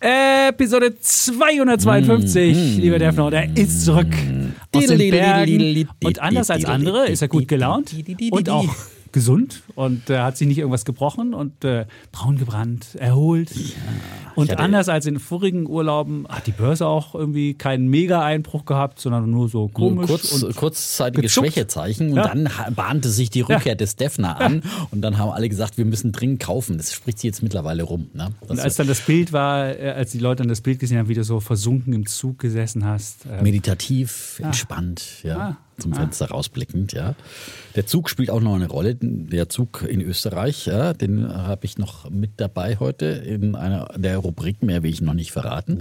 Episode 252, Mm, lieber Defner, der ist zurück aus den Bergen. Und anders als andere ist er gut gelaunt und auch gesund und äh, hat sich nicht irgendwas gebrochen und äh, braun gebrannt, erholt. Und anders als in vorigen Urlauben hat die Börse auch irgendwie keinen Mega-Einbruch gehabt, sondern nur so komisch. kurz, und kurzzeitige gezuckt. Schwächezeichen und Ja. dann bahnte sich die Rückkehr des Defner an und dann haben alle gesagt, wir müssen dringend kaufen. Das spricht sich jetzt mittlerweile rum. Ne? und als dann das Bild war, äh, als die Leute dann das Bild gesehen haben, wie du so versunken im Zug gesessen hast. du Äh, meditativ, entspannt, ja, Ah. Zum Fenster rausblickend, ja. Der Zug spielt auch noch eine Rolle. Der Zug in Österreich, ja, den habe ich noch mit dabei heute in einer der Rubriken. Mehr will ich noch nicht verraten.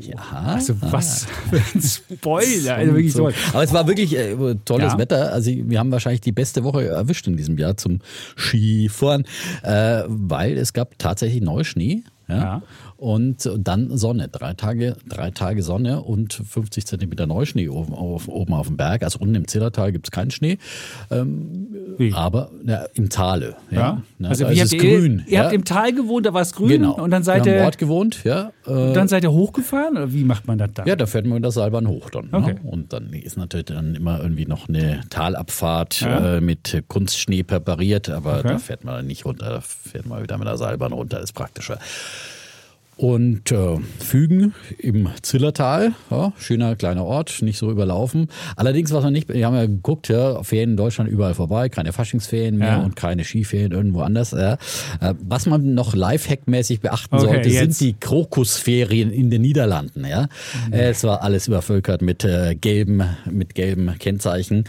Ja, also was für ein Spoiler. Also wirklich so. Aber es war wirklich äh, tolles Ja. Wetter. Also wir haben wahrscheinlich die beste Woche erwischt in diesem Jahr zum Skifahren, äh, weil es gab tatsächlich Neuschnee. Ja. Ja. Und dann Sonne, drei Tage, drei Tage Sonne und 50 Zentimeter Neuschnee oben auf, oben auf dem Berg. Also unten im Zillertal gibt es keinen Schnee, Wie? aber ja, im Tale. Ja. Ja? Ne, Also da wie ist habt es ihr, grün. ihr ja. habt im Tal gewohnt, da war es grün genau. und dann seid ihr Ort gewohnt, ja. Äh, dann seid ihr hochgefahren oder wie macht man das dann? Ja, da fährt man mit der Seilbahn hoch dann. Okay. Ne? Und dann ist natürlich dann immer irgendwie noch eine Talabfahrt äh, mit Kunstschnee präpariert, aber Okay. da fährt man nicht runter, da fährt man wieder mit der Seilbahn runter, ist praktischer. Und äh, Fügen im Zillertal, ja, schöner kleiner Ort, nicht so überlaufen. Allerdings, was man nicht, wir haben ja geguckt, ja, Ferien in Deutschland überall vorbei, keine Faschingsferien mehr Ja. und keine Skiferien irgendwo anders. Ja. Äh, was man noch Lifehack-mäßig beachten Okay, sollte, sind jetzt. die Krokusferien in den Niederlanden. Ja, Mhm. es war alles übervölkert mit äh, gelben, mit gelben Kennzeichen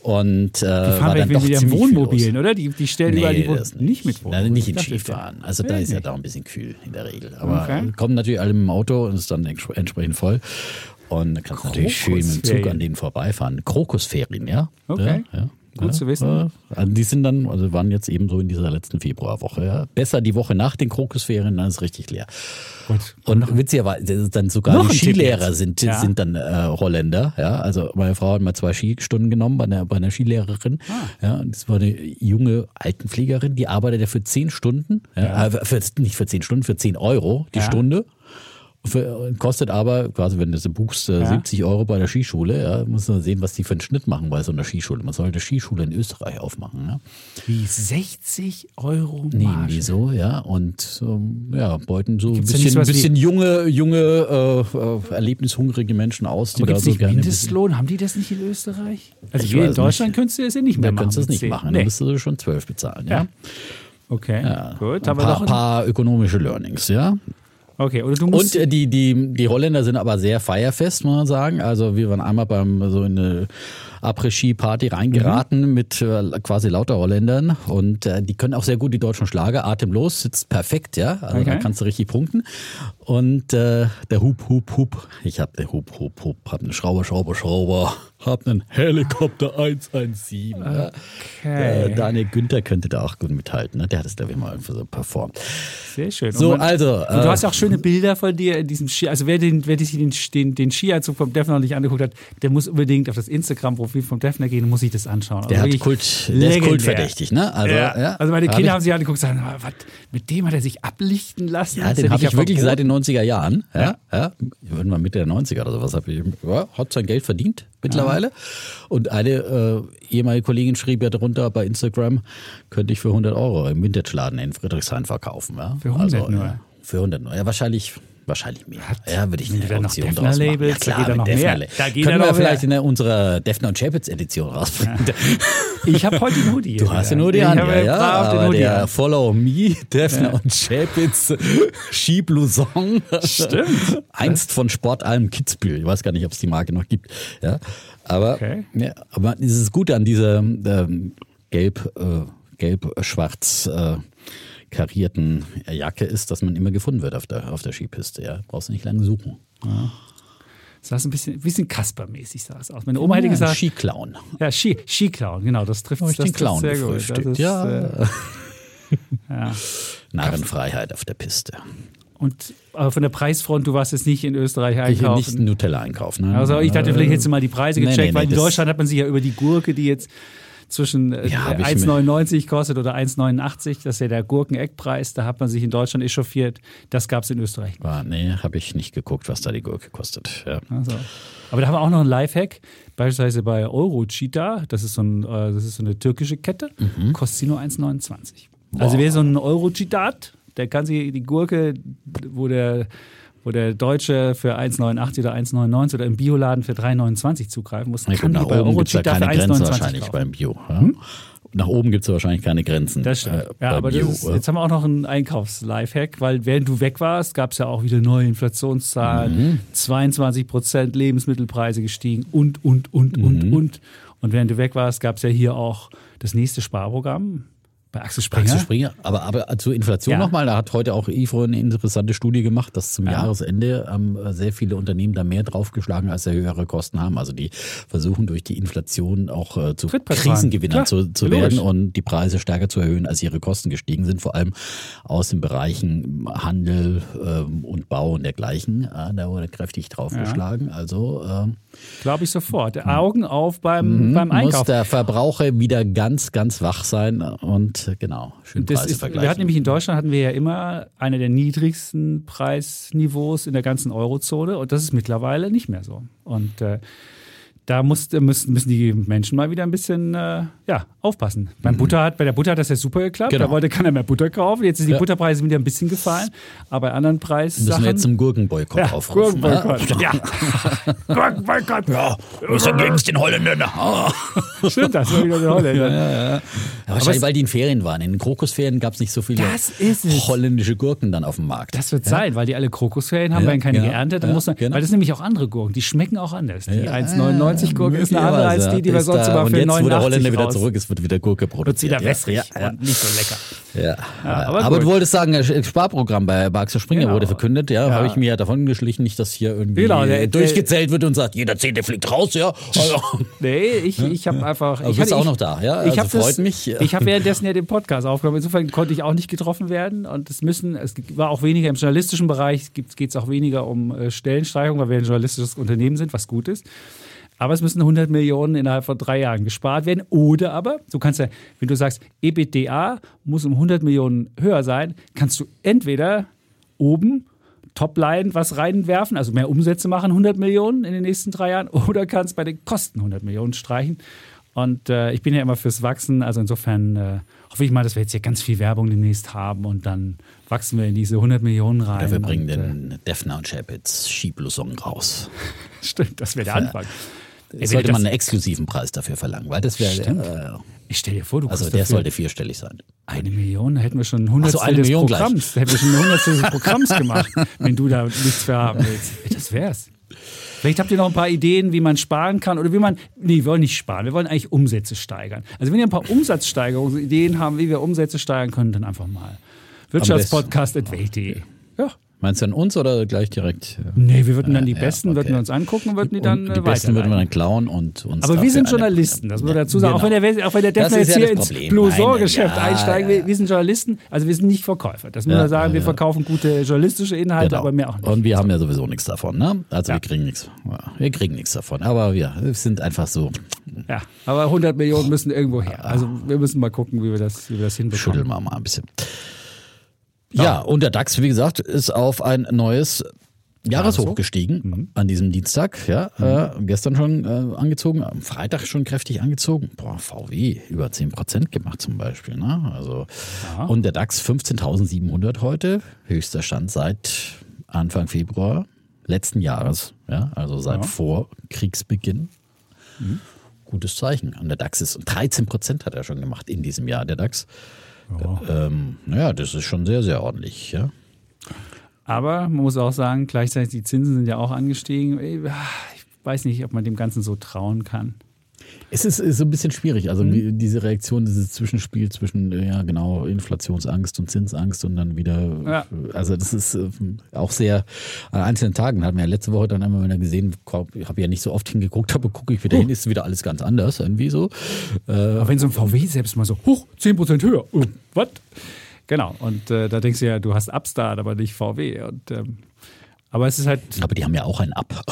und äh, die war fahren dann vielleicht doch mit ziemlich. Wohnmobilen, oder? Die, die stellen überall die Wohn das nicht mit Nein, Wohnmobil. nicht in Skifahren. Also da Nee, ist ja nicht. da ein bisschen kühl in der Regel. Aber Okay. kommen natürlich alle mit dem Auto und ist dann ents- entsprechend voll. Und dann kannst du natürlich schön mit dem Zug an denen vorbeifahren. Krokusferien, ja. Okay. Ja, ja. Gut ja, zu wissen. Also die sind dann, also waren jetzt eben so in dieser letzten Februarwoche. Ja. Besser die Woche nach den Krokusferien, dann ist es richtig leer. Gut. Und witzigerweise, dann sogar die Skilehrer sind, Ja. sind dann äh, Holländer. Ja, also meine Frau hat mal zwei Skistunden genommen bei einer, bei einer Skilehrerin. Ah. Ja, und das war eine junge Altenpflegerin, die arbeitet ja für zehn Stunden, ja, äh, für, nicht für zehn Stunden, für zehn Euro die. Stunde. Für, kostet aber, quasi wenn du sie buchst, äh, Ja. 70 Euro bei der Skischule. Ja, muss man sehen, was die für einen Schnitt machen bei so einer Skischule. Man sollte eine Skischule in Österreich aufmachen. Ja. Wie 60 Euro Nehmen Marge. die so, ja, und ähm, ja, beuten so ein Gibt's da bisschen, wie- bisschen junge, junge, äh, äh, erlebnishungrige Menschen aus, die Aber da so nicht gerne. Mindestlohn? Haben die das nicht in Österreich? Also Ich wir in Deutschland nicht. könntest du das ja nicht mehr Da machen. kannst du es mit nicht machen, Nee. da müsst du schon zwölf bezahlen, ja. Ja. Okay, Ja. gut. Ein paar, paar ökonomische Learnings, ja. Okay, oder du musst... Und äh, die, die, die Holländer sind aber sehr feierfest, muss man sagen. Also wir waren einmal beim so in eine Après-Ski-Party reingeraten Mhm. mit äh, quasi lauter Holländern und äh, die können auch sehr gut die deutschen Schlager. Atemlos sitzt perfekt, ja. Also da Okay. kannst du richtig punkten. Und äh, der Hup, Hup, Hup. Ich hab den Hup, Hup, Hup. Hab einen Schrauber, Schrauber, Schrauber. Hab einen Helikopter 117. Ja. Okay. Äh, Daniel Günther könnte da auch gut mithalten. Ne? Der hat es, glaube ich, mal so performt. Sehr schön. So, man- also, Und äh, du hast ja auch schöne Bilder von dir in diesem Ski. Also wer, den, wer sich den, den, den Skianzug vom Defner noch nicht angeguckt hat, der muss unbedingt auf das Instagram-Profil vom Defner gehen muss sich das anschauen. Der Also hat Kult, der ist kultverdächtig, ne? Also, ja. ja. also meine Hab Kinder ich- haben sich angeguckt und sagen, was, mit dem hat er sich ablichten lassen? Ja, den habe ich ja wirklich seit den 90er Jahren. Ja, Ja. ja. Irgendwann Mitte der 90er oder sowas. Hab ich, ja, hat sein Geld verdient mittlerweile. Und eine äh, ehemalige Kollegin schrieb ja darunter bei Instagram, könnte ich für 100 Euro im Vintage-Laden in Friedrichshain verkaufen. Ja? Für 100 also, nur? Ja, für 100 nur. Ja, wahrscheinlich. Wahrscheinlich mehr. Ja, würde ich eine dann noch Defner draus machen. labelst, ja, da klar, geht da mit noch Defner. mehr. Da geht Können wir vielleicht mehr. in unserer Defner und Chapitz Edition rausbringen. Ich habe heute einen Hoodie. Du hast ja nur die ich an, ja, ja, den aber Hoodie der an. Follow Me, Defner und Chapitz Skiblouson. Stimmt. Einst von Sportalm Kitzbühel. Ich weiß gar nicht, ob es die Marke noch gibt. Ja, aber, Okay. ja, aber dieses Gute an dieser ähm, gelb, äh, gelb-schwarz äh, karierten Jacke ist, dass man immer gefunden wird auf der, auf der Skipiste. Ja, brauchst du nicht lange suchen. sah es ein bisschen, ein bisschen Kaspermäßig sah es aus. Meine Oma ja, hätte gesagt. Skiclown. Ja, Ski, Skiclown, genau, das trifft es den Clown sehr gut. Ist, ja. Äh, ja. Narrenfreiheit auf der Piste. Und aber von der Preisfront, du warst jetzt nicht in Österreich einkaufen. Ich nicht Nutella einkaufen. Ne? Also ich dachte, vielleicht hättest du mal die Preise gecheckt, nee, nee, nee, weil in Deutschland hat man sich ja über die Gurke, die jetzt zwischen äh, ja, 1,99 kostet oder 1,89, das ist ja der Gurkeneckpreis, da hat man sich in Deutschland echauffiert. Das gab es in Österreich nicht. Ah, nee, habe ich nicht geguckt, was da die Gurke kostet. Ja. Also. Aber da haben wir auch noch einen Lifehack, beispielsweise bei Eurocheetah, das ist so, ein, äh, das ist so eine türkische Kette, mhm. kostet sie nur 1,29. Also wer so einen Eurocheetah hat, der kann sich die Gurke, wo der wo der Deutsche für 1,89 oder 1,99 oder im Bioladen für 3,29 zugreifen muss, ja, kann nach oben gibt es ja keine Grenzen wahrscheinlich kaufen. beim Bio. Ja? Hm? Nach oben gibt es wahrscheinlich keine Grenzen. Das stimmt. Äh, ja, aber ist, jetzt haben wir auch noch einen Einkaufs-Lifehack, weil während du weg warst, gab es ja auch wieder neue Inflationszahlen, mhm. 22 Prozent Lebensmittelpreise gestiegen und, und, und, mhm. und, und. Und während du weg warst, gab es ja hier auch das nächste Sparprogramm. Bei Axel Springer? Axel Springer. Aber, aber zur Inflation ja. nochmal, da hat heute auch IFO eine interessante Studie gemacht, dass zum ja. Jahresende ähm, sehr viele Unternehmen da mehr draufgeschlagen, als sie höhere Kosten haben. Also die versuchen durch die Inflation auch äh, zu Krisengewinnern zu, zu werden und die Preise stärker zu erhöhen, als ihre Kosten gestiegen sind, vor allem aus den Bereichen Handel ähm, und Bau und dergleichen. Äh, da wurde kräftig draufgeschlagen. Ja. Also äh, glaube ich sofort. Augen auf beim, mhm. beim Einkauf. Muss der Verbraucher wieder ganz, ganz wach sein und genau, schön das ist, Wir hatten nämlich in Deutschland hatten wir ja immer eine der niedrigsten Preisniveaus in der ganzen Eurozone und das ist mittlerweile nicht mehr so. Und äh, da muss, müssen, müssen die Menschen mal wieder ein bisschen äh, ja, aufpassen. Beim mhm. Butter hat, bei der Butter hat das ja super geklappt. Genau. Da wollte keiner mehr Butter kaufen. Jetzt sind die ja. Butterpreise wieder ein bisschen gefallen. Aber bei anderen Preisen. Müssen wir jetzt zum Gurkenboykott ja, aufrufen. Gurkenboykott. Ja. Gurkenboykott. Ja. Wir sind gegen den Holländern. Stimmt, das war wieder der Holländer. Ja, ja, ja. Wahrscheinlich, weil die in Ferien waren. In den Krokusferien gab es nicht so viele holländische Gurken dann auf dem Markt. Das wird sein, weil die alle Krokusferien haben, werden keine geerntet. Dann muss man, genau. Weil das sind nämlich auch andere Gurken. Die schmecken auch anders. Die 1,99 90-Gurke ist eine andere als die, die wir sonst immer für 89 Und jetzt, wo der Holländer wieder zurück ist, wird wieder Gurke produziert. Wird wieder wässrig und nicht so lecker. Ja. aber, aber du wolltest sagen, das Sparprogramm bei Axel Springer genau. wurde verkündet. Ja, habe ich mir ja davon geschlichen, nicht, dass hier irgendwie genau, der, durchgezählt wird und sagt, jeder Zehnte fliegt raus, ja. Also. nee, ich, ich habe einfach. Ich bist auch noch da, ja. Also ich freut mich. Ich habe währenddessen ja den Podcast aufgenommen. Insofern konnte ich auch nicht getroffen werden und es müssen, es war auch weniger im journalistischen Bereich, geht es auch weniger um äh, Stellensteigerung, weil wir ein journalistisches Unternehmen sind, was gut ist. Aber es müssen 100 Millionen innerhalb von drei Jahren gespart werden. Oder aber, du kannst ja, wenn du sagst, EBITDA muss um 100 Millionen höher sein, kannst du entweder oben Topline was reinwerfen, also mehr Umsätze machen, 100 Millionen in den nächsten drei Jahren, oder kannst bei den Kosten 100 Millionen streichen. Und äh, ich bin ja immer fürs Wachsen, also insofern äh, hoffe ich mal, dass wir jetzt hier ganz viel Werbung demnächst haben und dann wachsen wir in diese 100 Millionen rein. Oder wir bringen und, den äh, Defner und Chapitz Skiblusong raus. Stimmt, das wäre der Anfang. Ey, sollte man einen exklusiven Preis dafür verlangen, weil das wäre. Äh, ich stell dir vor, du Also der sollte vierstellig sein. Eine Million, da hätten wir schon 100 so, eine des Million Programms. Da hätten wir schon 100 des Programms gemacht, wenn du da nichts für haben willst. Das wär's. Vielleicht habt ihr noch ein paar Ideen, wie man sparen kann oder wie man. Nee, wir wollen nicht sparen, wir wollen eigentlich Umsätze steigern. Also, wenn ihr ein paar Umsatzsteigerungsideen haben, wie wir Umsätze steigern können, dann einfach mal. Wirtschaftspodcast.welt.de. Ja. Meinst du an uns oder gleich direkt? Nee, wir würden dann die Besten, ja, okay. würden wir uns angucken und würden die dann und Die Besten würden wir dann klauen und uns. Aber wir sind Journalisten, das muss man dazu sagen. Genau. Auch wenn der, auch wenn der Defner jetzt hier ins Blouson-Geschäft ja, einsteigen will, wir sind Journalisten, also wir sind nicht Verkäufer. Das muss man sagen, wir verkaufen gute journalistische Inhalte, genau. aber mehr auch nicht. Und wir haben ja sowieso nichts davon, ne? Also wir kriegen nichts. Wir kriegen nichts davon. Aber wir sind einfach so. Ja, aber 100 Millionen müssen irgendwo her. Also wir müssen mal gucken, wie wir das, wie wir das hinbekommen. Schütteln wir mal ein bisschen. Ja. ja, und der DAX, wie gesagt, ist auf ein neues Jahreshoch gestiegen mhm. an diesem Dienstag. Ja, mhm. äh, gestern schon äh, angezogen, am Freitag schon kräftig angezogen. Boah, VW über 10 Prozent gemacht zum Beispiel. Ne? Also, und der DAX 15.700 heute, höchster Stand seit Anfang Februar letzten Jahres. Ja, also seit ja. vor Kriegsbeginn. Mhm. Gutes Zeichen. Und der DAX ist 13 Prozent hat er schon gemacht in diesem Jahr, der DAX. Ja. Ähm, ja, das ist schon sehr, sehr ordentlich. Ja. Aber man muss auch sagen, gleichzeitig die Zinsen sind ja auch angestiegen. Ich weiß nicht, ob man dem Ganzen so trauen kann. Es ist, ist so ein bisschen schwierig. Also mhm. diese Reaktion, dieses Zwischenspiel zwischen, ja genau, Inflationsangst und Zinsangst und dann wieder, ja. also das ist äh, auch sehr an einzelnen Tagen. Hatten wir ja letzte Woche dann einmal wieder gesehen, ich habe ja nicht so oft hingeguckt, aber gucke ich wieder uh. hin, ist wieder alles ganz anders irgendwie so. Äh, aber wenn so ein VW selbst mal so, hoch, 10% höher, uh, was? Genau, und äh, da denkst du ja, du hast Upstart, aber nicht VW. Und, ähm, aber es ist halt. Aber die haben ja auch ein Up.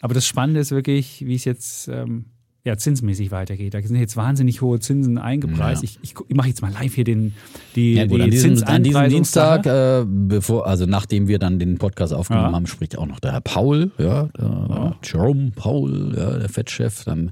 aber das Spannende ist wirklich, wie es jetzt. Ähm, ja, zinsmäßig weitergeht. Da sind jetzt wahnsinnig hohe Zinsen eingepreist. Ja. Ich, ich, mache jetzt mal live hier den, die, ja, gut, die an diesem, an diesem Dienstag, äh, bevor, also nachdem wir dann den Podcast aufgenommen ja. haben, spricht auch noch der Herr Paul, ja, der, Jerome Paul, ja, der Fettchef. Dann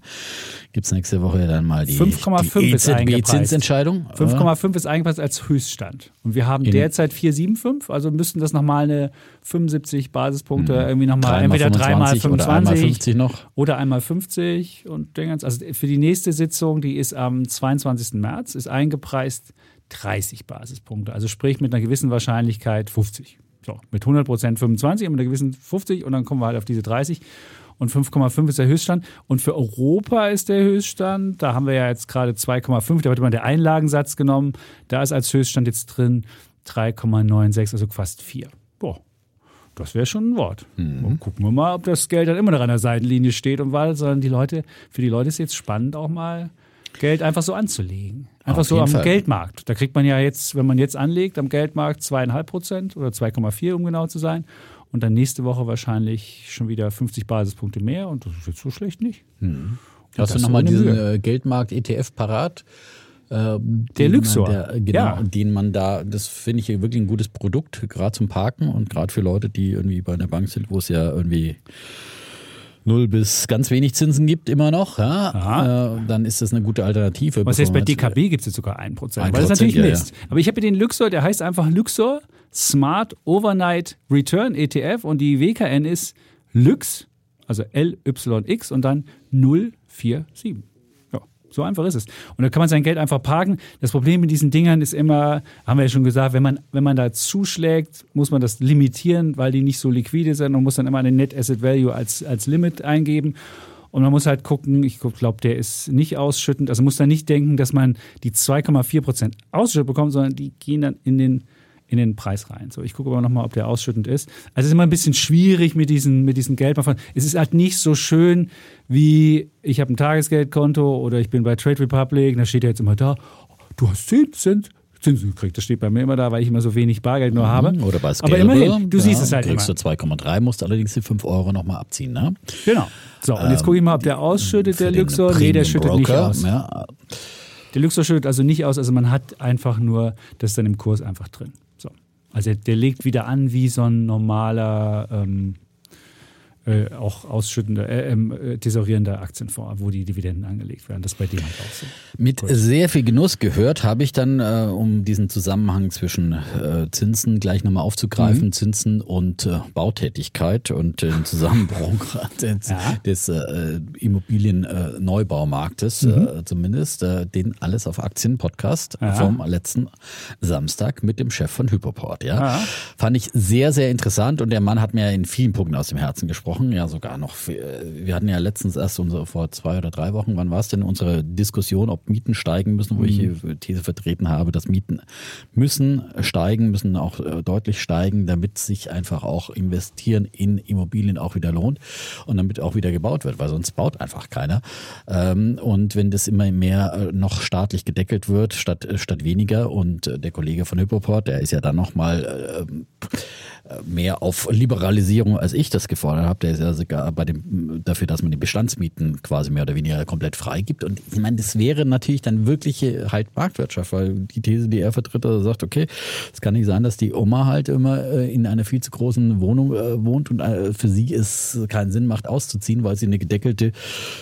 gibt es nächste Woche dann mal die, 5,5 die EZB-Zinsentscheidung. 5,5 ist eingepreist als Höchststand. Und wir haben In derzeit 4,75, also müssten das nochmal eine 75 Basispunkte mhm. irgendwie nochmal, entweder 3 mal 25 oder einmal 50 noch. Oder einmal 50 und Dingens. Also für die nächste Sitzung, die ist am 22. März, ist eingepreist 30 Basispunkte. Also sprich mit einer gewissen Wahrscheinlichkeit 50. So, mit 100 Prozent 25 und mit einer gewissen 50 und dann kommen wir halt auf diese 30 und 5,5 ist der Höchststand. Und für Europa ist der Höchststand, da haben wir ja jetzt gerade 2,5, da wird man der Einlagensatz genommen, da ist als Höchststand jetzt drin 3,96, also fast 4. Das wäre schon ein Wort. Mhm. gucken wir mal, ob das Geld dann immer noch an der Seitenlinie steht und weil, sondern die Leute, für die Leute ist jetzt spannend auch mal Geld einfach so anzulegen. Einfach Auf so am Fall. Geldmarkt. Da kriegt man ja jetzt, wenn man jetzt anlegt, am Geldmarkt zweieinhalb Prozent oder 2,4, um genau zu sein. Und dann nächste Woche wahrscheinlich schon wieder 50 Basispunkte mehr und das ist jetzt so schlecht nicht. Mhm. Hast du nochmal diesen. Äh, Geldmarkt-ETF parat? Äh, der Luxor. Der, genau, ja. den man da, das finde ich wirklich ein gutes Produkt, gerade zum Parken und gerade für Leute, die irgendwie bei einer Bank sind, wo es ja irgendwie null bis ganz wenig Zinsen gibt, immer noch, ja, äh, dann ist das eine gute Alternative. Was heißt, bei DKB gibt es jetzt sogar 1%, 1%, weil das natürlich ja, Mist. Ja. Aber ich habe hier den Luxor, der heißt einfach Luxor Smart Overnight Return ETF und die WKN ist Lux, also LYX und dann 047. So einfach ist es. Und da kann man sein Geld einfach parken. Das Problem mit diesen Dingern ist immer, haben wir ja schon gesagt, wenn man, wenn man da zuschlägt, muss man das limitieren, weil die nicht so liquide sind und muss dann immer eine Net Asset Value als, als Limit eingeben. Und man muss halt gucken, ich glaube, der ist nicht ausschüttend. Also muss da nicht denken, dass man die 2,4 Prozent Ausschüttung bekommt, sondern die gehen dann in den in den Preis rein. So, ich gucke aber nochmal, ob der ausschüttend ist. Also es ist immer ein bisschen schwierig mit diesen, mit diesen Geldmachen. Es ist halt nicht so schön, wie ich habe ein Tagesgeldkonto oder ich bin bei Trade Republic, da steht ja jetzt immer da, du hast 10 Cent Zinsen gekriegt. Das steht bei mir immer da, weil ich immer so wenig Bargeld nur habe. Oder bei Scalable. Aber immerhin, du ja, siehst es halt kriegst immer. du 2,3, musst allerdings die 5 Euro nochmal abziehen. Ne? Genau. So, und jetzt gucke ich mal, ob der ausschüttet, der Luxor. Nee, der schüttet Broker, nicht aus. Ja. Der Luxor schüttet also nicht aus, also man hat einfach nur das dann im Kurs einfach drin. Also der legt wieder an wie so ein normaler ähm, äh, auch ausschüttender, äh, ähm, äh, tesorierender Aktienfonds, wo die Dividenden angelegt werden. Das ist bei dem halt auch so. Mit Gut. sehr viel Genuss gehört habe ich dann, äh, um diesen Zusammenhang zwischen äh, Zinsen gleich nochmal aufzugreifen, mhm. Zinsen und äh, Bautätigkeit und den Zusammenbruch des, ja. des Immobilienneubaumarktes mhm. zumindest, den Alles auf Aktien Podcast ja. vom letzten Samstag mit dem Chef von Hypoport. Ja? ja? Fand ich sehr, sehr interessant und der Mann hat mir in vielen Punkten aus dem Herzen gesprochen gesprochen, ja sogar noch. Wir hatten ja letztens erst unsere, vor zwei oder drei Wochen, wann war es denn unsere Diskussion, ob Mieten steigen müssen, wo mhm. ich die These vertreten habe, dass Mieten müssen steigen, müssen auch äh, deutlich steigen, damit sich einfach auch investieren in Immobilien auch wieder lohnt und damit auch wieder gebaut wird, weil sonst baut einfach keiner. Ähm, und wenn das immer mehr äh, noch staatlich gedeckelt wird, statt, äh, statt weniger und der Kollege von Hypoport, der ist ja dann nochmal mehr auf Liberalisierung als ich das gefordert habe. Der ist ja sogar bei dem, dafür, dass man die Bestandsmieten quasi mehr oder weniger komplett freigibt. Und ich meine, das wäre natürlich dann wirkliche halt Marktwirtschaft, weil die These, die er vertritt, also sagt, okay, es kann nicht sein, dass die Oma halt immer äh, in einer viel zu großen Wohnung äh, wohnt und äh, für sie es keinen Sinn macht, auszuziehen, weil sie eine gedeckelte,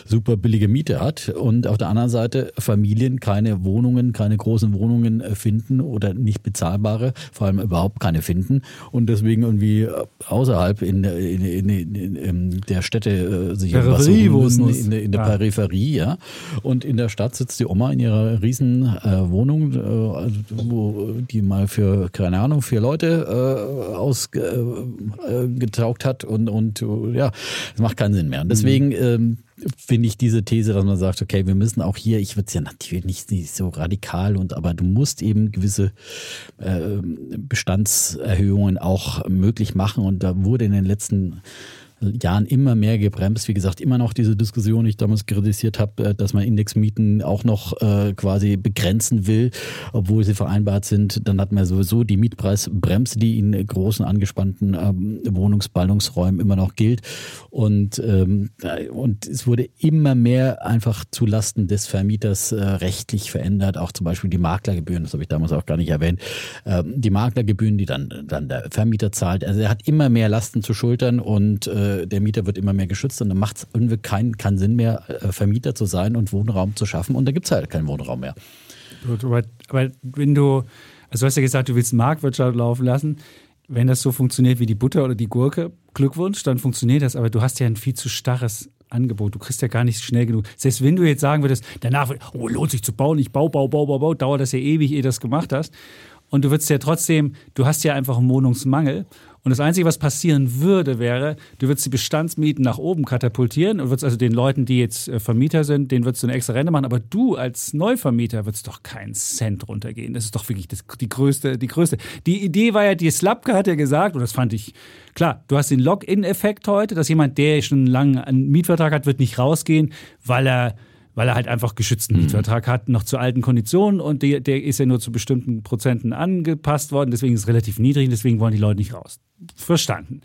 super billige Miete hat. Und auf der anderen Seite Familien keine Wohnungen, keine großen Wohnungen finden oder nicht bezahlbare, vor allem überhaupt keine finden. Und deswegen deswegen irgendwie außerhalb in, in, in, in der Städte äh, sich was suchen müssen, in, der, ja. Peripherie, ja. Und in der Stadt sitzt die Oma in ihrer riesen äh, Wohnung, äh, wo die mal für, keine Ahnung, vier Leute äh, ausgetaugt äh, hat und, und ja, es macht keinen Sinn mehr. Und deswegen mhm. Finde ich diese These, dass man sagt, okay, wir müssen auch hier, ich würde es ja natürlich nicht, nicht, so radikal und aber du musst eben gewisse äh, Bestandserhöhungen auch möglich machen. Und da wurde in den letzten Jahren immer mehr gebremst. Wie gesagt, immer noch diese Diskussion, die ich damals kritisiert habe, äh, dass man Indexmieten auch noch äh, quasi begrenzen will, obwohl sie vereinbart sind. Dann hat man sowieso die Mietpreisbremse, die in großen angespannten ähm, Wohnungsballungsräumen immer noch gilt. Und, ähm, und es wurde immer mehr einfach zu Lasten des Vermieters äh, rechtlich verändert. Auch zum Beispiel die Maklergebühren, das habe ich damals auch gar nicht erwähnt. Ähm, die Maklergebühren, die dann, dann der Vermieter zahlt. Also er hat immer mehr Lasten zu schultern und äh, der Mieter wird immer mehr geschützt und dann macht es irgendwie keinen kein Sinn mehr, äh, Vermieter zu sein und Wohnraum zu schaffen. Und da gibt es halt keinen Wohnraum mehr. Gut, aber, wenn du, also du hast ja gesagt, du willst Marktwirtschaft laufen lassen. Wenn das so funktioniert wie die Butter oder die Gurke, Glückwunsch, dann funktioniert das. Aber du hast ja ein viel zu starres Angebot. Du kriegst ja gar nicht schnell genug. Selbst wenn du jetzt sagen würdest, danach, oh, lohnt sich zu bauen, ich baue, baue, baue, baue, baue, dauert das ja ewig, ehe du das gemacht hast. Und du würdest ja trotzdem, du hast ja einfach einen Wohnungsmangel. Und das Einzige, was passieren würde, wäre, du würdest die Bestandsmieten nach oben katapultieren und würdest also den Leuten, die jetzt äh, Vermieter sind, denen würdest du eine extra Rente machen, aber du als Neuvermieter würdest doch keinen Cent runtergehen. Das ist doch wirklich das, die größte, die größte. Die Idee war ja, die Slapke hat ja gesagt, und das fand ich, klar, du hast den Lock-in-Effekt heute, dass jemand, der schon lange einen Mietvertrag hat, wird nicht rausgehen, weil er weil er halt einfach geschützten mhm. Mietvertrag hat, noch zu alten Konditionen und der, der ist ja nur zu bestimmten Prozenten angepasst worden, deswegen ist es relativ niedrig, deswegen wollen die Leute nicht raus. Verstanden.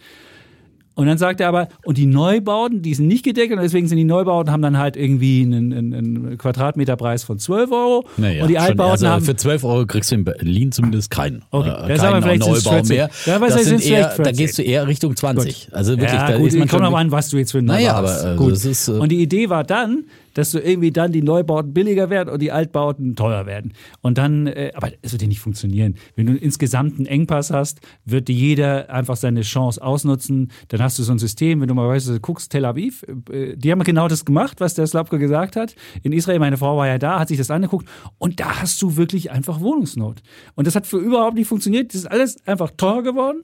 Und dann sagt er aber, und die Neubauten, die sind nicht gedeckelt und deswegen sind die Neubauten, haben dann halt irgendwie einen, einen, einen Quadratmeterpreis von 12 Euro. Naja, und die Altbauten also haben. Für 12 Euro kriegst du in Berlin zumindest keinen. Okay, äh, das keinen vielleicht Neubau mehr. Ja, das sind eher, da gehst du eher Richtung 20. Gut. Also wirklich, ja, da gut, ist man kommt noch an, was du jetzt für einen naja, hast. aber, äh, gut. Das ist, äh, und die Idee war dann, dass du irgendwie dann die Neubauten billiger werden und die Altbauten teuer werden. Und dann, äh, aber es wird ja nicht funktionieren. Wenn du insgesamt einen Engpass hast, wird dir jeder einfach seine Chance ausnutzen. Dann hast du so ein System, wenn du mal weißt, du guckst Tel Aviv, äh, die haben genau das gemacht, was der Slapke gesagt hat. In Israel, meine Frau war ja da, hat sich das angeguckt und da hast du wirklich einfach Wohnungsnot. Und das hat für überhaupt nicht funktioniert. Das ist alles einfach teuer geworden,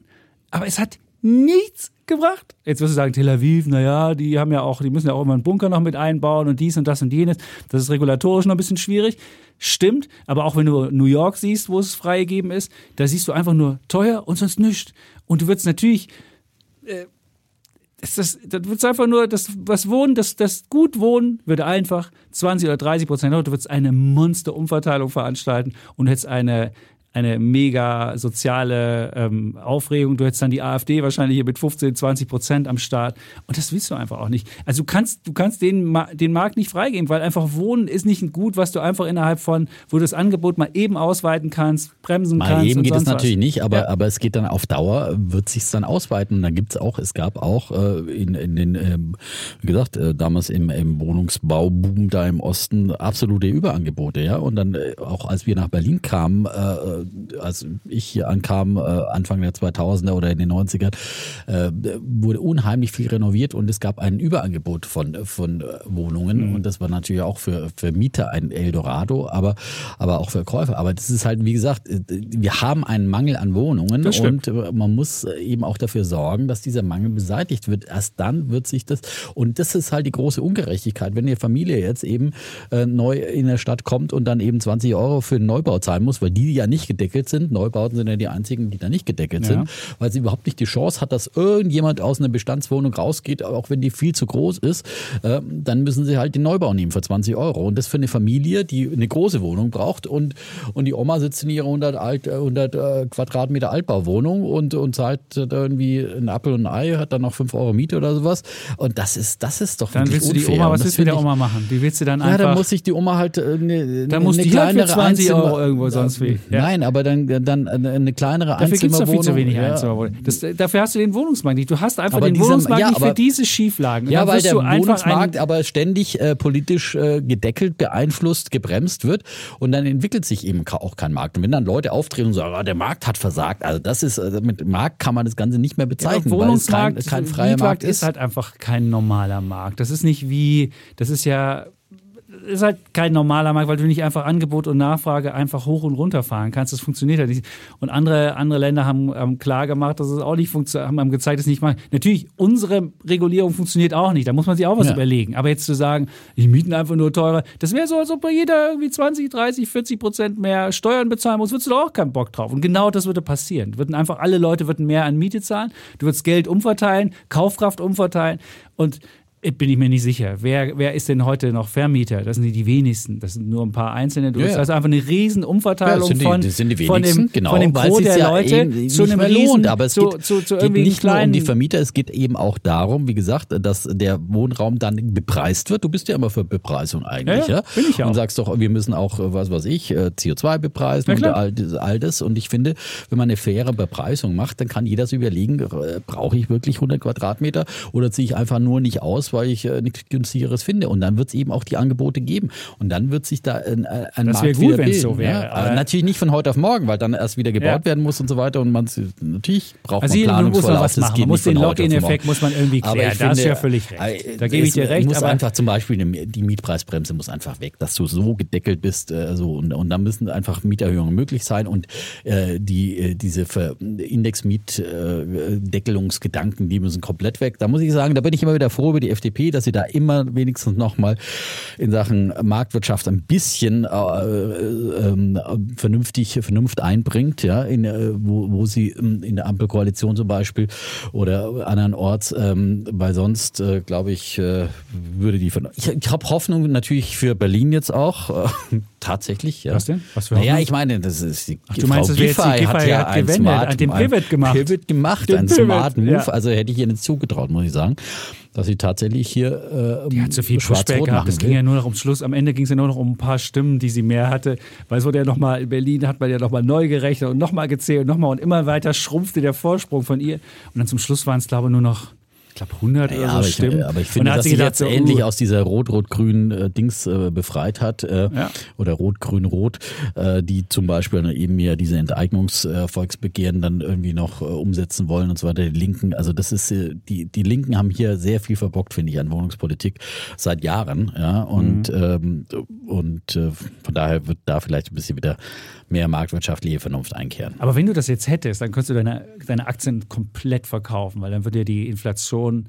aber es hat nichts gebracht. Jetzt wirst du sagen, Tel Aviv, naja, die haben ja auch, die müssen ja auch immer einen Bunker noch mit einbauen und dies und das und jenes. Das ist regulatorisch noch ein bisschen schwierig. Stimmt, aber auch wenn du New York siehst, wo es freigegeben ist, da siehst du einfach nur teuer und sonst nichts. Und du würdest natürlich, äh, ist das, das wird einfach nur, das, was Wohnen, das, das gut Wohnen würde einfach 20 oder 30 Prozent, du würdest eine Monsterumverteilung veranstalten und hättest eine eine mega soziale ähm, Aufregung. Du hättest dann die AfD wahrscheinlich hier mit 15, 20 Prozent am Start. Und das willst du einfach auch nicht. Also du kannst, du kannst den, den Markt nicht freigeben, weil einfach Wohnen ist nicht ein Gut, was du einfach innerhalb von, wo du das Angebot mal eben ausweiten kannst, bremsen mal kannst. Mal eben geht es natürlich was. nicht, aber, ja. aber es geht dann auf Dauer, wird sich dann ausweiten. Und dann gibt es auch, es gab auch äh, in, in den, ähm, wie gesagt, äh, damals im, im Wohnungsbauboom da im Osten absolute Überangebote, ja. Und dann äh, auch als wir nach Berlin kamen, äh, als ich hier ankam, äh, Anfang der 2000er oder in den 90ern, äh, wurde unheimlich viel renoviert und es gab ein Überangebot von, von äh, Wohnungen mhm. und das war natürlich auch für, für Mieter ein Eldorado, aber, aber auch für Käufer. Aber das ist halt, wie gesagt, wir haben einen Mangel an Wohnungen und man muss eben auch dafür sorgen, dass dieser Mangel beseitigt wird. Erst dann wird sich das, und das ist halt die große Ungerechtigkeit, wenn die Familie jetzt eben äh, neu in der Stadt kommt und dann eben 20 Euro für den Neubau zahlen muss, weil die ja nicht gedeckelt sind. Neubauten sind ja die einzigen, die da nicht gedeckelt ja. sind, weil sie überhaupt nicht die Chance hat, dass irgendjemand aus einer Bestandswohnung rausgeht, auch wenn die viel zu groß ist. Äh, dann müssen sie halt den Neubau nehmen für 20 Euro. Und das für eine Familie, die eine große Wohnung braucht und, und die Oma sitzt in ihrer 100, Alt, 100 äh, Quadratmeter Altbauwohnung und, und zahlt irgendwie ein Apfel und ein Ei, hat dann noch 5 Euro Miete oder sowas. Und das ist, das ist doch Dann willst du die Oma, was willst du mit der Oma machen? Die willst du dann einfach. Ja, dann muss sich die Oma halt eine, dann muss eine die kleinere halt für 20 Euro irgendwo sonst wie. Ja. Nein, aber dann, dann eine kleinere Dafür gibt es viel zu wenig ja. Einzimmerwohnungen. dafür hast du den Wohnungsmarkt nicht. Du hast einfach aber den dieser, Wohnungsmarkt ja, nicht aber, für diese Schieflagen. Ja, weil der Wohnungsmarkt aber ständig äh, politisch äh, gedeckelt, beeinflusst, gebremst wird und dann entwickelt sich eben auch kein Markt. Und wenn dann Leute auftreten und sagen, oh, der Markt hat versagt, also das ist, also mit Markt kann man das Ganze nicht mehr bezeichnen, ja, Wohnungsmarkt, weil es kein, kein freier Markt ist. ist halt einfach kein normaler Markt. Das ist nicht wie, das ist ja ist halt kein normaler Markt, weil du nicht einfach Angebot und Nachfrage einfach hoch und runter fahren kannst. Das funktioniert halt nicht. Und andere, andere Länder haben, haben klar gemacht, dass es auch nicht funktioniert, haben, gezeigt, dass es nicht mal. Natürlich, unsere Regulierung funktioniert auch nicht. Da muss man sich auch was ja. überlegen. Aber jetzt zu sagen, die mieten einfach nur teurer, das wäre so, als ob jeder irgendwie 20, 30, 40 Prozent mehr Steuern bezahlen muss, würdest du doch auch keinen Bock drauf. Und genau das würde passieren. Würden einfach alle Leute würden mehr an Miete zahlen, du würdest Geld umverteilen, Kaufkraft umverteilen und bin ich mir nicht sicher. Wer, wer ist denn heute noch Vermieter? Das sind die wenigsten. Das sind nur ein paar Einzelne. Du ja, hast also einfach eine riesen Umverteilung ja, die, von, das sind die von dem, genau, von dem Gros der ja Leute zu einem riesen, lohnt. Aber es zu, geht, zu, zu geht nicht kleinen, nur um die Vermieter, es geht eben auch darum, wie gesagt, dass der Wohnraum dann bepreist wird. Du bist ja immer für Bepreisung eigentlich, ja? Bin ich auch. Und sagst doch, wir müssen auch, was weiß ich, äh, CO2 bepreisen und all, all das. Und ich finde, wenn man eine faire Bepreisung macht, dann kann jeder sich überlegen, äh, brauche ich wirklich 100 Quadratmeter oder ziehe ich einfach nur nicht aus, weil ich äh, nichts günstigeres finde. Und dann wird es eben auch die Angebote geben. Und dann wird sich da ein, ein das Markt gut, wenn es so wäre. Ja, natürlich nicht von heute auf morgen, weil dann erst wieder gebaut ja. werden muss und so weiter. Und man natürlich braucht also man Planungsvorlauf. Muss man. Man muss den Login-Effekt muss man irgendwie klären. da hast du ja völlig recht. Äh, da gebe ich dir recht. Muss aber einfach zum Beispiel die Mietpreisbremse muss einfach weg, dass du so gedeckelt bist. Äh, so und, und dann müssen einfach Mieterhöhungen möglich sein und äh, die äh, diese Indexmietdeckelungsgedanken, die müssen komplett weg. Da muss ich sagen, da bin ich immer wieder froh über die FDP, dass sie da immer wenigstens nochmal in Sachen Marktwirtschaft ein bisschen äh, äh, vernünftig Vernunft einbringt, ja, in, äh, wo, wo sie ähm, in der Ampelkoalition zum Beispiel oder andernorts, ähm, weil sonst, äh, glaube ich, äh, würde die von. Ich, ich habe Hoffnung natürlich für Berlin jetzt auch. Äh, tatsächlich, ja. Was denn? Was für Naja, ich meine, das ist die Ach, du meinst, Frau Giffey hat ja hat ein Smart, den Pivot gemacht. Pivot gemacht, den ein Pivot, Smart Move. Ja. Also hätte ich ihr nicht zugetraut, muss ich sagen dass sie tatsächlich hier äh, die hat so viel Pushback gehabt. Es ging ja nur noch um Schluss. Am Ende ging es ja nur noch um ein paar Stimmen, die sie mehr hatte. Weil es wurde ja nochmal, in Berlin hat man ja nochmal neu gerechnet und nochmal gezählt und nochmal und immer weiter schrumpfte der Vorsprung von ihr. Und dann zum Schluss waren es, glaube ich, nur noch ich glaube 100 ja, oder so aber Stimmen. Ich, aber ich finde, dass sie jetzt so, endlich uh. aus dieser rot-rot-grünen äh, Dings äh, befreit hat äh, ja. oder rot-grün-rot, äh, die zum Beispiel eben ja diese Enteignungsvolksbegehren dann irgendwie noch äh, umsetzen wollen und so weiter. Die Linken, also das ist äh, die die Linken haben hier sehr viel verbockt, finde ich, an Wohnungspolitik seit Jahren, ja und mhm. ähm, und äh, von daher wird da vielleicht ein bisschen wieder mehr marktwirtschaftliche Vernunft einkehren. Aber wenn du das jetzt hättest, dann könntest du deine, deine Aktien komplett verkaufen, weil dann würde ja die Inflation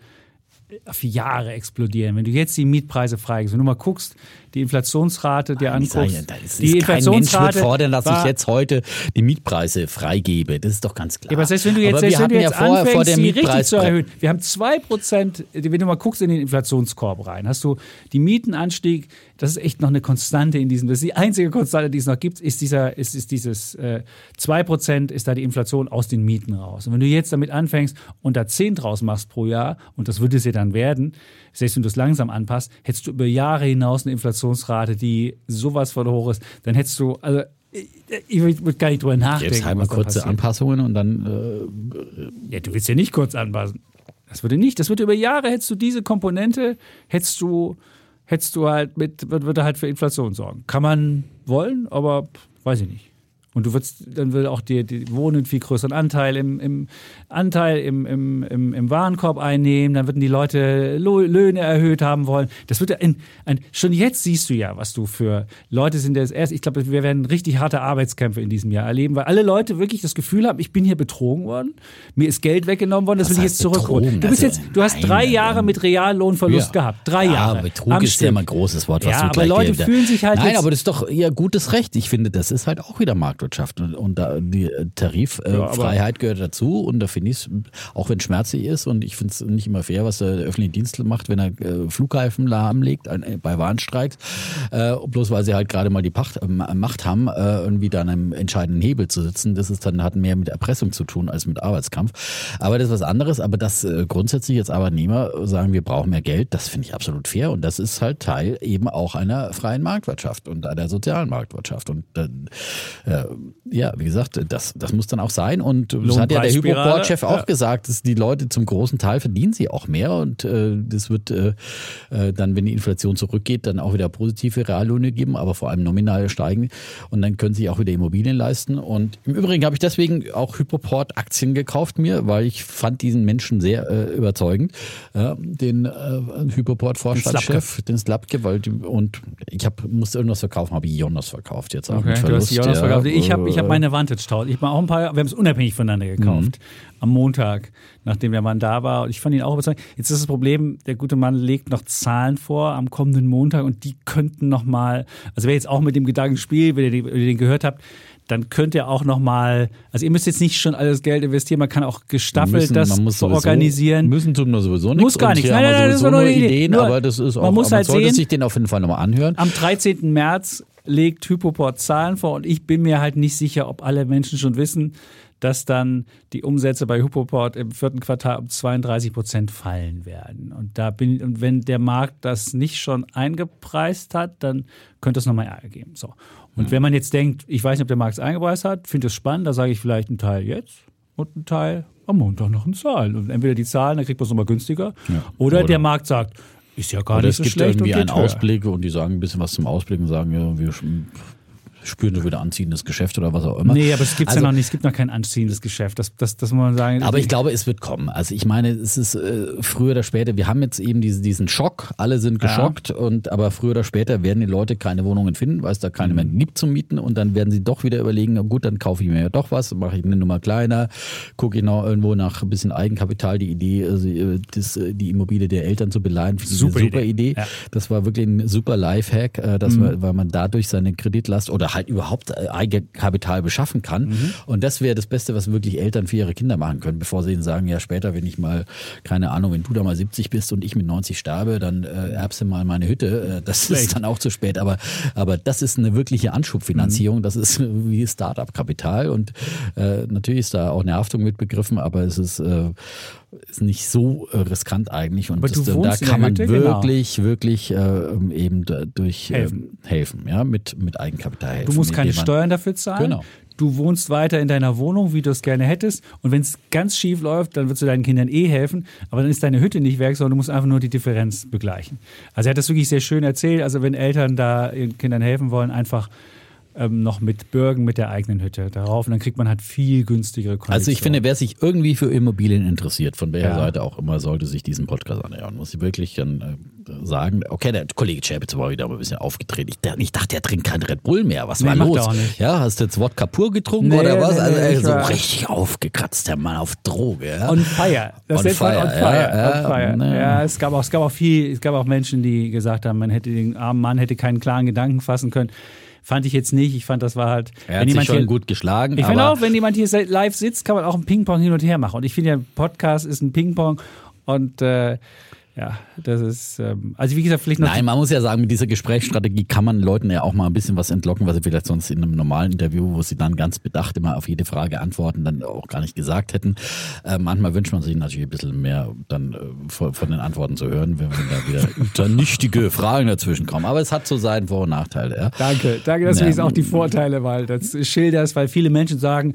auf Jahre explodieren. Wenn du jetzt die Mietpreise freigibst, wenn du mal guckst, die Inflationsrate dir anguckst. Ja, das die Inflationsrate Mensch fordern, dass ich jetzt heute die Mietpreise freigebe. Das ist doch ganz klar. Ja, aber selbst wenn du jetzt, selbst wenn du jetzt ja anfängst, vor die richtig zu erhöhen. Wir haben 2%, wenn du mal guckst in den Inflationskorb rein, hast du die Mietenanstieg, das ist echt noch eine Konstante in diesem, das ist die einzige Konstante, die es noch gibt, ist dieser, ist, ist dieses äh, 2% ist da die Inflation aus den Mieten raus. Und wenn du jetzt damit anfängst und da 10 draus machst pro Jahr, und das würde es ja dann werden, selbst wenn du es langsam anpasst, hättest du über Jahre hinaus eine Inflationsrate, die sowas von hoch ist, dann hättest du, also ich würde gar nicht drüber nachdenken. Jetzt halt mal kurze Anpassungen und dann. Äh, ja, du willst ja nicht kurz anpassen. Das würde nicht. Das würde über Jahre hättest du diese Komponente, hättest du, hättest du halt mit, würde halt für Inflation sorgen. Kann man wollen, aber weiß ich nicht. Und du würdest, dann will auch die, die Wohnen einen viel größeren Anteil im, im Anteil im, im, im, im Warenkorb einnehmen, dann würden die Leute Löhne erhöht haben wollen. Das wird ein, ein, schon jetzt siehst du ja, was du für Leute sind, das erst, ich glaube, wir werden richtig harte Arbeitskämpfe in diesem Jahr erleben, weil alle Leute wirklich das Gefühl haben, ich bin hier betrogen worden, mir ist Geld weggenommen worden, das Was will ich jetzt zurückholen. Du bist also, jetzt, du hast nein, drei Jahre mit Reallohnverlust ja. gehabt. Drei Jahre. Ja, Betrug ist ja immer ein großes Wort, was ja, du aber Leute fühlen sich halt Nein, aber das ist doch ihr gutes Recht. Ich finde, das ist halt auch wieder Markt Marktwirtschaft und, und da die Tariffreiheit äh, gehört dazu und da finde ich es, auch wenn es schmerzlich ist und ich finde es nicht immer fair, was der öffentliche Dienst macht, wenn er äh, Flughäfen lahmlegt äh, bei Warnstreiks, äh, bloß weil sie halt gerade mal die Pacht, äh, Macht haben, äh, irgendwie da an einem entscheidenden Hebel zu sitzen. Das ist dann hat mehr mit Erpressung zu tun als mit Arbeitskampf. Aber das ist was anderes. Aber das äh, grundsätzlich jetzt Arbeitnehmer sagen, wir brauchen mehr Geld, das finde ich absolut fair und das ist halt Teil eben auch einer freien Marktwirtschaft und einer sozialen Marktwirtschaft und äh, ja, wie gesagt, das, das muss dann auch sein. Und das hat ja der Hypoport-Chef auch ja. gesagt, dass die Leute zum großen Teil verdienen sie auch mehr und äh, das wird äh, äh, dann, wenn die Inflation zurückgeht, dann auch wieder positive Reallöhne geben, aber vor allem nominal steigen und dann können sie auch wieder Immobilien leisten. Und im Übrigen habe ich deswegen auch Hypoport-Aktien gekauft mir, weil ich fand diesen Menschen sehr äh, überzeugend, den äh, Hypoport-Vorstandschef, den Slapke, weil die, und ich hab, musste irgendwas verkaufen, habe Jonas verkauft jetzt auch okay, Du hast Jonas ja, verkauft. Ich habe ich hab meine Vantage Tower. Ich auch ein paar, wir haben es unabhängig voneinander gekauft. Mhm. Am Montag, nachdem der Mann da war. Und ich fand ihn auch überzeugend. Jetzt ist das Problem, der gute Mann legt noch Zahlen vor am kommenden Montag und die könnten nochmal, also wer jetzt auch mit dem Gedanken spielt, wenn ihr den gehört habt, dann könnt ihr auch nochmal, also ihr müsst jetzt nicht schon alles Geld investieren, man kann auch gestaffelt müssen, das man muss sowieso, organisieren. Müssen tun wir sowieso nichts. Muss gar nichts. Nein, nein, nein, das ist nur Ideen, Ideen nur, aber das ist auch, man muss halt sollte sehen, sich den auf jeden Fall nochmal anhören. Am 13. März legt Hypoport Zahlen vor und ich bin mir halt nicht sicher, ob alle Menschen schon wissen, dass dann die Umsätze bei Hypoport im vierten Quartal um 32 Prozent fallen werden. Und da bin und wenn der Markt das nicht schon eingepreist hat, dann könnte es nochmal Ärger geben. So. Und mhm. wenn man jetzt denkt, ich weiß nicht, ob der Markt es eingepreist hat, finde es spannend, da sage ich vielleicht einen Teil jetzt und einen Teil am Montag noch eine Zahl. Und entweder die Zahlen, dann kriegt man es nochmal günstiger, ja. oder, oder, der Markt sagt, ist ja gar Oder nicht so schlecht. Es gibt irgendwie einen Ausblick und die sagen ein bisschen was zum Ausblick und sagen, ja, wir spüren wir wieder anziehendes Geschäft oder was auch immer. Nee, aber es gibt also, ja noch nicht, es gibt noch kein anziehendes Geschäft. Das, das, das muss man sagen. Aber ich glaube, es wird kommen. Also ich meine, es ist äh, früher oder später, wir haben jetzt eben diese, diesen Schock, alle sind geschockt ja. und aber früher oder später werden die Leute keine Wohnungen finden, weil es da keine mehr gibt zum Mieten und dann werden sie doch wieder überlegen, gut, dann kaufe ich mir ja doch was, mache ich eine Nummer kleiner, gucke ich noch irgendwo nach ein bisschen Eigenkapital, die Idee, also äh, das, äh, die Immobilie der Eltern zu beleihen, super, super Idee. Idee. Ja. Das war wirklich ein super Lifehack, äh, dass mhm. man, weil man dadurch seine Kreditlast oder halt überhaupt äh, Eigenkapital beschaffen kann. Mhm. Und das wäre das Beste, was wirklich Eltern für ihre Kinder machen können, bevor sie ihnen sagen, ja später, wenn ich mal, keine Ahnung, wenn du da mal 70 bist und ich mit 90 sterbe, dann äh, erbst du mal meine Hütte. Äh, das Vielleicht. ist dann auch zu spät. Aber, aber das ist eine wirkliche Anschubfinanzierung. Mhm. Das ist wie Start-up-Kapital. Und äh, natürlich ist da auch eine Haftung mit begriffen, aber es ist äh, ist nicht so äh, riskant eigentlich und das, da kann man Hütte, wirklich, genau. wirklich äh, eben durch helfen. Äh, helfen, ja, mit, mit Eigenkapital helfen. Du musst keine Steuern dafür zahlen. Genau. Du wohnst weiter in deiner Wohnung, wie du es gerne hättest. Und wenn es ganz schief läuft, dann wirst du deinen Kindern eh helfen. Aber dann ist deine Hütte nicht weg, sondern du musst einfach nur die Differenz begleichen. Also er hat das wirklich sehr schön erzählt. Also wenn Eltern da ihren Kindern helfen wollen, einfach ähm, noch mit Bürgen mit der eigenen Hütte darauf. Und dann kriegt man halt viel günstigere Konditionen. Also ich finde, wer sich irgendwie für Immobilien interessiert, von welcher ja. Seite auch immer, sollte sich diesen Podcast anhören. Muss ich wirklich dann äh, sagen, okay, der Kollege Chapitz war wieder ein bisschen aufgedreht. Ich, ich dachte, er trinkt kein Red Bull mehr. Was nee, war los? Ja, hast du jetzt Wodka pur getrunken nee, oder was? Nee, also ey, so richtig aufgekratzt, der Mann auf Droge. Ja? On fire. Das on fire. On fire. Ja, on fire. Ja, ja, es gab auch, es gab auch viel, es gab auch Menschen, die gesagt haben, man hätte den armen Mann hätte keinen klaren Gedanken fassen können. Fand ich jetzt nicht. Ich fand, das war halt. Er hat sich schon hier, gut geschlagen. Ich finde auch, wenn jemand hier live sitzt, kann man auch ein Ping-Pong hin und her machen. Und ich finde ja, Podcast ist ein Ping-Pong. Und äh, ja, das ist, ähm, also wie gesagt, vielleicht noch. Nein, man muss ja sagen, mit dieser Gesprächsstrategie kann man Leuten ja auch mal ein bisschen was entlocken, was sie vielleicht sonst in einem normalen Interview, wo sie dann ganz bedacht immer auf jede Frage antworten, dann auch gar nicht gesagt hätten. Äh, manchmal wünscht man sich natürlich ein bisschen mehr dann äh, von, von, den Antworten zu hören, wenn, da wieder unternichtige Fragen dazwischen kommen. Aber es hat so seinen Vor- und Nachteil. Ja. Danke, danke, dass ja. du jetzt auch die Vorteile weil das schilderst, weil viele Menschen sagen,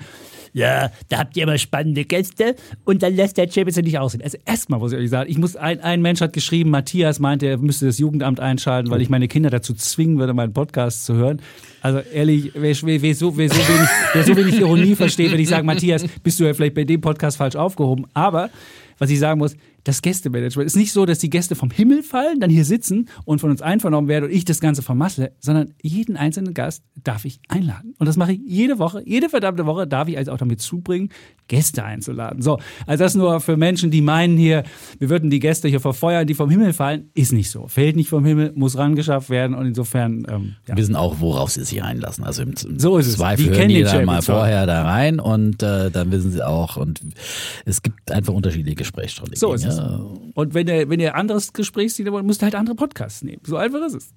ja, da habt ihr immer spannende Gäste und dann lässt der Champions nicht aussehen. Also erstmal muss ich euch sagen, ich muss, ein, ein Mensch hat geschrieben, Matthias meinte, er müsste das Jugendamt einschalten, weil ich meine Kinder dazu zwingen würde, meinen Podcast zu hören. Also ehrlich, wer, wer, so, wer, so wenig, wer so wenig Ironie versteht, wenn ich sage, Matthias, bist du ja vielleicht bei dem Podcast falsch aufgehoben. Aber was ich sagen muss, das Gästemanagement ist nicht so, dass die Gäste vom Himmel fallen, dann hier sitzen und von uns einvernommen werden und ich das Ganze vermasse, sondern jeden einzelnen Gast darf ich einladen. Und das mache ich jede Woche, jede verdammte Woche darf ich also auch damit zubringen, Gäste einzuladen. So, also das nur für Menschen, die meinen hier, wir würden die Gäste hier verfeuern, die vom Himmel fallen, ist nicht so. Fällt nicht vom Himmel, muss rangeschafft werden und insofern. Ähm, ja. Wir wissen auch, worauf sie sich einlassen. Also im, so ist es. Zweifel die hören die da mal vorher da rein und äh, dann wissen sie auch. Und es gibt einfach unterschiedliche Gesprächsstrategien. So ist es. Und wenn ihr, wenn ihr anderes Gesprächsziele wollt, müsst ihr halt andere Podcasts nehmen. So einfach ist es.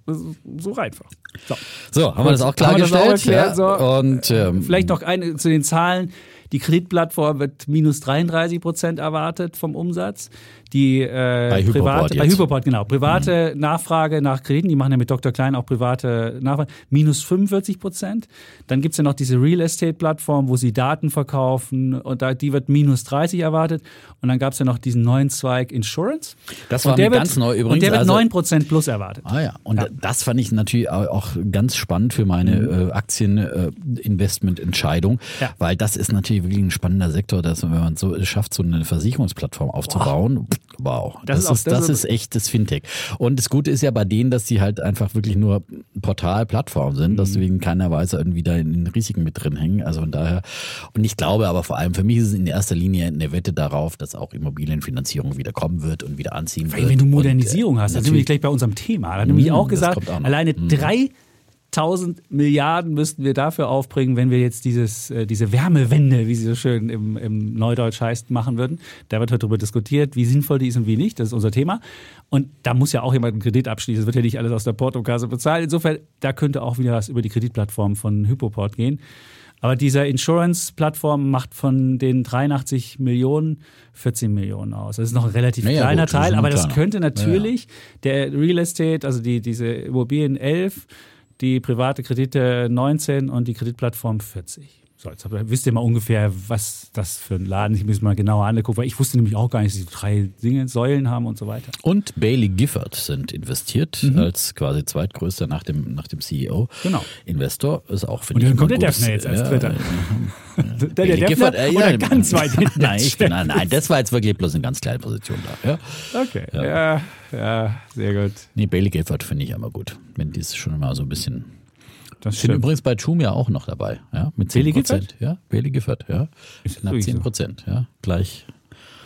so einfach. So, so haben wir das auch klargestellt. So. Ja, und ähm, vielleicht noch eine zu den Zahlen Die Kreditplattform wird minus 33 Prozent erwartet vom Umsatz. Die äh, bei private, bei Hyperport, genau, private mhm. Nachfrage nach Krediten, die machen ja mit Dr. Klein auch private Nachfrage, minus 45 Prozent. Dann gibt's ja noch diese Real Estate-Plattform, wo sie Daten verkaufen und da, die wird minus 30 erwartet. Und dann gab's ja noch diesen neuen Zweig Insurance. Das war der wird, ganz neu übrigens. Und der wird also, 9 Prozent plus erwartet. Ah ja, und ja. das fand ich natürlich auch ganz spannend für meine mhm. äh, Aktieninvestmententscheidung, äh, ja. weil das ist natürlich wirklich ein spannender Sektor, dass wenn man so schafft, so eine Versicherungsplattform aufzubauen, wow, das, das, ist, ist, das ist echtes Fintech. Und das Gute ist ja bei denen, dass sie halt einfach wirklich nur Portalplattform sind, mhm. deswegen keiner weiß irgendwie da in den Risiken mit drin hängen. Also von daher, und ich glaube aber vor allem, für mich ist es in erster Linie eine Wette darauf, dass auch Immobilienfinanzierung wieder kommen wird und wieder anziehen Weil wird. Wenn du Modernisierung und, hast, dann sind wir gleich bei unserem Thema. Da nämlich mhm, auch gesagt, auch alleine mhm. drei 1000 Milliarden müssten wir dafür aufbringen, wenn wir jetzt dieses, äh, diese Wärmewende, wie sie so schön im, im Neudeutsch heißt, machen würden. Da wird heute darüber diskutiert, wie sinnvoll die ist und wie nicht. Das ist unser Thema. Und da muss ja auch jemand einen Kredit abschließen. Das wird ja nicht alles aus der Portokasse bezahlt. Insofern, da könnte auch wieder was über die Kreditplattform von Hypoport gehen. Aber diese Insurance-Plattform macht von den 83 Millionen 14 Millionen aus. Das ist noch ein relativ naja, kleiner gut, Teil, aber das könnte natürlich ja, ja. der Real Estate, also die, diese Immobilien 11, die private Kredite 19 und die Kreditplattform 40. So, jetzt wisst ihr mal ungefähr, was das für ein Laden ist. Ich muss mal genauer angucken, weil ich wusste nämlich auch gar nicht, dass sie drei Dinge, Säulen haben und so weiter. Und Bailey Gifford sind investiert mhm. als quasi zweitgrößter nach dem, nach dem CEO. Genau. Investor ist auch, finde ich, Und dann kommt der Defner jetzt als Dritter. Ja, der, der, der Gifford, äh, ja, ganz weit hinten. nein, ich, nein, nein, das war jetzt wirklich bloß eine ganz kleine Position da. Ja. Okay, ja. ja, sehr gut. Nee, Bailey Gifford finde ich immer gut, wenn die ist schon mal so ein bisschen das sind übrigens bei Chumia auch noch dabei, ja, mit 10 Prozent. Ja, Beli Giffert, ja. Ist Knapp 10 Prozent, ja, gleich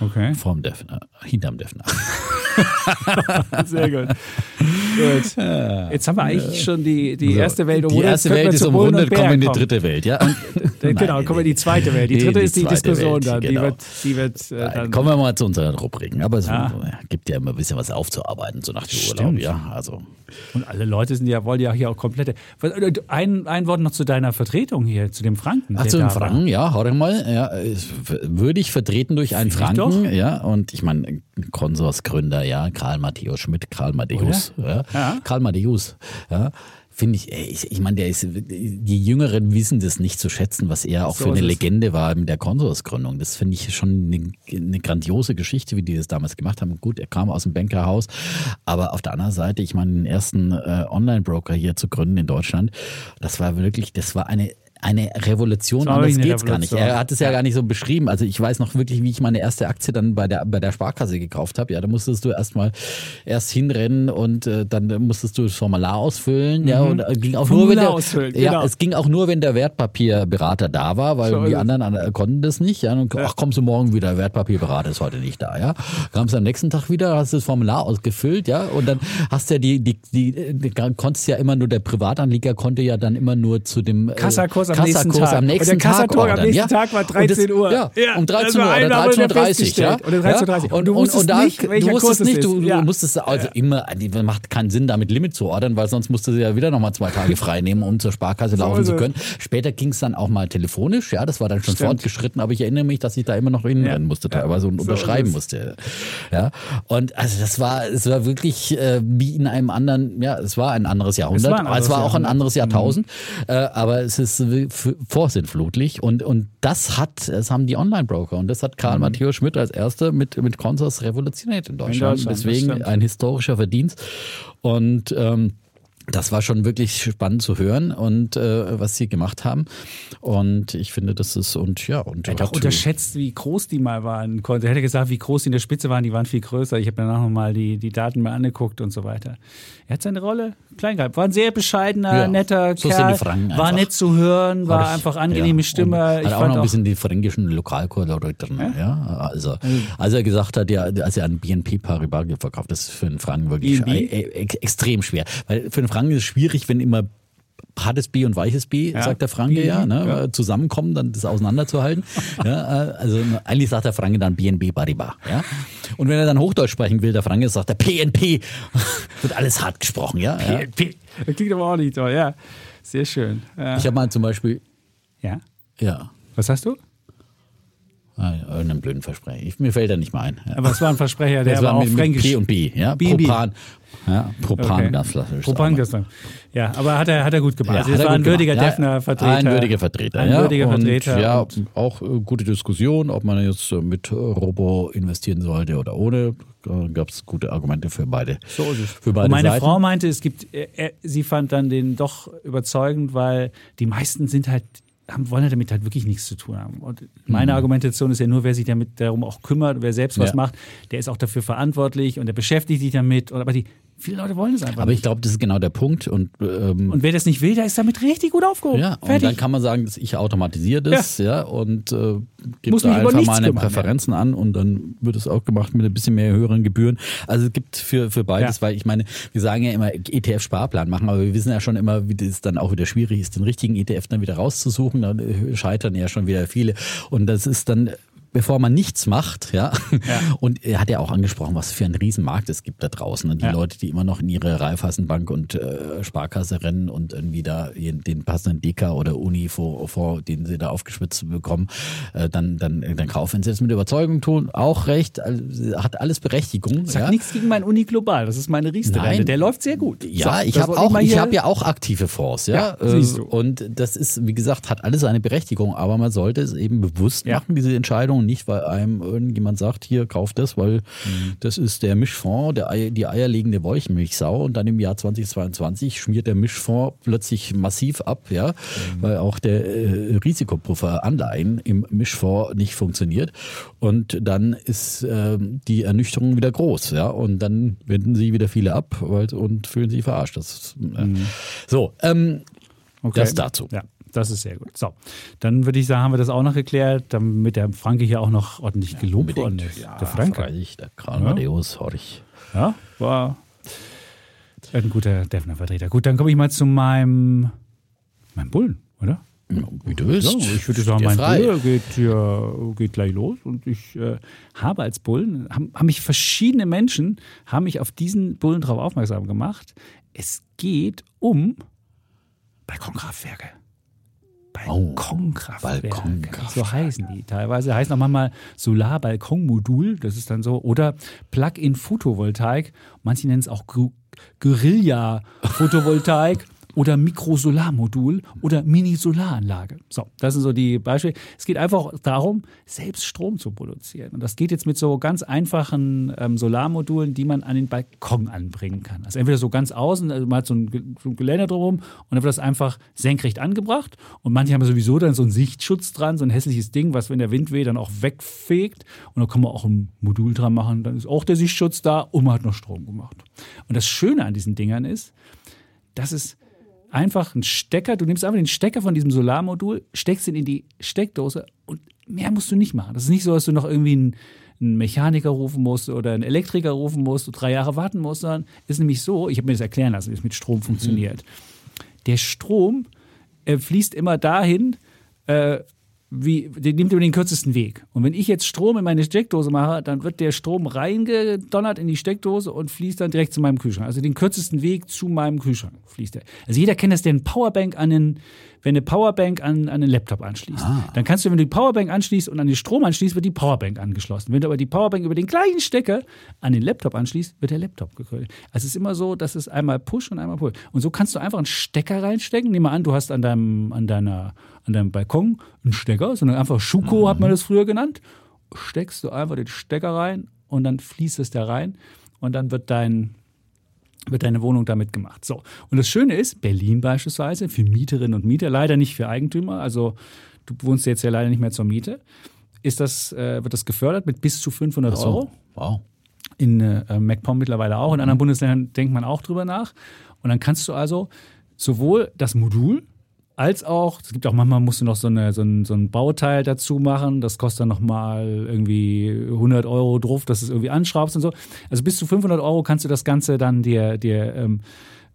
okay. vorm Defner, hinterm Defner. Sehr gut. Gut. Jetzt haben wir eigentlich schon die, die erste Welt umrundet. Die erste Welt ist umrundet, kommen wir in die dritte Welt, ja. Und, genau, kommen wir in die zweite Welt. Die dritte die ist die Diskussion Welt, dann. Genau. Die wird, die wird, äh, dann kommen wir mal zu unseren Rubriken. Aber es ja. gibt ja immer ein bisschen was aufzuarbeiten, so nach dem Urlaub. Ja, also. Und alle Leute sind ja, wollen ja hier auch komplette. Ein, ein Wort noch zu deiner Vertretung hier, zu dem Franken. Ach, zu dem Franken, ja, hau mal. Ja, würde ich vertreten durch einen Franken, ja. Und ich meine, Konsorsgründer, ja, Karl Matthäus Schmidt, Karl Matthäus, ja. Ja. Karl Matthäus, ja finde ich, ich, ich meine, der ist, die Jüngeren wissen das nicht zu schätzen, was er auch so für eine Legende war mit der Konsorsgründung. Das finde ich schon eine, eine, grandiose Geschichte, wie die das damals gemacht haben. Gut, er kam aus dem Bankerhaus, aber auf der anderen Seite, ich meine, den ersten äh, Online-Broker hier zu gründen in Deutschland, das war wirklich, das war eine eine Revolution, anders geht's gar nicht. Er hat es ja, gar nicht so beschrieben. Also ich weiß noch wirklich, wie ich meine erste Aktie dann bei der, bei der Sparkasse gekauft habe. Ja, da musstest du erstmal erst hinrennen und äh, dann musstest du das Formular ausfüllen. Mhm. Ja, und äh, ging auch Formular nur, wenn der, ja, genau. es ging auch nur, wenn der Wertpapierberater da war, weil so die anderen äh, konnten das nicht. Ja, und, ach, kommst du morgen wieder, der Wertpapierberater ist heute nicht da. Ja, kamst am nächsten Tag wieder, hast das Formular ausgefüllt, ja, und dann hast du ja die, die, die, die konntest ja immer nur, der Privatanleger konnte ja dann immer nur zu dem äh, Kassakurs am nächsten Tag. am nächsten und der Kassakurs am nächsten Tag war 13 Uhr. Ja, um 13 Uhr oder 13.30 Uhr. Ja. Oder 13.30 Und, du wusstest und, nicht, welcher du wusstest Kurs nicht, du, du musstest also immer, macht keinen Sinn, damit Limit zu ordern, weil sonst musst du ja wieder nochmal zwei Tage frei nehmen, um zur Sparkasse laufen zu können. Später ging es dann auch mal telefonisch, ja, das war dann schon Stimmt. fortgeschritten, aber ich erinnere mich, dass ich da immer noch hinrennen musste teilweise und unterschreiben musste. Ja. Und also das war, es war wirklich äh, wie in einem anderen, ja, es war ein anderes Jahrhundert, es war, ein anderes es war auch ein anderes Jahrtausend, mhm. äh, aber es ist vorsinnflutlich und, und das hat, das haben die Online-Broker und das hat Karl mhm. Matthäus Schmidt als erster mit, mit Consors revolutioniert in Deutschland. In Deutschland Deswegen ein historischer Verdienst und ähm, das war schon wirklich spannend zu hören und äh, was sie gemacht haben. Und ich finde, das ist und ja und er hat auch unterschätzt, wie groß die mal waren. Er hätte gesagt, wie groß die in der Spitze waren. Die waren viel größer. Ich habe danach nochmal die die Daten mal angeguckt und so weiter. Er hat seine Rolle klein gehabt. War ein sehr bescheidener, ja, netter so Kerl. War nett zu hören. War, war einfach angenehme ja, Stimme. Hat ich auch noch ein bisschen die fränkischen Lokalchöre drin. Ja? ja? Also, als er gesagt hat, ja, als er an BNP Paribas verkauft, das ist für einen Franken wirklich extrem schwer, weil für einen Franken ist schwierig, wenn immer hartes B und weiches B, ja. sagt der Franke ja, ne? ja, zusammenkommen, dann das auseinanderzuhalten. ja, also eigentlich sagt der Franke dann BNB Paribas. Ja? Und wenn er dann Hochdeutsch sprechen will, der Franke sagt der PNP. Wird alles hart gesprochen, ja. PNP. Das klingt aber auch nicht toll, ja. Sehr schön. Ja. Ich habe mal zum Beispiel. Ja. Ja. Was hast du? Irgendeinen blöden Versprecher. Mir fällt er nicht mal ein. Ja. Aber es war ein Versprecher, der das war auch mit, fränkisch. P und B, ja. B, Propan. Ja, Propangasflasche. Okay. Propangasflasche. Ja, aber hat er, hat er gut gemacht. Ja, also das war ein würdiger ja, Defner-Vertreter. Ein würdiger Vertreter, ein ja. würdiger und, Vertreter. Ja, und auch äh, gute Diskussion, ob man jetzt äh, mit Robo investieren sollte oder ohne. Da gab es gute Argumente für beide. So ist es. Für beide und meine Seiten. Frau meinte, es gibt, sie fand dann den doch überzeugend, weil die meisten sind halt haben, wollen ja damit halt wirklich nichts zu tun haben. Und meine Mhm. Argumentation ist ja nur, wer sich damit darum auch kümmert, wer selbst was Ja. macht, der ist auch dafür verantwortlich und der beschäftigt sich damit. Aber die, viele Leute wollen es einfach Aber ich glaube, das ist genau der Punkt. Und, ähm, Und wer das nicht will, der ist damit richtig gut aufgehoben. ja, und Fertig. dann kann man sagen, dass ich automatisiere das, ja, und äh, gebe da einfach meine Präferenzen an und dann wird es auch gemacht mit ein bisschen mehr höheren Gebühren. Also es gibt für, für beides, Ja. weil ich meine, wir sagen ja immer ETF-Sparplan machen, aber wir wissen ja schon immer, wie das dann auch wieder schwierig ist, den richtigen ETF dann wieder rauszusuchen. Dann äh, scheitern ja schon wieder viele. Und das ist dann bevor man nichts macht, ja. Und er hat ja auch angesprochen, was für ein Riesenmarkt es gibt da draußen. Und die Ja. Leute, die immer noch in ihre Raiffeisenbank und äh, Sparkasse rennen und irgendwie da den passenden Deka oder Uni vor, vor den sie da aufgeschwitzt bekommen, äh, dann, dann, dann kaufen sie es mit Überzeugung tun. Auch recht, also, hat alles Berechtigung. Sag ja. nichts gegen mein Uni Global. Das ist meine. Nein. Der läuft sehr gut. Ja, So, ich das habe auch, ich habe ja auch aktive Fonds, ja. Ja, Äh, siehst du. Und das ist, wie gesagt, hat alles eine Berechtigung, aber man sollte es eben bewusst Ja. machen, diese Entscheidung, nicht weil einem irgendjemand sagt, hier kauf das, weil Mhm. das ist der Mischfonds, der Ei, die eierlegende Wollmilchsau und dann im Jahr 2022 schmiert der Mischfonds plötzlich massiv ab, ja, Mhm. weil auch der äh, Risikopuffer Anleihen im Mischfonds nicht funktioniert und dann ist ähm, die Ernüchterung wieder groß, ja, und dann wenden sie wieder viele ab weil, und fühlen sich verarscht. Das, äh, So, ähm, Okay. das dazu. Ja, das ist sehr gut. So, dann würde ich sagen, haben wir das auch noch geklärt, damit der Franke hier auch noch ordentlich gelobt worden ist. der Franke. Freilich, der Karl Matthäus, horch. Ja, war ein guter Defner-Vertreter. Gut, dann komme ich mal zu meinem, meinem Bullen, oder? Wie du willst. Ja, ich würde sagen, mein. Bulle geht, hier, geht gleich los und ich äh, habe als Bullen, haben, haben mich verschiedene Menschen, haben mich auf diesen Bullen darauf aufmerksam gemacht. Es geht um Balkonkraftwerke. Balkonkraftwerke. Balkonkraftwerke. So heißen die. Teilweise heißen auch manchmal Solar-Balkonmodul, das ist dann so, oder Plug-in-Photovoltaik. Manche nennen es auch Gu- Guerilla-Photovoltaik oder Mikrosolarmodul oder Mini-Solaranlage. So, das sind so die Beispiele. Es geht einfach darum, selbst Strom zu produzieren. Und das geht jetzt mit so ganz einfachen ähm, Solarmodulen, die man an den Balkon anbringen kann. Also entweder so ganz außen, also man hat so ein, so ein Geländer drumherum und dann wird das einfach senkrecht angebracht. Und manche haben sowieso dann so einen Sichtschutz dran, so ein hässliches Ding, was wenn der Wind weht, dann auch wegfegt. Und dann kann man auch ein Modul dran machen, dann ist auch der Sichtschutz da und man hat noch Strom gemacht. Und das Schöne an diesen Dingern ist, dass es einfach ein Stecker, du nimmst einfach den Stecker von diesem Solarmodul, steckst ihn in die Steckdose und mehr musst du nicht machen. Das ist nicht so, dass du noch irgendwie einen, einen Mechaniker rufen musst oder einen Elektriker rufen musst und drei Jahre warten musst, sondern ist nämlich so, ich habe mir das erklären lassen, wie es mit Strom funktioniert. Der Strom äh, fließt immer dahin, äh, wie, der nimmt immer den kürzesten Weg. Und wenn ich jetzt Strom in meine Steckdose mache, dann wird der Strom reingedonnert in die Steckdose und fließt dann direkt zu meinem Kühlschrank. Also den kürzesten Weg zu meinem Kühlschrank fließt er. Also jeder kennt das, der eine Powerbank an den, wenn eine Powerbank an, an den Laptop anschließt. Dann kannst du, wenn du die Powerbank anschließt und an den Strom anschließt, wird die Powerbank angeschlossen. Wenn du aber die Powerbank über den gleichen Stecker an den Laptop anschließt, wird der Laptop gekühlt. Also es ist immer so, dass es einmal Push und einmal Pull. Und so kannst du einfach einen Stecker reinstecken. Nehmen wir an, du hast an deinem, an deiner, an deinem Balkon einen Stecker, sondern einfach Schuko hat man das früher genannt. Steckst du einfach den Stecker rein und dann fließt es da rein und dann wird dein, wird deine Wohnung damit gemacht. So. Und das Schöne ist, Berlin beispielsweise, für Mieterinnen und Mieter, leider nicht für Eigentümer, also du wohnst jetzt ja leider nicht mehr zur Miete, ist das, äh, wird das gefördert mit bis zu 500 Ach so. Euro. Wow. In äh, MacPom mittlerweile auch. In anderen Bundesländern denkt man auch drüber nach. Und dann kannst du also sowohl das Modul als auch, es gibt auch manchmal musst du noch so, eine, so, ein, so ein Bauteil dazu machen, das kostet dann nochmal irgendwie 100 Euro drauf, dass du es irgendwie anschraubst und so. Also bis zu 500 Euro kannst du das Ganze dann dir, dir ähm,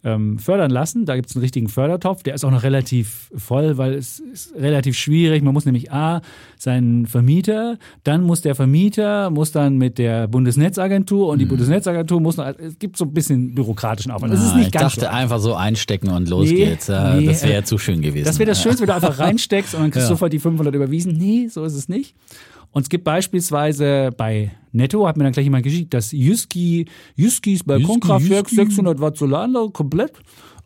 ähm, fördern lassen. Da gibt es einen richtigen Fördertopf, der ist auch noch relativ voll, weil es ist relativ schwierig. Man muss nämlich A, seinen Vermieter, dann muss der Vermieter, muss dann mit der Bundesnetzagentur und die Bundesnetzagentur muss noch, es gibt so ein bisschen bürokratischen Aufwand. Das ist Ah, nicht ich ganz dachte so. einfach so einstecken und los Nee, geht's. Ja, nee, das wäre äh, zu schön gewesen. Das wäre das Schönste, wenn du einfach reinsteckst und dann kriegst du Ja. sofort die 500 überwiesen. Nee, so ist es nicht. Und es gibt beispielsweise bei Netto, hat mir dann gleich jemand geschickt, das Jyski, Jyskis Balkonkraftwerk, 600 Watt Solaranlage, komplett,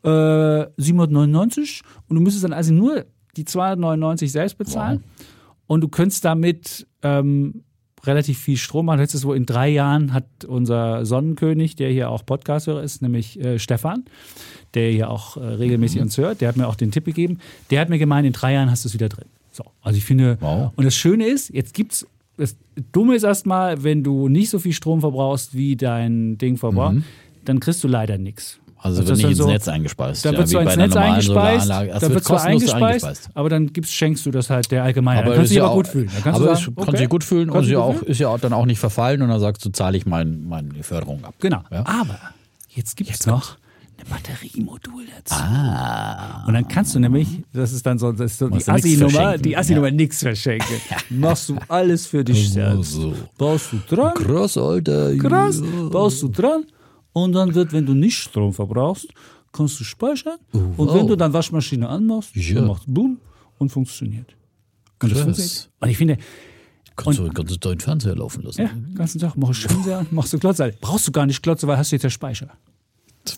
äh, 799. Und du müsstest dann also nur die 299 selbst bezahlen. Wow. Und du könntest damit ähm, relativ viel Strom machen. Ist so in drei Jahren hat unser Sonnenkönig, der hier auch Podcasthörer ist, nämlich äh, Stefan, der hier auch äh, regelmäßig mhm. uns hört, der hat mir auch den Tipp gegeben. Der hat mir gemeint, in drei Jahren hast du es wieder drin. So, also ich finde, wow. und das Schöne ist, jetzt gibt's das Dumme ist erstmal, wenn du nicht so viel Strom verbrauchst, wie dein Ding verbraucht, mhm. dann kriegst du leider nichts. Also, wird nicht ins so, Netz eingespeist. Da wird zwar ins Netz eingespeist, da wird, wird zwar eingespeist, eingespeist, aber dann gibst, schenkst du das halt der Allgemeinheit. Aber kannst du dich aber gut fühlen. aber es okay, kann sich gut fühlen und ist ja, auch, ist ja dann auch nicht verfallen und dann sagst du, zahle ich mein, meine Förderung ab. Genau. Ja? Aber jetzt gibt es noch ein Batteriemodul dazu. Ah. Und dann kannst du nämlich, das ist dann so, das ist so die Assi-Nummer, die Assi-Nummer ja. nichts verschenken. Machst du alles für dich selbst. So. Baust du dran. Krass, Alter. Krass. Baust du dran und dann wird, wenn du nicht Strom verbrauchst, kannst du speichern. Oh, und wenn du dann Waschmaschine anmachst, ja. macht Boom und funktioniert. Und das funktioniert. Und ich finde, Kannst und, du den ganzen Fernseher laufen lassen. Ja, den ganzen Tag machst du Fernseher an, machst du Glotze. Brauchst du gar nicht Glotze, weil hast du jetzt ja Speicher.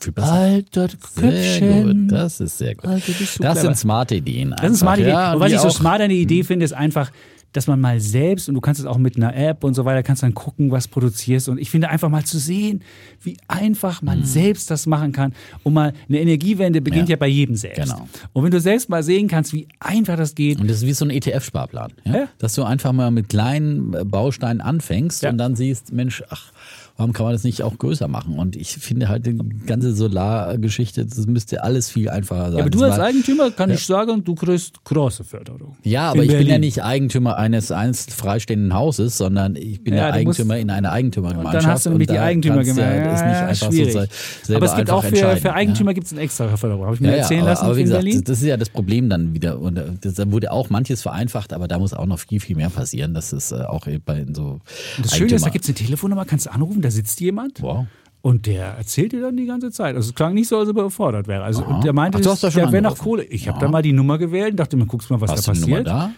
Viel besser. Alter, Köpfchen. Das ist sehr gut. Alter, das sind smarte Ideen. Einfach. Das sind smarte Ideen. Ja, und was ich so smart eine Idee finde, ist einfach, dass man mal selbst, und du kannst es auch mit einer App und so weiter, kannst dann gucken, was produzierst. Und ich finde einfach mal zu sehen, wie einfach man mhm. selbst das machen kann. Und mal eine Energiewende beginnt ja, ja bei jedem selbst. Genau. Und wenn du selbst mal sehen kannst, wie einfach das geht. Und das ist wie so ein ETF-Sparplan. Ja? ja? Dass du einfach mal mit kleinen Bausteinen anfängst und dann siehst, Mensch, ach, warum kann man das nicht auch größer machen? Und ich finde halt die ganze Solargeschichte, das müsste alles viel einfacher sein. Ja, aber du als Eigentümer kann ja. ich sagen, du kriegst große Förderung. Ja, aber ich Berlin. bin ja nicht Eigentümer eines einst freistehenden Hauses, sondern ich bin ja, der Eigentümer in einer Eigentümergemeinschaft. Dann hast du nämlich die Eigentümergemeinschaft. Ja, ist nicht einfach schwierig. So aber es gibt auch für, für Eigentümer ja. gibt es eine extra Förderung. Habe ich mir erzählen aber, lassen aber wie gesagt, Berlin? Das ist ja das Problem dann wieder. Und da wurde auch manches vereinfacht, aber da muss auch noch viel, viel mehr passieren. Das ist äh, auch bei so. Und das Schöne ist, da gibt es eine Telefonnummer, kannst du anrufen, da sitzt jemand. Wow. Und der erzählt dir dann die ganze Zeit. Also es klang nicht so, als ob er überfordert wäre. Also und der meinte, Ach, das, der wäre nach Kohle. Ich habe da mal die Nummer gewählt und dachte mir, guckst mal, was Hast da passiert. Da?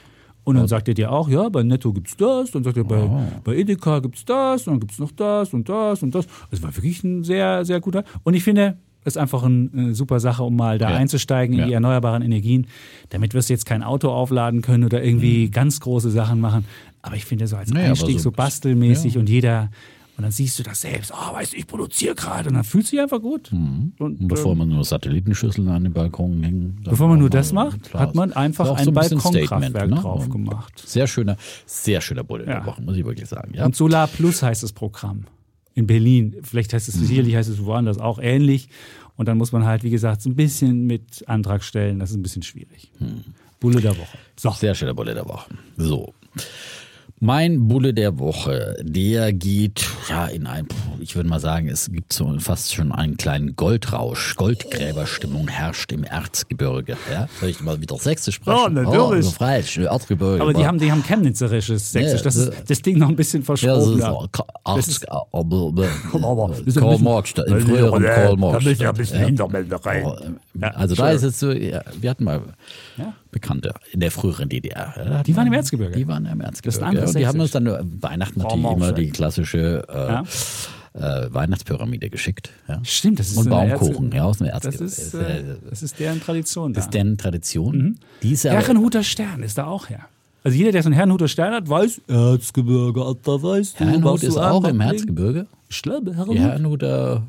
Und dann sagt er dir auch, ja, bei Netto gibt's das, dann sagt er, bei, oh. bei Edeka gibt's das, und dann gibt's noch das und das und das. Es war wirklich ein sehr, sehr guter. Und ich finde, das ist einfach eine super Sache, um mal da ja. einzusteigen in ja. die erneuerbaren Energien. Damit wirst du jetzt kein Auto aufladen können oder irgendwie mhm. ganz große Sachen machen. Aber ich finde so als naja, Einstieg so, so bastelmäßig ja. und jeder und dann siehst du das selbst. Oh, weißt du, ich produziere gerade. Und dann fühlst du dich einfach gut. Mhm. Und, bevor ähm, man nur Satellitenschüsseln an den Balkon hängt. Bevor man nur das macht, hat man einfach ein, so ein Balkonkraftwerk ne? drauf gemacht. Sehr schöner, sehr schöner Bulle ja. der Woche, muss ich wirklich sagen. Ja. Und Solar Plus heißt das Programm. In Berlin. Vielleicht heißt es, mhm. sicherlich heißt es woanders auch ähnlich. Und dann muss man halt, wie gesagt, so ein bisschen mit Antrag stellen. Das ist ein bisschen schwierig. Mhm. Bulle der Woche. So. Sehr schöner Bulle der Woche. So. Mein Bulle der Woche, der geht ja in ein, ich würde mal sagen, es gibt so fast schon einen kleinen Goldrausch. Goldgräberstimmung herrscht im Erzgebirge. Ja? Soll ich mal wieder Sächsisch sprechen? Ja, natürlich. Oh, so frei, Erzgebirge. Aber die haben, die haben chemnitzerisches Sächsisch. Das ist das Ding noch ein bisschen verschoben. Ja, das ist so Karl Marx, in früheren Karl Marx. Da müssen wir ein bisschen Hintermelderei. Also da ist jetzt so, wir hatten mal Bekannte in der früheren DDR. Die waren im Erzgebirge. Die waren im Erzgebirge. Und die haben uns dann Weihnachten natürlich immer die klassische äh, ja. äh, Weihnachtspyramide geschickt. Ja. Stimmt, das ist Und Baumkuchen, ja, aus dem Erzgebirge. Das ist, äh, das ist deren Tradition. Das ist deren Tradition. Mhm. Herrenhuter Stern ist da auch her. Also jeder, der so einen Herrenhuter Stern hat, weiß, Erzgebirge, da weißt du, Herrenhut ist auch im Erzgebirge. Ich glaube, Herrenhut. Die Herrenhuter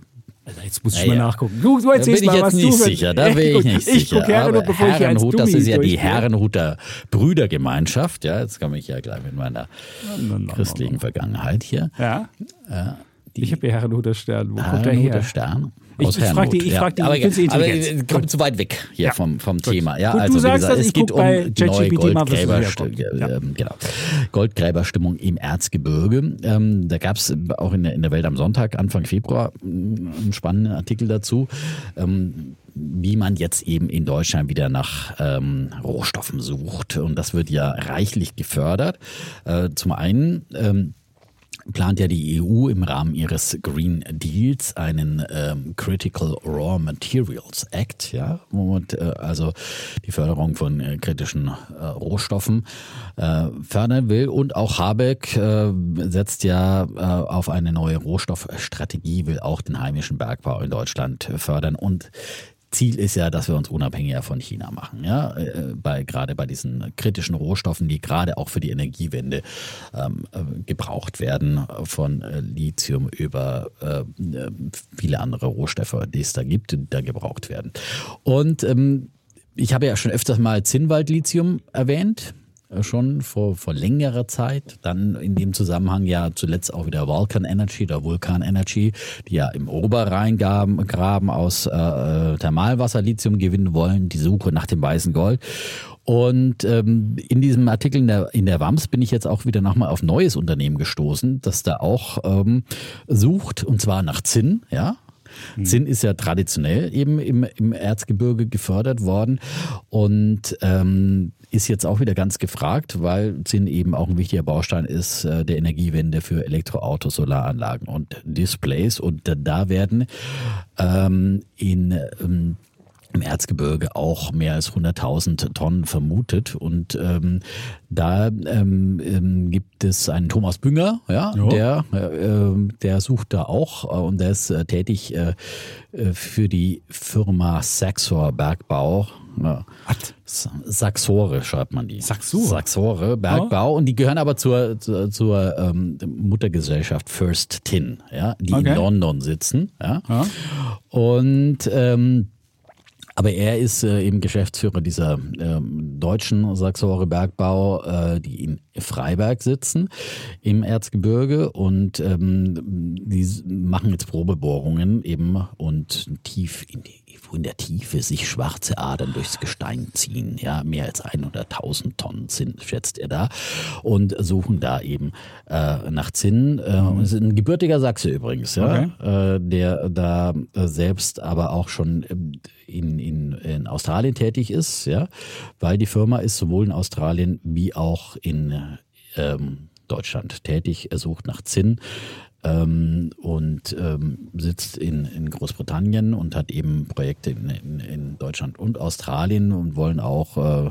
also jetzt muss ich ja, mal nachgucken. Du, erzählst da bin ich jetzt nicht sicher. Da bin ich nicht ich sicher. Herrenhut, bevor Herrenhut, das ist ja die Herrenhuter Brüdergemeinschaft. Ja, jetzt komme ich ja gleich mit meiner no, no, no, christlichen Vergangenheit hier. Ja. ja ich habe hier Herrenhuter Stern. Wo kommt der her? Stern. Aus ich, ich frage die, ich frag die ja. aber, aber äh, kommt zu weit weg hier ja. vom, vom Thema. Ja, Gut, also, du sagst gesagt, das, es geht um die neue Goldgräber, ja. Ähm, genau. Goldgräberstimmung im Erzgebirge. Ähm, da gab es auch in der, in der Welt am Sonntag, Anfang Februar, einen spannenden Artikel dazu. Ähm, wie man jetzt eben in Deutschland wieder nach ähm, Rohstoffen sucht. Und das wird ja reichlich gefördert. Äh, zum einen ähm, plant ja die EU im Rahmen ihres Green Deals einen ähm, Critical Raw Materials Act, ja, womit äh, also die Förderung von äh, kritischen äh, Rohstoffen äh, fördern will. Und auch Habeck äh, setzt ja äh, auf eine neue Rohstoffstrategie, will auch den heimischen Bergbau in Deutschland fördern und Ziel ist ja, dass wir uns unabhängiger von China machen. Ja, äh, bei, gerade bei diesen kritischen Rohstoffen, die gerade auch für die Energiewende ähm, äh, gebraucht werden, von äh, Lithium über äh, viele andere Rohstoffe, die es da gibt, die da gebraucht werden. Und ähm, ich habe ja schon öfters mal Zinnwald-Lithium erwähnt. Äh, schon vor, vor längerer Zeit. Dann in dem Zusammenhang ja zuletzt auch wieder Vulcan Energy oder Vulcan Energy, die ja im Oberrheingraben aus äh, äh, Thermalwasser Lithium gewinnen wollen, die Suche nach dem weißen Gold. Und ähm, in diesem Artikel in der, in der WAMS bin ich jetzt auch wieder nochmal auf neues Unternehmen gestoßen, das da auch ähm, sucht, und zwar nach Zinn, ja, Mhm. Zinn ist ja traditionell eben im, im Erzgebirge gefördert worden und ähm, ist jetzt auch wieder ganz gefragt, weil Zinn eben auch ein wichtiger Baustein ist äh, der Energiewende für Elektroautos, Solaranlagen und Displays. Und da werden ähm, in ähm, im Erzgebirge auch mehr als 100.000 Tonnen vermutet. Und ähm, da ähm, ähm, gibt es einen Thomas Bünger, ja, jo. der, äh, der sucht da auch äh, und der ist äh, tätig äh, äh für die Firma Saxor Bergbau. Ja. Saxore schreibt man die. Saxore. Saxore, Bergbau. Oh. Und die gehören aber zur, zur, zur ähm, Muttergesellschaft First Tin, ja, die okay. in London sitzen. Ja. ja. Und ähm, aber er ist äh, eben Geschäftsführer dieser ähm, deutschen Saxore Bergbau, äh, die in Freiberg sitzen im Erzgebirge und ähm, die machen jetzt Probebohrungen eben und tief in die wo in der Tiefe sich schwarze Adern durchs Gestein ziehen. Ja, mehr als 100.000 Tonnen sind, schätzt er da. Und suchen da eben äh, nach Zinn. Äh, mhm. ist ein gebürtiger Sachse übrigens, ja, okay. äh, der da selbst aber auch schon ähm, in, in, in Australien tätig ist, ja, weil die Firma ist sowohl in Australien wie auch in ähm, Deutschland tätig. Er sucht nach Zinn ähm, und ähm, sitzt in, in Großbritannien und hat eben Projekte in, in, in Deutschland und Australien und wollen auch äh,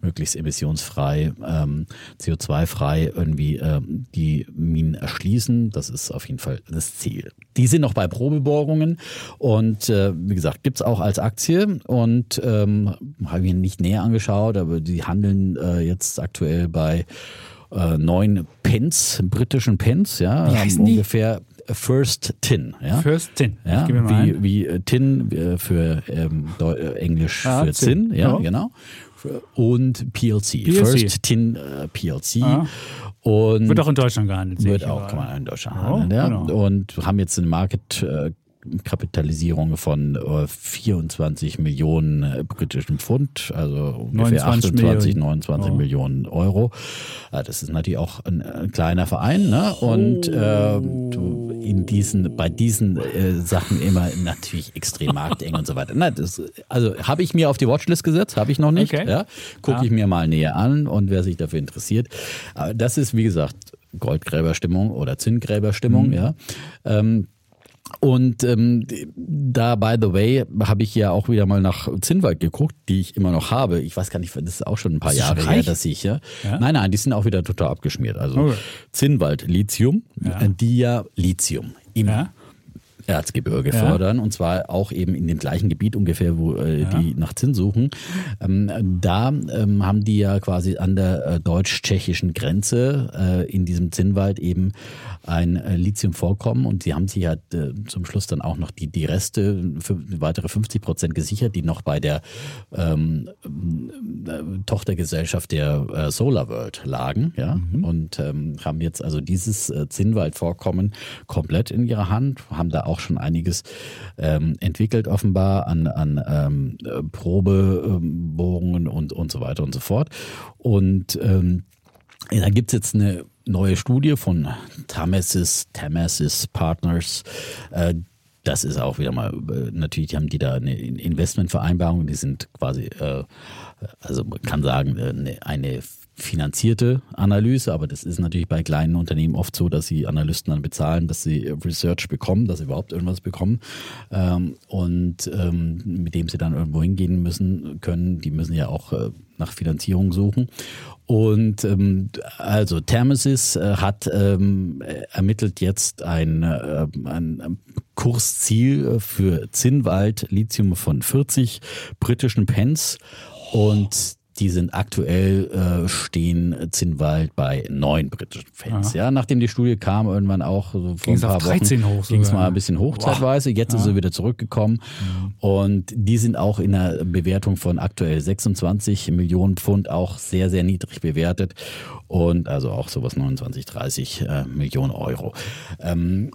möglichst emissionsfrei, ähm, CO2-frei irgendwie äh, die Minen erschließen. Das ist auf jeden Fall das Ziel. Die sind noch bei Probebohrungen und äh, wie gesagt, gibt's auch als Aktie und ähm, habe ich nicht näher angeschaut, aber die handeln äh, jetzt aktuell bei äh, neun Pence, britischen Pence, ja, wie ungefähr First Tin. Ja? First Tin. Ja, wie, wie äh, Tin äh, für ähm, äh, Englisch ah, für Zinn, ja, ja, genau. Und PLC, PLC. First Tin äh, PLC. Ah. Und wird auch in Deutschland gehandelt. Wird auch kann man in Deutschland oh, handeln. Ja. Genau. Und haben jetzt eine Market Kapitalisierung von 24 äh, Millionen äh, britischen Pfund, also ungefähr 28, Millionen. 29 oh. Millionen Euro. Das ist natürlich auch ein, ein kleiner Verein, ne? Und äh, du in diesen, bei diesen äh, Sachen immer natürlich extrem markteng und so weiter. Na, das, also habe ich mir auf die Watchlist gesetzt, habe ich noch nicht. Okay. Ja? Gucke ja. ich mir mal näher an und wer sich dafür interessiert. Aber das ist, wie gesagt, Goldgräberstimmung oder Zinngräberstimmung, mhm. ja. Ähm, und ähm, da, by the way, habe ich ja auch wieder mal nach Zinnwald geguckt, die ich immer noch habe. Ich weiß gar nicht, das ist auch schon ein paar Jahre her, dass ich ja. ja. Nein, nein, die sind auch wieder total abgeschmiert. Also okay. Zinnwald, Lithium, ja. Dia Lithium. Immer. Ja. Erzgebirge ja. fördern und zwar auch eben in dem gleichen Gebiet ungefähr, wo äh, ja. die nach Zinn suchen. Ähm, da ähm, haben die ja quasi an der äh, deutsch-tschechischen Grenze äh, in diesem Zinnwald eben ein äh, Lithiumvorkommen und sie haben sich ja äh, zum Schluss dann auch noch die, die Reste, für, weitere 50 Prozent gesichert, die noch bei der ähm, äh, Tochtergesellschaft der Solar World lagen, ja, mhm. und ähm, haben jetzt also dieses Zinnwaldvorkommen komplett in ihrer Hand, haben da auch schon einiges ähm, entwickelt offenbar an, an ähm, Probebohrungen und, und so weiter und so fort. Und ähm, da gibt's jetzt eine neue Studie von Tamesis, Tamesis Partners, äh, das ist auch wieder mal, äh, natürlich haben die da eine Investmentvereinbarung, die sind quasi, äh, also man kann sagen, äh, eine finanzierte Analyse, aber das ist natürlich bei kleinen Unternehmen oft so, dass sie Analysten dann bezahlen, dass sie Research bekommen, dass sie überhaupt irgendwas bekommen ähm, und ähm, mit dem sie dann irgendwo hingehen müssen können. Die müssen ja auch äh, nach Finanzierung suchen. Und ähm, also Thermesis äh, hat ähm, ermittelt jetzt ein, äh, ein Kursziel für Zinnwald Lithium von 40 britischen Pence und die sind aktuell äh, stehen Zinnwald bei neun britischen Fans. Ja, nachdem die Studie kam, irgendwann auch so vor Ging's ein paar Wochen ging es mal ein bisschen hoch Boah. zeitweise. Jetzt ist Ja. sie wieder zurückgekommen Mhm. und die sind auch in einer Bewertung von aktuell 26 Millionen Pfund auch sehr sehr niedrig bewertet und also auch sowas 29, 30 äh, Millionen Euro. Ähm,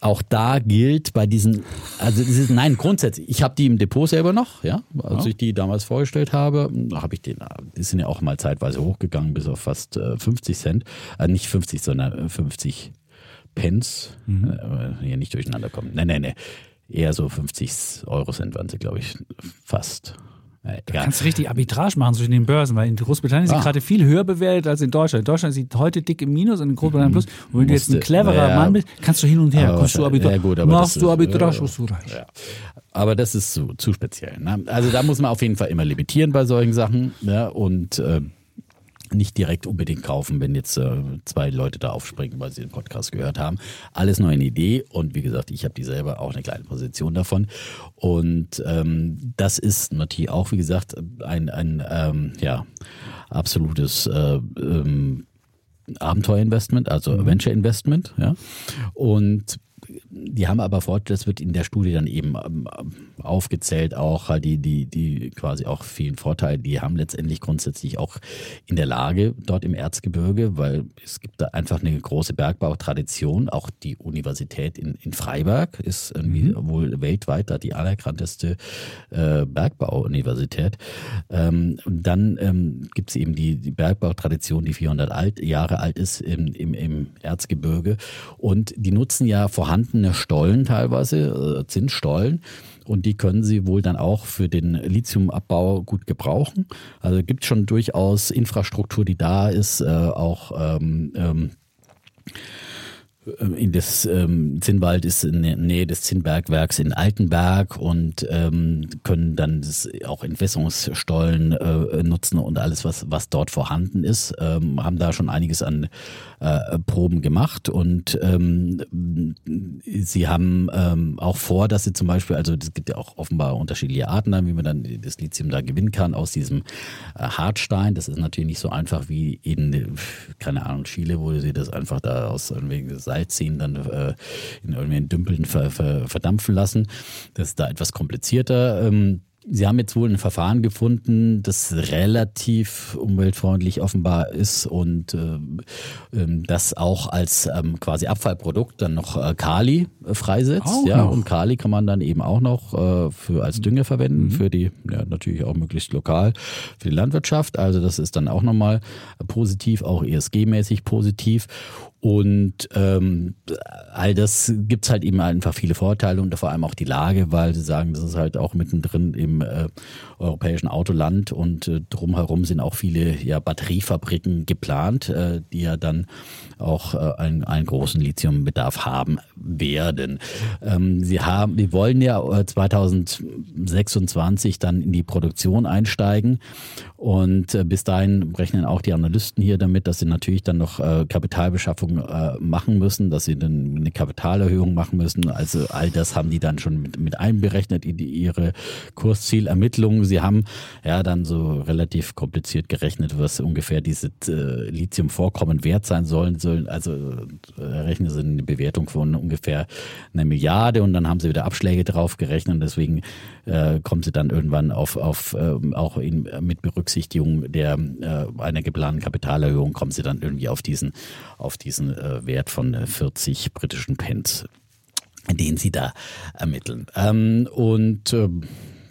auch da gilt bei diesen, also das ist, nein, grundsätzlich, ich habe die im Depot selber noch, ja, als ich die damals vorgestellt habe, habe ich den, die sind ja auch mal zeitweise hochgegangen bis auf fast äh, 50 Cent, äh, nicht 50, sondern äh, 50 Pence, äh, hier nicht durcheinander kommen, nee, nee, nee, eher so 50 Euro Cent waren sie, glaube ich, fast. Äh, egal. Kannst du richtig Arbitrage machen zwischen den Börsen, weil in Großbritannien sind Ah. gerade viel höher bewertet als in Deutschland. In Deutschland sieht heute dick im Minus und in Großbritannien plus. Und wenn du jetzt ein cleverer ja. Mann bist, kannst du hin und her. Kannst du Arbitrage. ja, gut, aber Machst du Arbitrage, wirst du reich. Ja. Aber das ist zu, zu speziell. Ne? Also da muss man auf jeden Fall immer limitieren bei solchen Sachen ja? und äh, nicht direkt unbedingt kaufen, wenn jetzt äh, zwei Leute da aufspringen, weil sie den Podcast gehört haben. Alles nur eine Idee und wie gesagt, ich habe die selber auch eine kleine Position davon. Und ähm, das ist natürlich auch, wie gesagt, ein, ein ähm, ja, absolutes äh, ähm, Abenteuerinvestment, also Venture Investment, ja. Und die haben aber vor, das wird in der Studie dann eben ähm, aufgezählt, auch halt die, die, die quasi auch vielen Vorteile, die haben letztendlich grundsätzlich auch in der Lage dort im Erzgebirge, weil es gibt da einfach eine große Bergbautradition. Auch die Universität in, in Freiberg ist irgendwie wohl weltweit da die anerkannteste äh, Bergbauuniversität. Ähm, und dann ähm, gibt es eben die, die Bergbautradition, die 400 alt, Jahre alt ist im, im, im Erzgebirge. Und die nutzen ja vorhandene Stollen teilweise, äh, Zinsstollen. Und die können sie wohl dann auch für den Lithiumabbau gut gebrauchen. Also gibt schon durchaus Infrastruktur, die da ist, äh, auch ähm, ähm, in das ähm, Zinnwald ist in der Nähe des Zinnbergwerks in Altenberg und ähm, können dann auch Entwässerungsstollen äh, nutzen und alles, was, was dort vorhanden ist. Ähm, haben da schon einiges an äh, Proben gemacht und ähm, sie haben ähm, auch vor, dass sie zum Beispiel, also es gibt ja auch offenbar unterschiedliche Arten, wie man dann das Lithium da gewinnen kann aus diesem äh, Hartstein. Das ist natürlich nicht so einfach wie äh, keine Ahnung, Chile, wo sie das einfach da aus irgendwelchen Salzseen dann äh, in irgendwelchen Dümpeln ver, ver, verdampfen lassen. Das ist da etwas komplizierter. Ähm, Sie haben jetzt wohl ein Verfahren gefunden, das relativ umweltfreundlich offenbar ist und äh, ähm, das auch als ähm, quasi Abfallprodukt dann noch äh, Kali äh, freisetzt. Auch ja, noch. und Kali kann man dann eben auch noch äh, für als Dünger verwenden, für die, ja, natürlich auch möglichst lokal, für die Landwirtschaft. Also das ist dann auch nochmal positiv, auch ESG-mäßig positiv. Und ähm, all das gibt's halt eben einfach viele Vorteile und vor allem auch die Lage, weil sie sagen, das ist halt auch mittendrin im äh, europäischen Autoland und äh, drumherum sind auch viele ja, Batteriefabriken geplant, äh, die ja dann auch äh, einen, einen großen Lithiumbedarf haben werden. Ähm, sie haben, wir wollen ja äh, 2026 dann in die Produktion einsteigen und äh, bis dahin rechnen auch die Analysten hier damit, dass sie natürlich dann noch äh, Kapitalbeschaffung äh, machen müssen, dass sie dann eine Kapitalerhöhung machen müssen. Also all das haben die dann schon mit, mit einberechnet in die, ihre Kurszielermittlungen. Sie haben ja dann so relativ kompliziert gerechnet, was ungefähr diese äh, Lithiumvorkommen wert sein sollen. sollen. Also äh, rechnen sie eine Bewertung von ungefähr einer Milliarde und dann haben sie wieder Abschläge drauf gerechnet und deswegen äh, kommen sie dann irgendwann auf, auf ähm, auch in, mit Berücksichtigung der äh, einer geplanten Kapitalerhöhung kommen sie dann irgendwie auf diesen auf diesen äh, Wert von äh, 40 britischen Pence den sie da ermitteln. Ähm, und ähm,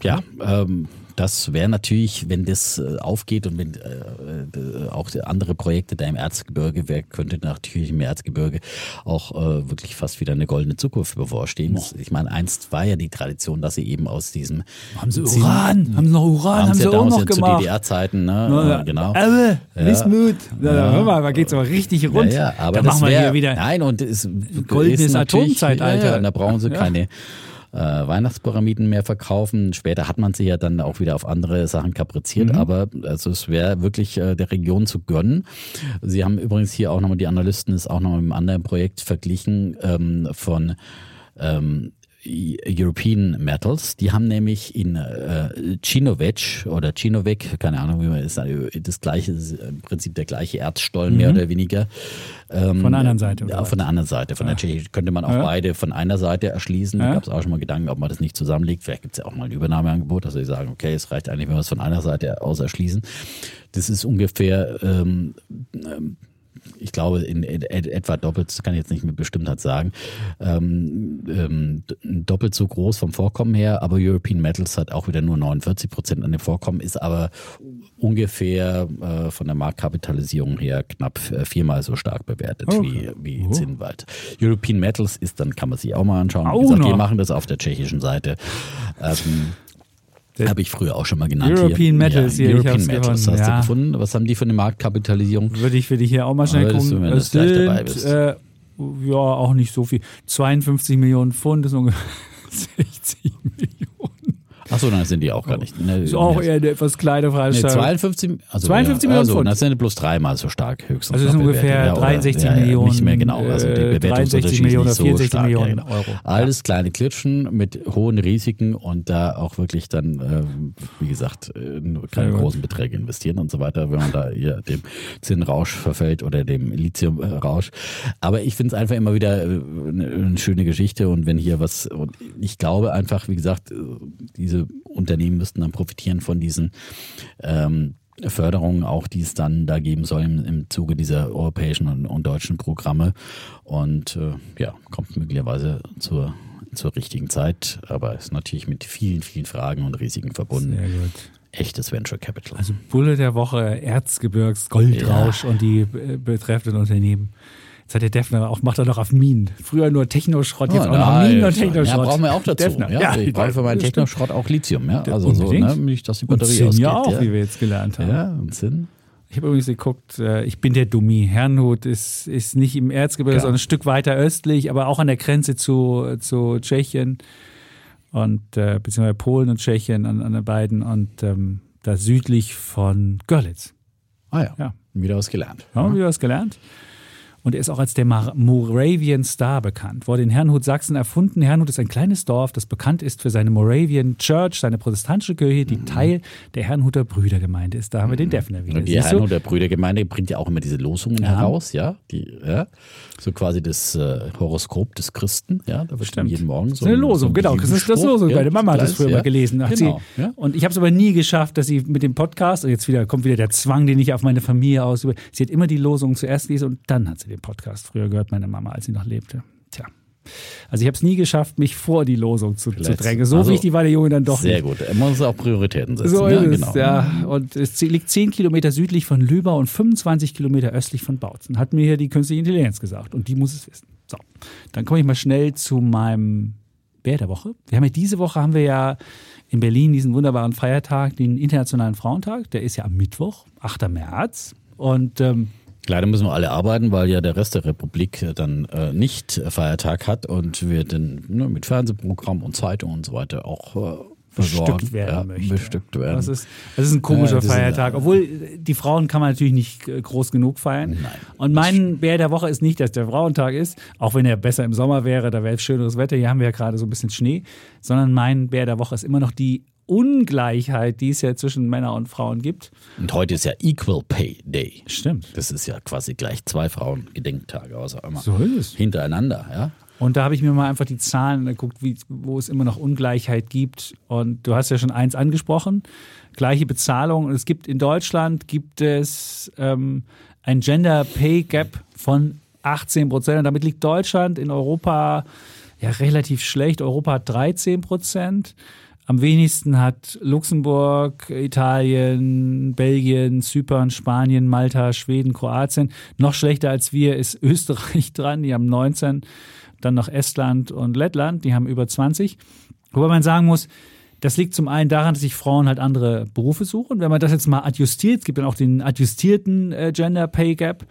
ja, ähm, das wäre natürlich, wenn das äh, aufgeht und wenn äh, auch andere Projekte da im Erzgebirge, wer könnte natürlich im Erzgebirge auch äh, wirklich fast wieder eine goldene Zukunft bevorstehen. Oh. Ich meine, einst war ja die Tradition, dass sie eben aus diesem haben sie Uran, haben sie noch Uran, haben, haben sie auch noch gemacht. Zu DDR-Zeiten, ne? Ja, genau. Aber, ja. Wismut. Ja, ja. Hör mal, da geht's aber richtig rund. Ja, ja aber da machen wir hier wieder nein und ist goldenes Atomzeitalter. Ja, da brauchen sie keine äh, Weihnachtspyramiden mehr verkaufen. Später hat man sie ja dann auch wieder auf andere Sachen kapriziert, mhm. aber also es wäre wirklich äh, der Region zu gönnen. Sie haben übrigens hier auch nochmal, die Analysten ist auch nochmal mit einem anderen Projekt verglichen ähm, von ähm, European Metals. Die haben nämlich in äh, Chinovec oder Chinovec, keine Ahnung, wie man ist, das gleiche, im Prinzip der gleiche Erzstollen, mhm. mehr oder weniger. Ähm, von der anderen Seite. Ja, von der anderen Seite. Von ja. der Tschechischen könnte man auch ja. beide von einer Seite erschließen. Ja. Da gab es auch schon mal Gedanken, ob man das nicht zusammenlegt. Vielleicht gibt es ja auch mal ein Übernahmeangebot, dass sie sagen, okay, es reicht eigentlich, wenn wir es von einer Seite aus erschließen. Das ist ungefähr ähm, ähm ich glaube, in, etwa doppelt, kann ich jetzt nicht mit Bestimmtheit sagen, ähm, ähm, doppelt so groß vom Vorkommen her, aber European Metals hat auch wieder nur 49 Prozent an dem Vorkommen, ist aber ungefähr äh, von der Marktkapitalisierung her knapp äh, viermal so stark bewertet okay. wie, wie oh. Zinnwald. European Metals ist, dann kann man sich auch mal anschauen. Wie gesagt, wir machen das auf der tschechischen Seite. Ähm, habe ich früher auch schon mal genannt. European hier. Metals, ja, hier, European Metals hast ja. du gefunden. Was haben die für eine Marktkapitalisierung? Würde ich für dich hier auch mal schnell gucken. Wenn das sind, dabei bist. Äh, ja, auch nicht so viel. 52 Millionen Pfund ist ungefähr 60 Millionen. Achso, dann sind die auch gar nicht. Ne, ist auch eher eine etwas kleine Freistellung. Nee, 52, also 52 Millionen also, Pfund. Das sind bloß dreimal so stark höchstens. Also das sind ungefähr ja, 63 ja, Millionen. Nicht mehr genau. Also die äh, 63 Millionen oder 64 so Millionen genau. Euro. Alles kleine Klitschen mit hohen Risiken und da auch wirklich dann, äh, wie gesagt, äh, keine großen Beträge investieren und so weiter, wenn man da hier dem Zinnrausch verfällt oder dem Lithiumrausch. Aber ich finde es einfach immer wieder äh, eine schöne Geschichte und wenn hier was, und ich glaube einfach, wie gesagt, diese Unternehmen müssten dann profitieren von diesen ähm, Förderungen auch, die es dann da geben soll im, im Zuge dieser europäischen und, und deutschen Programme. Und äh, ja, kommt möglicherweise zur, zur richtigen Zeit, aber ist natürlich mit vielen, vielen Fragen und Risiken verbunden. Sehr gut. Echtes Venture Capital. Also Bulle der Woche, Erzgebirgs, Goldrausch ja. und die äh, betreffenden Unternehmen. Hat der Defner auch, macht er doch auf Minen. Früher nur Technoschrott, jetzt oh, auch noch Minen und Technoschrott. Ja, brauchen wir auch dazu. Defner. Ja, ja, ich brauche für meinen Technoschrott auch Lithium. Ja? Also Unbedingt. so, ne? nicht, dass die Batterie und Zinn ja auch, ja. wie wir jetzt gelernt haben. Ja, und Zinn. Ich habe übrigens geguckt, äh, ich bin der Dummi. Herrnhut ist, ist nicht im Erzgebirge, ja. sondern ein Stück weiter östlich, aber auch an der Grenze zu, zu Tschechien und äh, beziehungsweise Polen und Tschechien an, an den beiden und ähm, da südlich von Görlitz. Ah ja. ja. Wieder was gelernt. Ja, wieder was gelernt und er ist auch als der Moravian Star bekannt. Wurde in Herrnhut, Sachsen erfunden. Herrnhut ist ein kleines Dorf, das bekannt ist für seine Moravian Church, seine protestantische Kirche, die mhm. Teil der Herrnhuter Brüdergemeinde ist. Da haben wir den mhm. Defner wieder. Und die Herrnhuter Brüdergemeinde bringt ja auch immer diese Losungen ja. heraus, ja? Die, ja? So quasi das äh, Horoskop des Christen, ja? Da wird Stimmt. jeden Morgen so eine Losung, so genau. Das ist das Losung. Meine Mama hat das früher mal gelesen. Genau. Sie. Und ich habe es aber nie geschafft, dass sie mit dem Podcast, und jetzt wieder kommt wieder der Zwang, den ich auf meine Familie ausübe, sie hat immer die Losung zuerst gelesen und dann hat sie den Podcast früher gehört, meine Mama, als sie noch lebte. Tja. Also ich habe es nie geschafft, mich vor die Losung zu, zu drängen. So also, wichtig war der Junge dann doch Sehr nicht. gut. Er muss auch Prioritäten setzen. So ist ja, genau. es, ja. Und es liegt 10 Kilometer südlich von Lüber und 25 Kilometer östlich von Bautzen. Hat mir hier die künstliche Intelligenz gesagt. Und die muss es wissen. So, dann komme ich mal schnell zu meinem Bär der Woche. Wir haben ja diese Woche haben wir ja in Berlin diesen wunderbaren Feiertag, den Internationalen Frauentag. Der ist ja am Mittwoch, 8. März. Und ähm, Leider müssen wir alle arbeiten, weil ja der Rest der Republik dann äh, nicht Feiertag hat und wir dann ne, mit Fernsehprogramm und Zeitung und so weiter auch äh, bestückt werden ja, möchte. Bestückt werden. Das ist, das ist ein komischer ja, Feiertag. Obwohl die Frauen kann man natürlich nicht äh, groß genug feiern. Nein, und mein Bär der Woche ist nicht, dass der Frauentag ist, auch wenn er besser im Sommer wäre, da wäre schöneres Wetter. Hier haben wir ja gerade so ein bisschen Schnee. Sondern mein Bär der Woche ist immer noch die Ungleichheit, die es ja zwischen Männern und Frauen gibt. Und heute ist ja Equal Pay Day. Stimmt. Das ist ja quasi gleich zwei Frauen-Gedenktage, außer einmal. So ist es. Hintereinander, ja. Und da habe ich mir mal einfach die Zahlen geguckt, wie, wo es immer noch Ungleichheit gibt. Und du hast ja schon eins angesprochen, gleiche Bezahlung. Und es gibt in Deutschland gibt es ähm, ein Gender Pay Gap von 18 Prozent. Und damit liegt Deutschland in Europa ja relativ schlecht. Europa hat 13 Prozent. Am wenigsten hat Luxemburg, Italien, Belgien, Zypern, Spanien, Malta, Schweden, Kroatien. Noch schlechter als wir ist Österreich dran, die haben 19. Dann noch Estland und Lettland, die haben über 20. Wobei man sagen muss, das liegt zum einen daran, dass sich Frauen halt andere Berufe suchen. Wenn man das jetzt mal adjustiert, es gibt dann auch den adjustierten äh, Gender Pay Gap,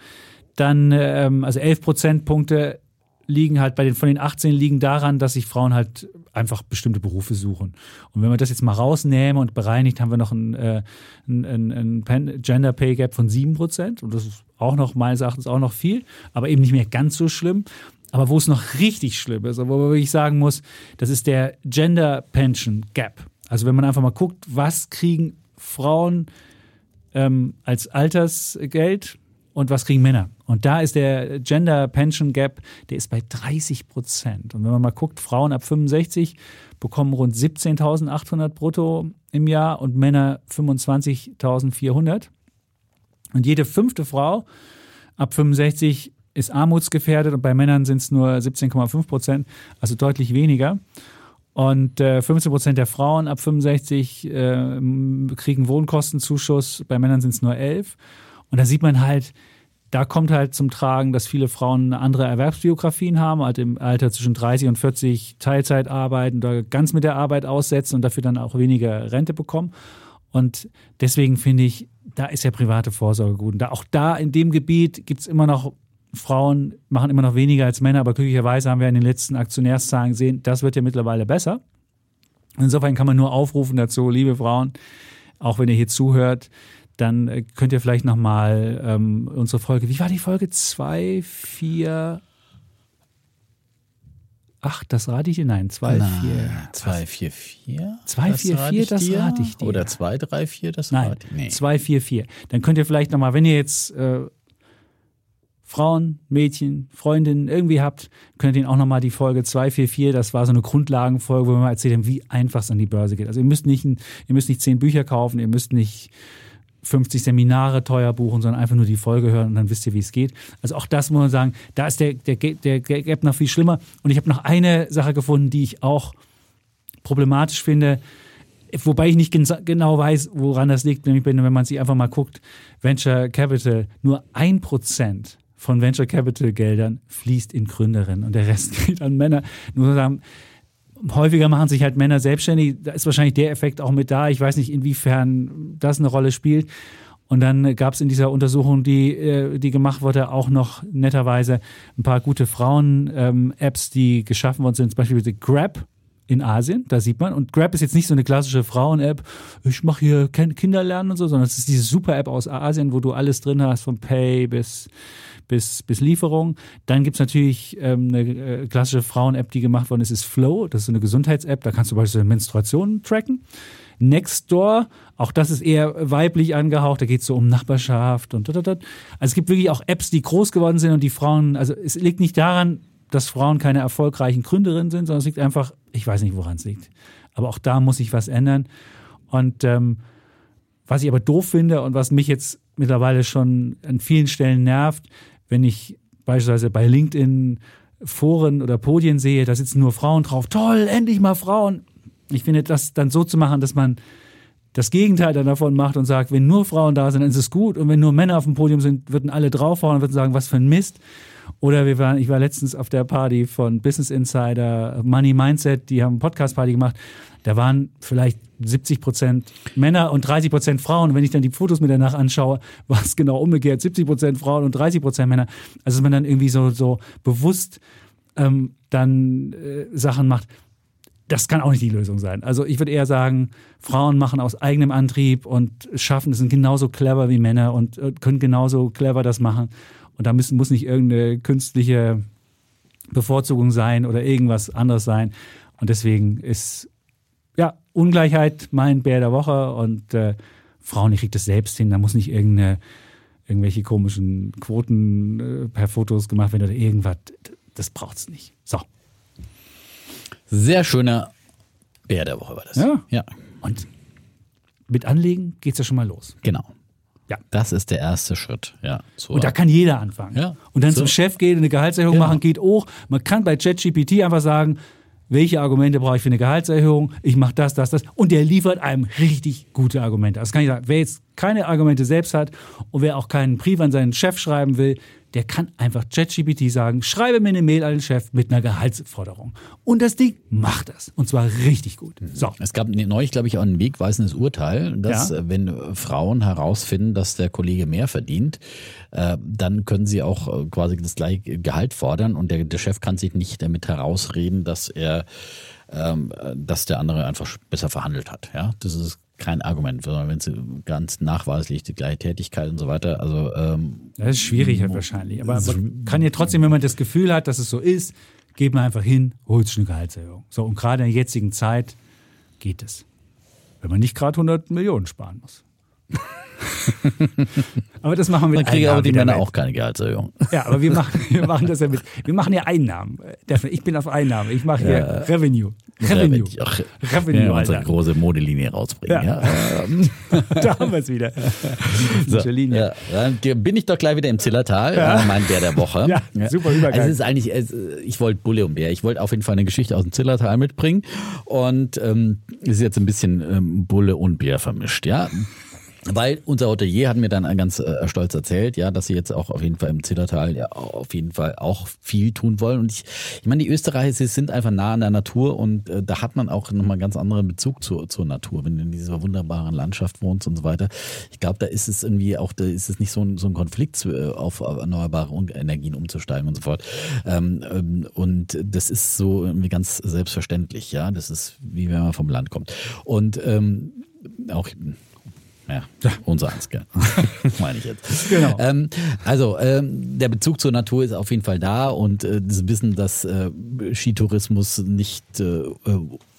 dann ähm, also 11 Prozentpunkte liegen halt bei den von den 18 liegen daran, dass sich Frauen halt einfach bestimmte Berufe suchen. Und wenn wir das jetzt mal rausnehmen und bereinigt, haben wir noch ein, äh, ein, ein, ein Gender Pay Gap von 7 Prozent. Und das ist auch noch meines Erachtens auch noch viel, aber eben nicht mehr ganz so schlimm. Aber wo es noch richtig schlimm ist, wo wirklich sagen muss, das ist der Gender Pension Gap. Also wenn man einfach mal guckt, was kriegen Frauen ähm, als Altersgeld und was kriegen Männer. Und da ist der Gender Pension Gap, der ist bei 30 Prozent. Und wenn man mal guckt, Frauen ab 65 bekommen rund 17.800 brutto im Jahr und Männer 25.400. Und jede fünfte Frau ab 65 ist armutsgefährdet und bei Männern sind es nur 17,5 Prozent, also deutlich weniger. Und äh, 15 Prozent der Frauen ab 65 äh, kriegen Wohnkostenzuschuss, bei Männern sind es nur 11. Und da sieht man halt, da kommt halt zum Tragen, dass viele Frauen andere Erwerbsbiografien haben, halt im Alter zwischen 30 und 40 Teilzeit arbeiten oder ganz mit der Arbeit aussetzen und dafür dann auch weniger Rente bekommen. Und deswegen finde ich, da ist ja private Vorsorge gut. Und da, auch da in dem Gebiet gibt es immer noch Frauen machen immer noch weniger als Männer, aber glücklicherweise haben wir in den letzten Aktionärszahlen gesehen, das wird ja mittlerweile besser. Insofern kann man nur aufrufen dazu, liebe Frauen, auch wenn ihr hier zuhört, dann äh, könnt ihr vielleicht nochmal ähm, unsere Folge, wie war die Folge? Zwei, vier, Ach, das rate ich dir? Nein, 2, 4. 2, 4, 4? 2, 4, 4, das rate ich dir. Oder 2, 3, 4, das rate ich dir. Nein, 2, 4, 4. Dann könnt ihr vielleicht nochmal, wenn ihr jetzt äh, Frauen, Mädchen, Freundinnen irgendwie habt, könnt ihr auch nochmal die Folge 244, das war so eine Grundlagenfolge, wo wir mal erzählt haben, wie einfach es an die Börse geht. Also ihr müsst nicht, ihr müsst nicht zehn Bücher kaufen, ihr müsst nicht 50 Seminare teuer buchen, sondern einfach nur die Folge hören und dann wisst ihr, wie es geht. Also auch das muss man sagen, da ist der, der, der Gap noch viel schlimmer. Und ich habe noch eine Sache gefunden, die ich auch problematisch finde, wobei ich nicht genau weiß, woran das liegt, nämlich wenn man sich einfach mal guckt, Venture Capital, nur ein Prozent von Venture Capital Geldern fließt in Gründerinnen und der Rest geht an Männer. Nur sagen, häufiger machen sich halt Männer selbstständig. Da ist wahrscheinlich der Effekt auch mit da. Ich weiß nicht, inwiefern das eine Rolle spielt. Und dann gab es in dieser Untersuchung, die, äh, die gemacht wurde, auch noch netterweise ein paar gute Frauen-Apps, ähm, die geschaffen worden sind. Zum Beispiel Grab in Asien, da sieht man. Und Grab ist jetzt nicht so eine klassische Frauen-App, ich mache hier Kinder lernen und so, sondern es ist diese super App aus Asien, wo du alles drin hast, von Pay bis bis, bis Lieferung. Dann gibt es natürlich ähm, eine äh, klassische Frauen-App, die gemacht worden ist, ist Flow. Das ist eine Gesundheits-App, da kannst du beispielsweise Menstruationen tracken. Nextdoor, auch das ist eher weiblich angehaucht, da geht es so um Nachbarschaft und da, da, Also es gibt wirklich auch Apps, die groß geworden sind und die Frauen, also es liegt nicht daran, dass Frauen keine erfolgreichen Gründerinnen sind, sondern es liegt einfach, ich weiß nicht, woran es liegt. Aber auch da muss sich was ändern. Und ähm, was ich aber doof finde und was mich jetzt mittlerweile schon an vielen Stellen nervt, wenn ich beispielsweise bei LinkedIn Foren oder Podien sehe, da sitzen nur Frauen drauf. Toll, endlich mal Frauen. Ich finde, das dann so zu machen, dass man das Gegenteil dann davon macht und sagt, wenn nur Frauen da sind, dann ist es gut. Und wenn nur Männer auf dem Podium sind, würden alle draufhauen und würden sagen, was für ein Mist. Oder wir waren, ich war letztens auf der Party von Business Insider, Money Mindset, die haben Podcast-Party gemacht. Da waren vielleicht 70 Prozent Männer und 30 Prozent Frauen. Wenn ich dann die Fotos mir danach anschaue, war es genau umgekehrt. 70 Prozent Frauen und 30 Prozent Männer. Also dass man dann irgendwie so, so bewusst ähm, dann äh, Sachen macht. Das kann auch nicht die Lösung sein. Also ich würde eher sagen, Frauen machen aus eigenem Antrieb und schaffen, sind genauso clever wie Männer und äh, können genauso clever das machen. Und da müssen, muss nicht irgendeine künstliche Bevorzugung sein oder irgendwas anderes sein. Und deswegen ist ja, Ungleichheit mein Bär der Woche und äh, Frauen, ich kriege das selbst hin. Da muss nicht irgendeine, irgendwelche komischen Quoten äh, per Fotos gemacht werden oder irgendwas. Das braucht es nicht. So. Sehr schöner Bär der Woche war das. Ja. ja. Und mit Anlegen geht es ja schon mal los. Genau. Ja. Das ist der erste Schritt. Ja, und da kann jeder anfangen. Ja. Und dann so. zum Chef gehen, eine Gehaltserhöhung genau. machen, geht auch. Man kann bei ChatGPT einfach sagen, welche Argumente brauche ich für eine Gehaltserhöhung, ich mache das, das, das. Und der liefert einem richtig gute Argumente. Das kann ich sagen. Wer jetzt keine Argumente selbst hat und wer auch keinen Brief an seinen Chef schreiben will, der kann einfach ChatGPT sagen, schreibe mir eine Mail an den Chef mit einer Gehaltsforderung. Und das Ding macht das. Und zwar richtig gut. So. Es gab neulich, glaube ich, auch ein wegweisendes Urteil, dass ja. Äh, wenn Frauen herausfinden, dass der Kollege mehr verdient, äh, dann können sie auch äh, quasi das gleiche Gehalt fordern und der, der Chef kann sich nicht damit herausreden, dass er ähm, dass der andere einfach besser verhandelt hat. Ja, das ist kein Argument, sondern wenn sie ganz nachweislich die gleiche Tätigkeit und so weiter. Also ähm, das ist schwierig halt wahrscheinlich. Aber man kann ja trotzdem, wenn man das Gefühl hat, dass es so ist, geht man einfach hin, holt sich eine Gehaltserhöhung. So und gerade in der jetzigen Zeit geht es, wenn man nicht gerade 100 Millionen sparen muss. aber das machen wir Dann kriegen aber die Männer auch keine Gehaltserhöhung. Ja, aber wir machen, wir machen das ja mit. Wir machen ja Einnahmen. Ich bin auf Einnahme. Ich mache hier ja. Revenue. Revenue. Ach, Revenue, ja, unsere große Modelinie rausbringen. Ja. ja. da haben wir es wieder. So, ja, dann bin ich doch gleich wieder im Zillertal, ja. mein Bär der Woche. Ja, super Übergang. Also es ist eigentlich, ich wollte Bulle und Bär. Ich wollte auf jeden Fall eine Geschichte aus dem Zillertal mitbringen und ähm, ist jetzt ein bisschen ähm, Bulle und Bär vermischt, ja. Weil unser Hotelier hat mir dann ganz äh, stolz erzählt, ja, dass sie jetzt auch auf jeden Fall im Zillertal ja auf jeden Fall auch viel tun wollen. Und ich, ich meine, die Österreicher sie sind einfach nah an der Natur und äh, da hat man auch nochmal einen ganz anderen Bezug zur, zur Natur, wenn du in dieser wunderbaren Landschaft wohnst und so weiter. Ich glaube, da ist es irgendwie auch, da ist es nicht so ein, so ein Konflikt, äh, auf erneuerbare Energien umzusteigen und so fort. Ähm, ähm, und das ist so irgendwie ganz selbstverständlich, ja. Das ist wie wenn man vom Land kommt. Und ähm, auch ja, unser eins, gell? meine ich jetzt. Genau. Ähm, also, ähm, der Bezug zur Natur ist auf jeden Fall da und äh, das Wissen, dass äh, Skitourismus nicht äh,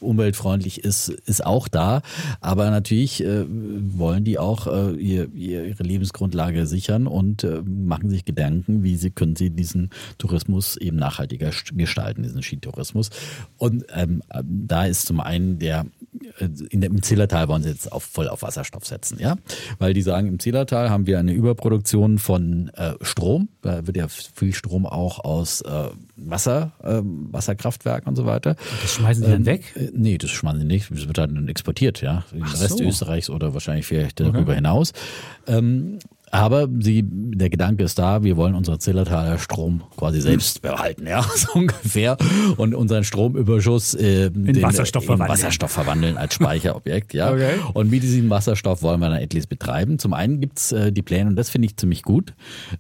umweltfreundlich ist, ist auch da. Aber natürlich äh, wollen die auch äh, ihr, ihre Lebensgrundlage sichern und äh, machen sich Gedanken, wie sie können sie diesen Tourismus eben nachhaltiger gestalten, diesen Skitourismus. Und ähm, da ist zum einen der äh, in dem Zillertal wollen sie jetzt auf, voll auf Wasserstoff setzen, ja, weil die sagen, im Zillertal haben wir eine Überproduktion von äh, Strom, da wird ja viel Strom auch aus äh, Wasser, äh, Wasserkraftwerken und so weiter. Das schmeißen sie ähm, dann weg? Äh, nee, das schmeißen sie nicht, das wird dann exportiert, ja, in den Rest so. Österreichs oder wahrscheinlich vielleicht darüber okay. hinaus. Ähm, aber sie, der Gedanke ist da, wir wollen unseren Zillertaler Strom quasi selbst behalten, ja, so ungefähr. Und unseren Stromüberschuss äh, in, den, Wasserstoff, in verwandeln. Wasserstoff verwandeln als Speicherobjekt, ja. Okay. Und mit diesem Wasserstoff wollen wir dann etwas betreiben. Zum einen gibt's äh, die Pläne, und das finde ich ziemlich gut,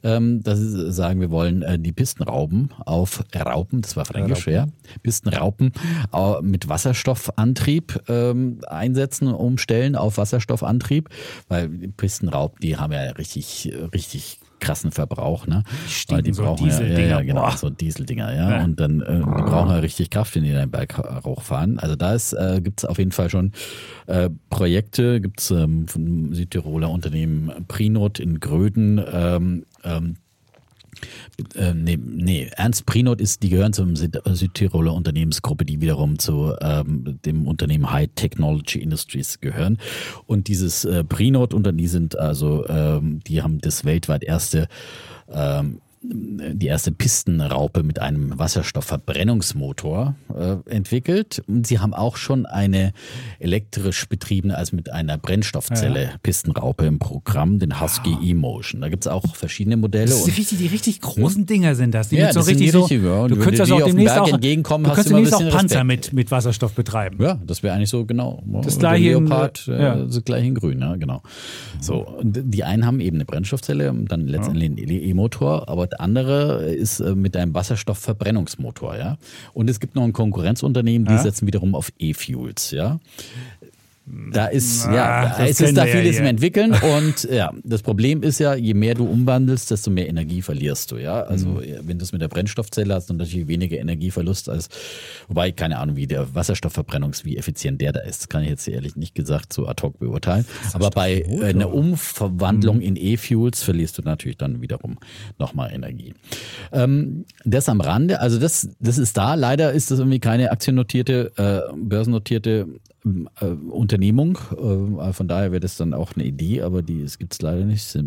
ähm, dass sie sagen, wir wollen äh, die Pistenrauben auf Raupen, das war fränkisch, ja, Pistenraupen äh, mit Wasserstoffantrieb ähm, einsetzen, umstellen auf Wasserstoffantrieb, weil Pistenraub, die haben ja richtig richtig, richtig krassen Verbrauch, ne? Die Weil die so brauchen ja, ja, ja, genau, Boah. so Dieseldinger, ja. ja. Und dann äh, die brauchen ja richtig Kraft, wenn die den Berg hochfahren. Also da ist, äh, gibt es auf jeden Fall schon äh, Projekte, gibt es ähm, von Südtiroler Unternehmen Prinot in Gröden, ähm, ähm, äh, nee, nee, Ernst Prinot ist, die gehören zum Südtiroler Unternehmensgruppe, die wiederum zu ähm, dem Unternehmen High Technology Industries gehören. Und dieses äh, Prinot, unter die sind also, ähm, die haben das weltweit erste ähm, die erste Pistenraupe mit einem Wasserstoffverbrennungsmotor äh, entwickelt. Und sie haben auch schon eine elektrisch betriebene, also mit einer Brennstoffzelle ja. Pistenraupe im Programm, den Husky wow. E-Motion. Da gibt es auch verschiedene Modelle. Das ist richtig, die richtig großen Dinger sind das. Die ja, so das richtig sind die richtige, so, du könntest das auch demnächst auch, entgegenkommen, du könntest demnächst auch Panzer mit, mit Wasserstoff betreiben. Ja, das wäre eigentlich so genau. Das gleiche Leopard, in, äh, ja. das gleiche in grün, ja, genau. So, und die einen haben eben eine Brennstoffzelle und dann letztendlich einen E-Motor, aber andere andere ist äh, mit einem Wasserstoffverbrennungsmotor, ja. Und es gibt noch ein Konkurrenzunternehmen, die ja? setzen wiederum auf E-Fuels, ja. Da ist, Na, ja, da ist es da vieles ja im Entwickeln und ja, das Problem ist ja, je mehr du umwandelst, desto mehr Energie verlierst du, ja. Also, mhm. wenn du es mit der Brennstoffzelle hast, dann natürlich weniger Energieverlust als, wobei, keine Ahnung, wie der Wasserstoffverbrennungs, wie effizient der da ist, das kann ich jetzt ehrlich nicht gesagt so ad hoc beurteilen. Aber bei äh, einer Umverwandlung mhm. in E-Fuels verlierst du natürlich dann wiederum nochmal Energie. Ähm, das am Rande, also das, das ist da. Leider ist das irgendwie keine aktiennotierte, äh, börsennotierte äh, Unternehmung. Äh, von daher wäre das dann auch eine Idee, aber die gibt es leider nicht.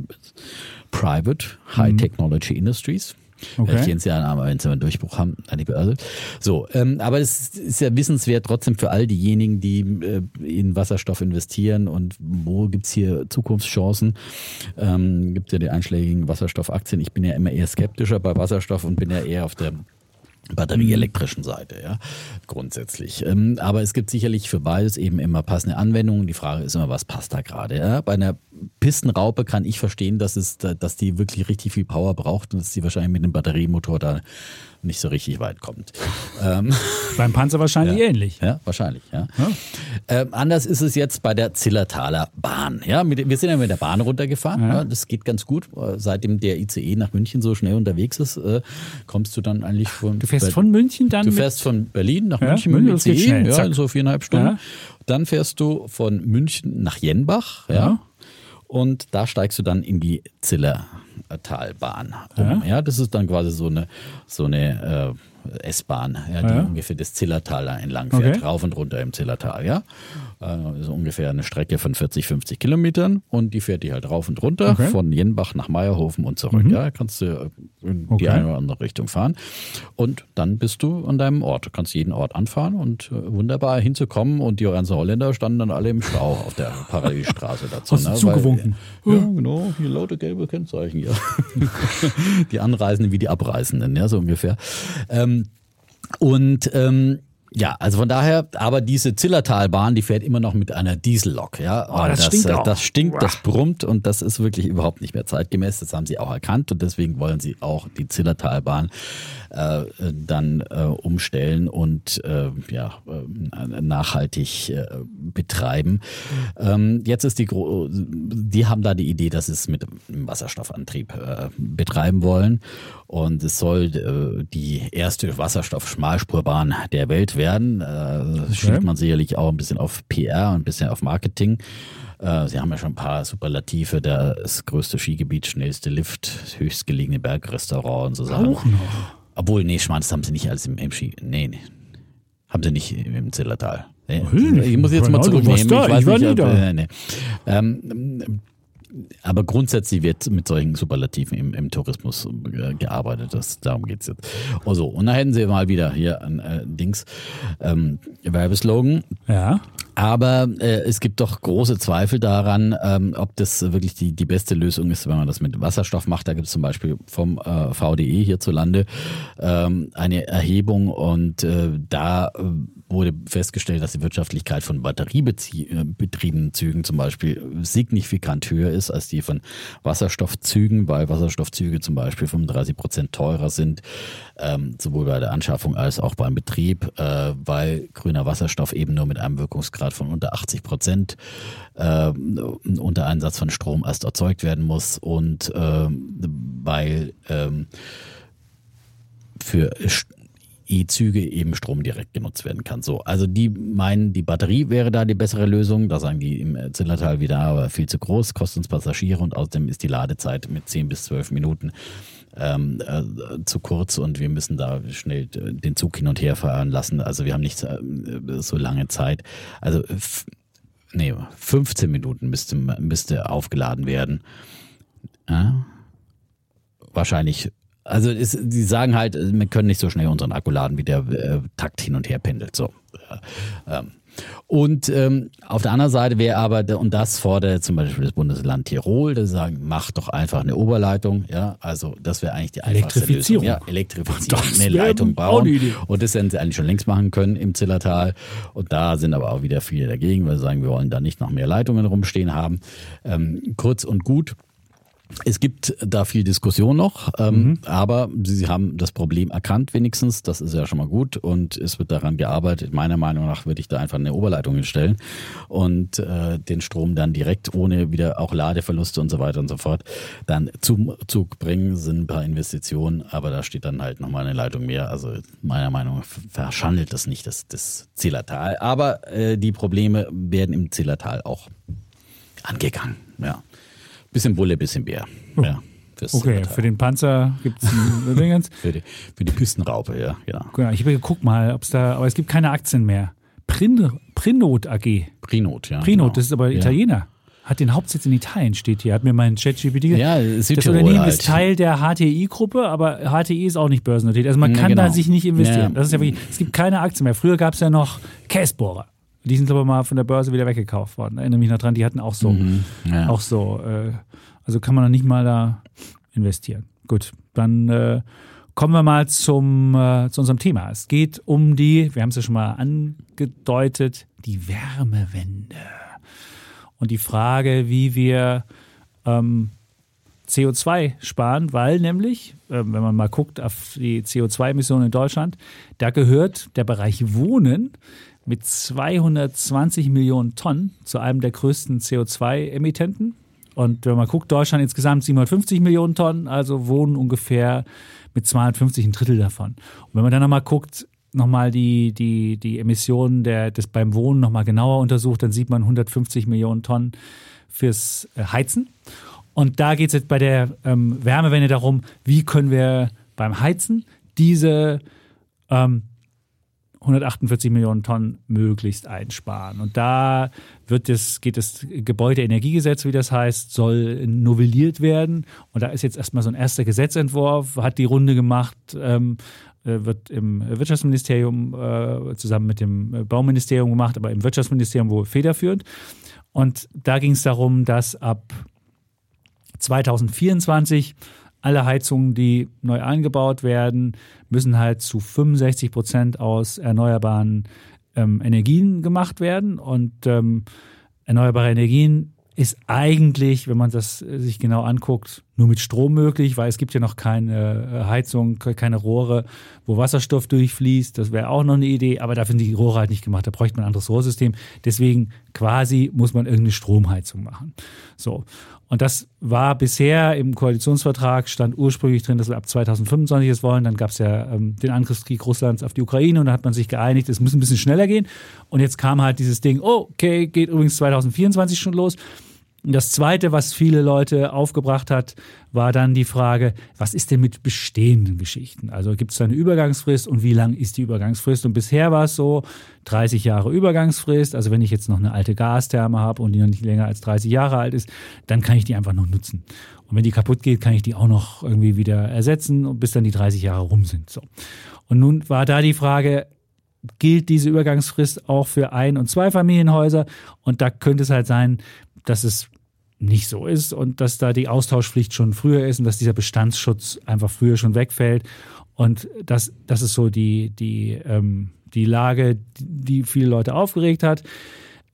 Private High mhm. Technology Industries. Okay. Vielleicht gehen sie ja aber wenn sie einen Durchbruch haben an die Börse. So, ähm, aber es ist ja wissenswert trotzdem für all diejenigen, die äh, in Wasserstoff investieren und wo gibt's hier Zukunftschancen. Ähm, gibt ja die einschlägigen Wasserstoffaktien. Ich bin ja immer eher skeptischer bei Wasserstoff und bin ja eher auf der batterieelektrischen Seite, ja, grundsätzlich. Ähm, aber es gibt sicherlich für beides eben immer passende Anwendungen. Die Frage ist immer, was passt da gerade? Ja? Bei einer Pistenraupe kann ich verstehen, dass es, dass die wirklich richtig viel Power braucht und dass die wahrscheinlich mit einem Batteriemotor da nicht so richtig weit kommt. ähm, Beim Panzer wahrscheinlich ja, ähnlich. Ja, wahrscheinlich, ja. ja. Ähm, anders ist es jetzt bei der Zillertaler Bahn. Ja, mit, wir sind ja mit der Bahn runtergefahren. Ja. das geht ganz gut. Seitdem der ICE nach München so schnell unterwegs ist, äh, kommst du dann eigentlich von. Du fährst von München dann? Du fährst von Berlin nach München mit ICE, schnell, ja, in so viereinhalb Stunden. Dann fährst du von München nach Jenbach, ja. Und da steigst du dann in die Zillertalbahn um. Ja. das ist dann quasi so eine, so eine äh, S-Bahn, ja, die ja. ungefähr das Zillertal entlang fährt, okay. rauf und runter im Zillertal, ja. So ungefähr eine Strecke von 40, 50 Kilometern und die fährt die halt rauf und runter okay. von Jenbach nach Meierhofen und zurück. Mhm. Ja, kannst du äh, in okay. die eine oder andere Richtung fahren und dann bist du an deinem Ort. Du kannst jeden Ort anfahren und äh, wunderbar hinzukommen und die ganzen Holländer standen dann alle im Stau auf der Parallelstraße dazu. Hast ne? zugewunken? Weil, ja, genau, hier laute gelbe Kennzeichen hier. die Anreisenden wie die Abreisenden, ja, so ungefähr. Ähm, und ähm, ja, also von daher, aber diese Zillertalbahn, die fährt immer noch mit einer Diesellok, ja. Oh, das, das, stinkt äh, auch. das stinkt, das brummt und das ist wirklich überhaupt nicht mehr zeitgemäß. Das haben sie auch erkannt und deswegen wollen sie auch die Zillertalbahn äh, dann äh, umstellen und äh, ja, äh, nachhaltig äh, betreiben. Ähm, jetzt ist die, Gro die haben da die Idee, dass sie es mit Wasserstoffantrieb äh, betreiben wollen und es soll äh, die erste Wasserstoff-Schmalspurbahn der Welt werden. Äh, okay. Schiebt man sicherlich auch ein bisschen auf PR und ein bisschen auf Marketing. Äh, sie haben ja schon ein paar Superlative, das größte Skigebiet, schnellste Lift, höchstgelegene Bergrestaurant und so Sachen. Auch noch. Obwohl, nee, das haben sie nicht alles im, im Ski. Nee, nee. Haben sie nicht im Zillertal. Nee. Ich muss jetzt mal zurücknehmen. Ich, ich war nicht, ob, äh, nee. ähm, aber grundsätzlich wird mit solchen Superlativen im, im Tourismus äh, gearbeitet. Das, darum geht's jetzt. Also, und da hätten sie mal wieder hier ein äh, Dings, ähm, Werbeslogan. Ja. Aber äh, es gibt doch große Zweifel daran, ähm, ob das wirklich die, die beste Lösung ist, wenn man das mit Wasserstoff macht. Da gibt es zum Beispiel vom äh, VDE hierzulande ähm, eine Erhebung und äh, da äh, wurde festgestellt, dass die Wirtschaftlichkeit von batteriebetriebenen Zügen zum Beispiel signifikant höher ist als die von Wasserstoffzügen, weil Wasserstoffzüge zum Beispiel 35 Prozent teurer sind, ähm, sowohl bei der Anschaffung als auch beim Betrieb, äh, weil grüner Wasserstoff eben nur mit einem Wirkungsgrad von unter 80 Prozent äh, unter Einsatz von Strom erst erzeugt werden muss und äh, weil ähm, für E-Züge eben Strom direkt genutzt werden kann. So, also die meinen, die Batterie wäre da die bessere Lösung. Da sagen die im Zillertal wieder, aber viel zu groß, kostet uns Passagiere und außerdem ist die Ladezeit mit 10 bis 12 Minuten ähm, äh, zu kurz und wir müssen da schnell den Zug hin und her fahren lassen. Also wir haben nicht äh, so lange Zeit. Also nee, 15 Minuten müsste, müsste aufgeladen werden. Ja? Wahrscheinlich also ist, die sagen halt, wir können nicht so schnell unseren Akku laden, wie der äh, Takt hin und her pendelt. So. Ähm. Und ähm, auf der anderen Seite wäre aber, und das fordert zum Beispiel das Bundesland Tirol, das sagen, mach doch einfach eine Oberleitung, ja, also das wäre eigentlich die einfachste Elektrifizierung. Lösung. Ja, Elektrifizierung, eine Leitung bauen. Und das hätten sie eigentlich schon längst machen können im Zillertal. Und da sind aber auch wieder viele dagegen, weil sie sagen, wir wollen da nicht noch mehr Leitungen rumstehen haben. Ähm, kurz und gut, es gibt da viel Diskussion noch, ähm, mhm. aber sie haben das Problem erkannt wenigstens. Das ist ja schon mal gut und es wird daran gearbeitet. Meiner Meinung nach würde ich da einfach eine Oberleitung hinstellen und äh, den Strom dann direkt ohne wieder auch Ladeverluste und so weiter und so fort dann zum Zug bringen. Sind ein paar Investitionen, aber da steht dann halt nochmal eine Leitung mehr. Also meiner Meinung nach verschandelt das nicht das, das Zillertal. Aber äh, die Probleme werden im Zillertal auch angegangen. Ja. Bisschen Bulle, bisschen Bär. Oh. Ja. Okay, für den Panzer gibt es für, die, für die Pistenraupe, ja, genau. genau ich habe geguckt mal, ob es da, aber es gibt keine Aktien mehr. Prin, Prinot AG. Prinot, ja. Prinot, genau. das ist aber Italiener. hat den Hauptsitz in Italien, steht hier. Hat mir mein ChatGPT gesagt. Ja, das Südtirol Unternehmen halt. ist Teil der HTI-Gruppe, aber HTI ist auch nicht börsennotiert. Also man Ja, kann genau. da sich nicht investieren. Ja. Das ist ja wirklich, es gibt keine Aktien mehr. Früher gab es ja noch Käsbohrer. Die sind aber mal von der Börse wieder weggekauft worden. Erinnere mich noch dran, die hatten auch so, Mhm. Ja. auch so, äh, also kann man noch nicht mal da investieren. Gut, dann äh, kommen wir mal zum, äh, zu unserem Thema. Es geht um die, wir haben es ja schon mal angedeutet, die Wärmewende. Und die Frage, wie wir ähm, CO2 sparen, weil nämlich, äh, wenn man mal guckt auf die CO2-Emissionen in Deutschland, da gehört der Bereich Wohnen mit 220 Millionen Tonnen zu einem der größten CO2-Emittenten. Und wenn man guckt, Deutschland insgesamt 750 Millionen Tonnen, also Wohnen ungefähr mit 250 ein Drittel davon. Und wenn man dann nochmal guckt, nochmal die, die, die Emissionen der, des beim Wohnen nochmal genauer untersucht, dann sieht man 150 Millionen Tonnen fürs äh, Heizen. Und da geht es jetzt bei der ähm, Wärmewende darum, wie können wir beim Heizen diese ähm, 148 Millionen Tonnen möglichst einsparen. Und da wird das, geht das Gebäudeenergiegesetz, wie das heißt, soll novelliert werden. Und da ist jetzt erstmal so ein erster Gesetzentwurf, hat die Runde gemacht, ähm, äh, wird im Wirtschaftsministerium äh, zusammen mit dem Bauministerium gemacht, aber im Wirtschaftsministerium wohl federführend. Und da ging es darum, dass ab 2024 alle Heizungen, die neu eingebaut werden, müssen halt zu 65 Prozent aus erneuerbaren ähm, Energien gemacht werden. Und ähm, erneuerbare Energien ist eigentlich, wenn man das äh, sich genau anguckt, nur mit Strom möglich, weil es gibt ja noch keine äh, Heizung, keine Rohre, wo Wasserstoff durchfließt. Das wäre auch noch eine Idee, aber dafür sind die Rohre halt nicht gemacht. Da bräuchte man ein anderes Rohrsystem. Deswegen quasi muss man irgendeine Stromheizung machen. So. Und das war bisher im Koalitionsvertrag, stand ursprünglich drin, dass wir ab 2025 es wollen. Dann gab es ja ähm, den Angriffskrieg Russlands auf die Ukraine und da hat man sich geeinigt, es muss ein bisschen schneller gehen. Und jetzt kam halt dieses Ding, oh, okay, geht übrigens 2024 schon los. Das Zweite, was viele Leute aufgebracht hat, war dann die Frage, was ist denn mit bestehenden Geschichten? Also gibt es da eine Übergangsfrist und wie lang ist die Übergangsfrist? Und bisher war es so, 30 Jahre Übergangsfrist. Also wenn ich jetzt noch eine alte Gastherme habe und die noch nicht länger als 30 Jahre alt ist, dann kann ich die einfach noch nutzen. Und wenn die kaputt geht, kann ich die auch noch irgendwie wieder ersetzen, bis dann die 30 Jahre rum sind. So. Und nun war da die Frage, gilt diese Übergangsfrist auch für Ein- und Zweifamilienhäuser? Und da könnte es halt sein, dass es nicht so ist und dass da die Austauschpflicht schon früher ist und dass dieser Bestandsschutz einfach früher schon wegfällt. Und das, das ist so die, die, ähm, die Lage, die viele Leute aufgeregt hat.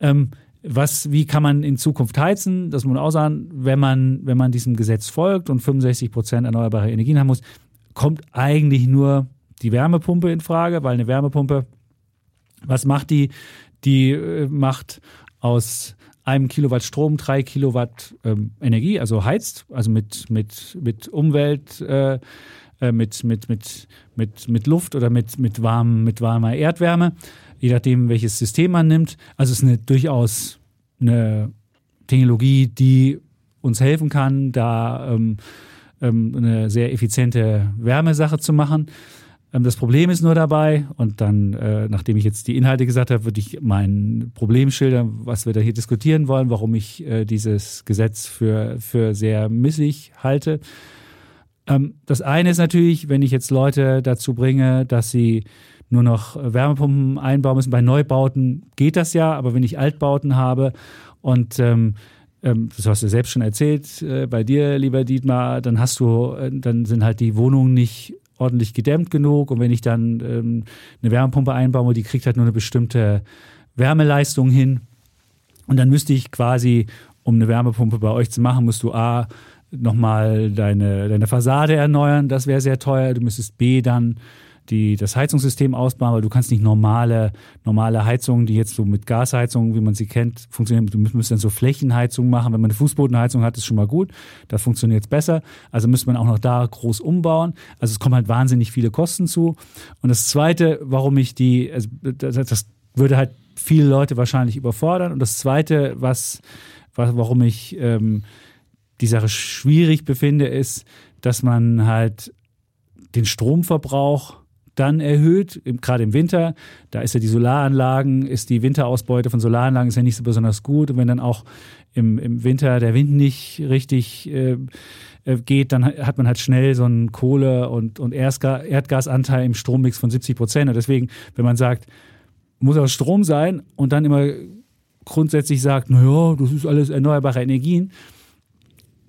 Ähm, was, wie kann man in Zukunft heizen? Das muss man auch sagen, wenn man, wenn man diesem Gesetz folgt und 65 Prozent erneuerbare Energien haben muss, kommt eigentlich nur die Wärmepumpe in Frage, weil eine Wärmepumpe, was macht die? Die äh, macht aus einem Kilowatt Strom drei Kilowatt ähm, Energie, also heizt, also mit, mit, mit Umwelt, äh, äh, mit, mit, mit, mit, mit Luft oder mit, mit, warm, mit warmer Erdwärme, je nachdem, welches System man nimmt. Also es ist eine, durchaus eine Technologie, die uns helfen kann, da ähm, ähm, eine sehr effiziente Wärmesache zu machen. Ähm, das Problem ist nur dabei, und dann, äh, nachdem ich jetzt die Inhalte gesagt habe, würde ich mein Problem schildern, was wir da hier diskutieren wollen, warum ich äh, dieses Gesetz für, für sehr missig halte. Ähm, das eine ist natürlich, wenn ich jetzt Leute dazu bringe, dass sie nur noch Wärmepumpen einbauen müssen. Bei Neubauten geht das ja, aber wenn ich Altbauten habe und ähm, das hast du selbst schon erzählt, äh, bei dir, lieber Dietmar, dann hast du, dann sind halt die Wohnungen nicht ordentlich gedämmt genug. Und wenn ich dann ähm, eine Wärmepumpe einbaue, die kriegt halt nur eine bestimmte Wärmeleistung hin. Und dann müsste ich quasi, um eine Wärmepumpe bei euch zu machen, musst du A, nochmal deine, deine Fassade erneuern, das wäre sehr teuer, du müsstest B dann die, das Heizungssystem ausbauen, weil du kannst nicht normale, normale Heizungen, die jetzt so mit Gasheizungen, wie man sie kennt, funktionieren. Du müsstest dann so Flächenheizungen machen. Wenn man eine Fußbodenheizung hat, ist schon mal gut. Da funktioniert es besser. Also müsste man auch noch da groß umbauen. Also es kommen halt wahnsinnig viele Kosten zu. Und das Zweite, warum ich die, also das, würde halt viele Leute wahrscheinlich überfordern. Und das Zweite, was, was warum ich ähm, die Sache schwierig befinde, ist, dass man halt den Stromverbrauch dann erhöht, gerade im Winter. Da ist ja die Solaranlagen, ist die Winterausbeute von Solaranlagen ist ja nicht so besonders gut. Und wenn dann auch im, im Winter der Wind nicht richtig äh, äh geht, dann hat man halt schnell so einen Kohle- und, und Erdgasanteil im Strommix von 70 Prozent. Und deswegen, wenn man sagt, muss auch Strom sein und dann immer grundsätzlich sagt, naja, das ist alles erneuerbare Energien,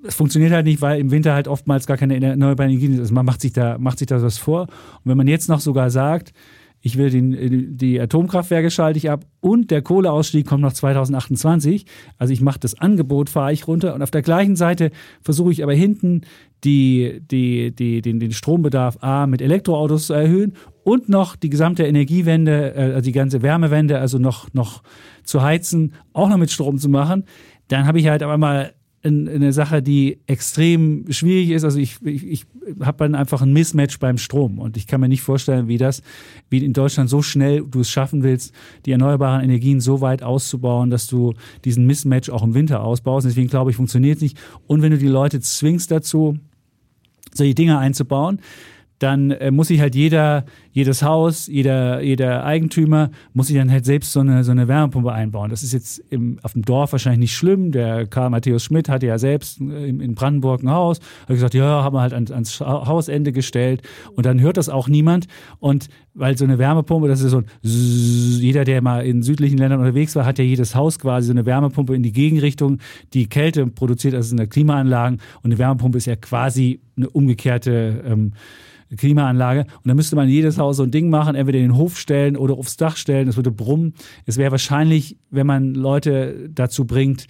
es funktioniert halt nicht, weil im Winter halt oftmals gar keine erneuerbaren Energien sind. Also man macht sich da, macht sich da was vor. Und wenn man jetzt noch sogar sagt, ich will den, die Atomkraftwerke schalte ich ab und der Kohleausstieg kommt noch 2028. Also ich mache das Angebot, fahre ich runter und auf der gleichen Seite versuche ich aber hinten die, die, die, den, den Strombedarf A mit Elektroautos zu erhöhen und noch die gesamte Energiewende, äh, also die ganze Wärmewende, also noch, noch zu heizen, auch noch mit Strom zu machen. Dann habe ich halt aber mal eine Sache, die extrem schwierig ist. Also ich, ich, ich habe dann einfach ein Mismatch beim Strom und ich kann mir nicht vorstellen, wie das, wie in Deutschland so schnell du es schaffen willst, die erneuerbaren Energien so weit auszubauen, dass du diesen Mismatch auch im Winter ausbaust. Deswegen glaube ich, funktioniert es nicht. Und wenn du die Leute zwingst dazu, solche Dinge einzubauen, dann äh, muss sich halt jeder, jedes Haus, jeder, jeder Eigentümer muss sich dann halt selbst so eine, so eine Wärmepumpe einbauen. Das ist jetzt im, auf dem Dorf wahrscheinlich nicht schlimm. Der Karl Matthäus Schmidt hatte ja selbst in, in Brandenburg ein Haus. Hat gesagt, ja, haben wir halt ans, ans Hausende gestellt. Und dann hört das auch niemand. Und weil so eine Wärmepumpe, das ist so ein jeder, der mal in südlichen Ländern unterwegs war, hat ja jedes Haus quasi so eine Wärmepumpe in die Gegenrichtung, die Kälte produziert, also in der Klimaanlagen. Und eine Wärmepumpe ist ja quasi eine umgekehrte ähm, Klimaanlage. Und dann müsste man jedes Haus so ein Ding machen, entweder in den Hof stellen oder aufs Dach stellen. Es würde brummen. Es wäre wahrscheinlich, wenn man Leute dazu bringt,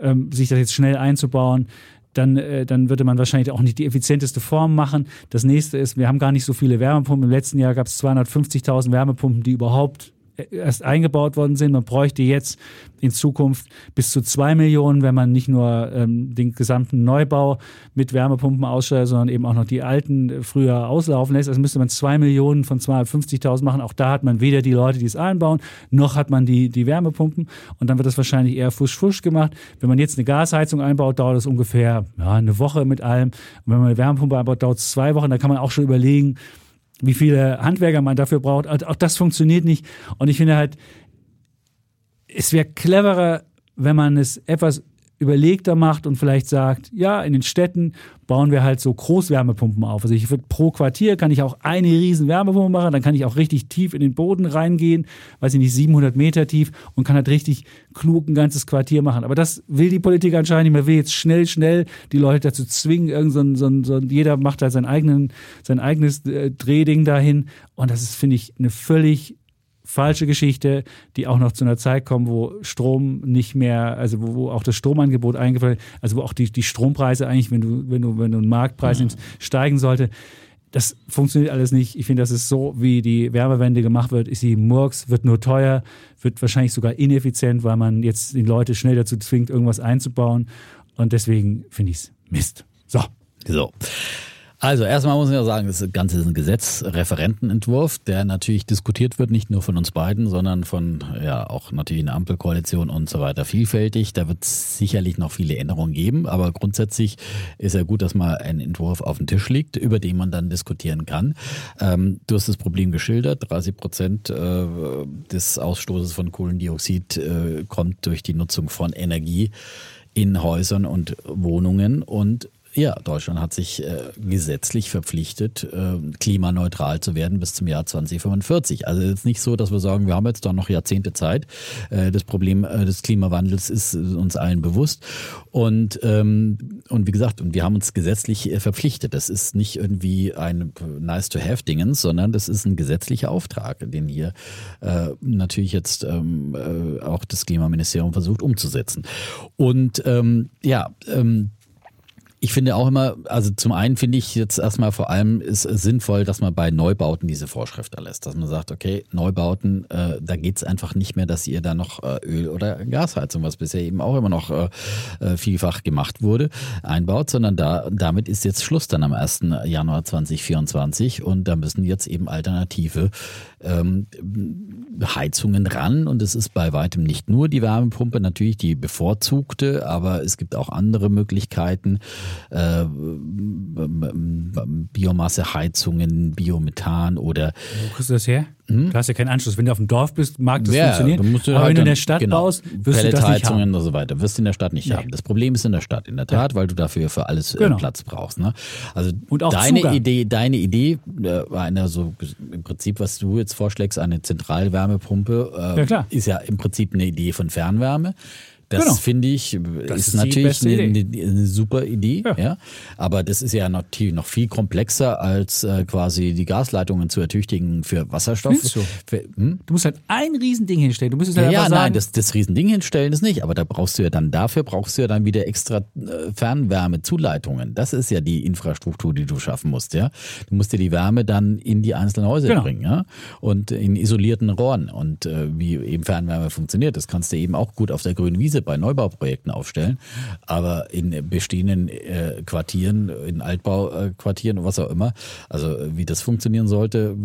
ähm, sich das jetzt schnell einzubauen, dann, äh, dann würde man wahrscheinlich auch nicht die effizienteste Form machen. Das nächste ist, wir haben gar nicht so viele Wärmepumpen. Im letzten Jahr gab es 250.000 Wärmepumpen, die überhaupt erst eingebaut worden sind. Man bräuchte jetzt in Zukunft bis zu zwei Millionen, wenn man nicht nur ähm, den gesamten Neubau mit Wärmepumpen ausstattet, sondern eben auch noch die alten früher auslaufen lässt. Also müsste man zwei Millionen von 250.000 machen. Auch da hat man weder die Leute, die es einbauen, noch hat man die, die Wärmepumpen. Und dann wird das wahrscheinlich eher fusch-fusch gemacht. Wenn man jetzt eine Gasheizung einbaut, dauert das ungefähr ja, eine Woche mit allem. Und wenn man eine Wärmepumpe einbaut, dauert es zwei Wochen. Da kann man auch schon überlegen, wie viele Handwerker man dafür braucht. Auch das funktioniert nicht. Und ich finde halt, es wäre cleverer, wenn man es etwas überlegter macht und vielleicht sagt, ja, in den Städten bauen wir halt so Großwärmepumpen auf. Also ich würde pro Quartier kann ich auch eine riesen Wärmepumpe machen, dann kann ich auch richtig tief in den Boden reingehen, weiß ich nicht, 700 Meter tief und kann halt richtig klug ein ganzes Quartier machen. Aber das will die Politik anscheinend nicht mehr, will jetzt schnell, schnell die Leute dazu zwingen, irgend so ein, so ein, so jeder macht halt sein, eigenen, sein eigenes äh, Drehding dahin und das ist, finde ich, eine völlig falsche Geschichte, die auch noch zu einer Zeit kommen, wo Strom nicht mehr, also wo, wo auch das Stromangebot eingefallen, also wo auch die, die Strompreise eigentlich, wenn du, wenn du, wenn du einen Marktpreis mhm. nimmst, steigen sollte. Das funktioniert alles nicht. Ich finde, das ist so, wie die Wärmewende gemacht wird, ist sie Murks, wird nur teuer, wird wahrscheinlich sogar ineffizient, weil man jetzt die Leute schnell dazu zwingt, irgendwas einzubauen. Und deswegen finde ich es Mist. So. So. Also erstmal muss ich ja sagen, das Ganze ist ein Gesetzreferentenentwurf, der natürlich diskutiert wird, nicht nur von uns beiden, sondern von ja auch natürlich einer Ampelkoalition und so weiter vielfältig. Da wird es sicherlich noch viele Änderungen geben, aber grundsätzlich ist ja gut, dass mal ein Entwurf auf dem Tisch liegt, über den man dann diskutieren kann. Ähm, du hast das Problem geschildert, 30 Prozent äh, des Ausstoßes von Kohlendioxid äh, kommt durch die Nutzung von Energie in Häusern und Wohnungen und ja, Deutschland hat sich äh, gesetzlich verpflichtet, äh, klimaneutral zu werden bis zum Jahr 2045. Also es ist nicht so, dass wir sagen, wir haben jetzt da noch Jahrzehnte Zeit. Äh, das Problem äh, des Klimawandels ist uns allen bewusst. Und, ähm, und wie gesagt, und wir haben uns gesetzlich äh, verpflichtet. Das ist nicht irgendwie ein nice-to-have-Dingens, sondern das ist ein gesetzlicher Auftrag, den hier äh, natürlich jetzt ähm, äh, auch das Klimaministerium versucht umzusetzen. Und ähm, ja, ähm, ich finde auch immer, also zum einen finde ich jetzt erstmal vor allem ist es sinnvoll, dass man bei Neubauten diese Vorschrift erlässt, dass man sagt, okay, Neubauten, äh, da geht's einfach nicht mehr, dass ihr da noch äh, Öl- oder Gasheizung, was bisher eben auch immer noch äh, äh vielfach gemacht wurde, einbaut, sondern da damit ist jetzt Schluss dann am 1. Januar 2024 und da müssen jetzt eben alternative ähm, Heizungen ran und es ist bei weitem nicht nur die Wärmepumpe, natürlich die bevorzugte, aber es gibt auch andere Möglichkeiten äh, Biomasseheizungen, Biomethan oder. Wo kriegst du das her? Hm? Du hast ja keinen Anschluss. Wenn du auf dem Dorf bist, mag das ja, funktionieren. Du Aber halt wenn du in der Stadt genau, baust, wirst du das nicht haben. Und so weiter. Wirst du in der Stadt nicht Nee. haben. Das Problem ist in der Stadt, in der Tat, weil du dafür für alles äh, Genau. Platz brauchst. Ne? Also Und auch deine Zugang. Idee, deine Idee äh, war eine so im Prinzip, was du jetzt vorschlägst, eine Zentralwärmepumpe, äh, Ja, klar. ist ja im Prinzip eine Idee von Fernwärme. Das Genau. finde ich, Das ist, ist natürlich eine, eine, eine super Idee, ja. Ja. Aber das ist ja natürlich noch viel komplexer als äh, quasi die Gasleitungen zu ertüchtigen für Wasserstoff. Du? Für, hm? Du musst halt ein Riesending hinstellen. Du müsstest Ja, halt ja einfach nein, sagen, das, das Riesending hinstellen ist nicht, aber da brauchst du ja dann dafür brauchst du ja dann wieder extra äh, Fernwärmezuleitungen. Das ist ja die Infrastruktur, die du schaffen musst, ja. Du musst dir die Wärme dann in die einzelnen Häuser Genau. bringen, ja, und in isolierten Rohren und äh, wie eben Fernwärme funktioniert, das kannst du eben auch gut auf der grünen Wiese bei Neubauprojekten aufstellen, aber in bestehenden äh, Quartieren, in Altbauquartieren, was auch immer, also äh, wie das funktionieren sollte,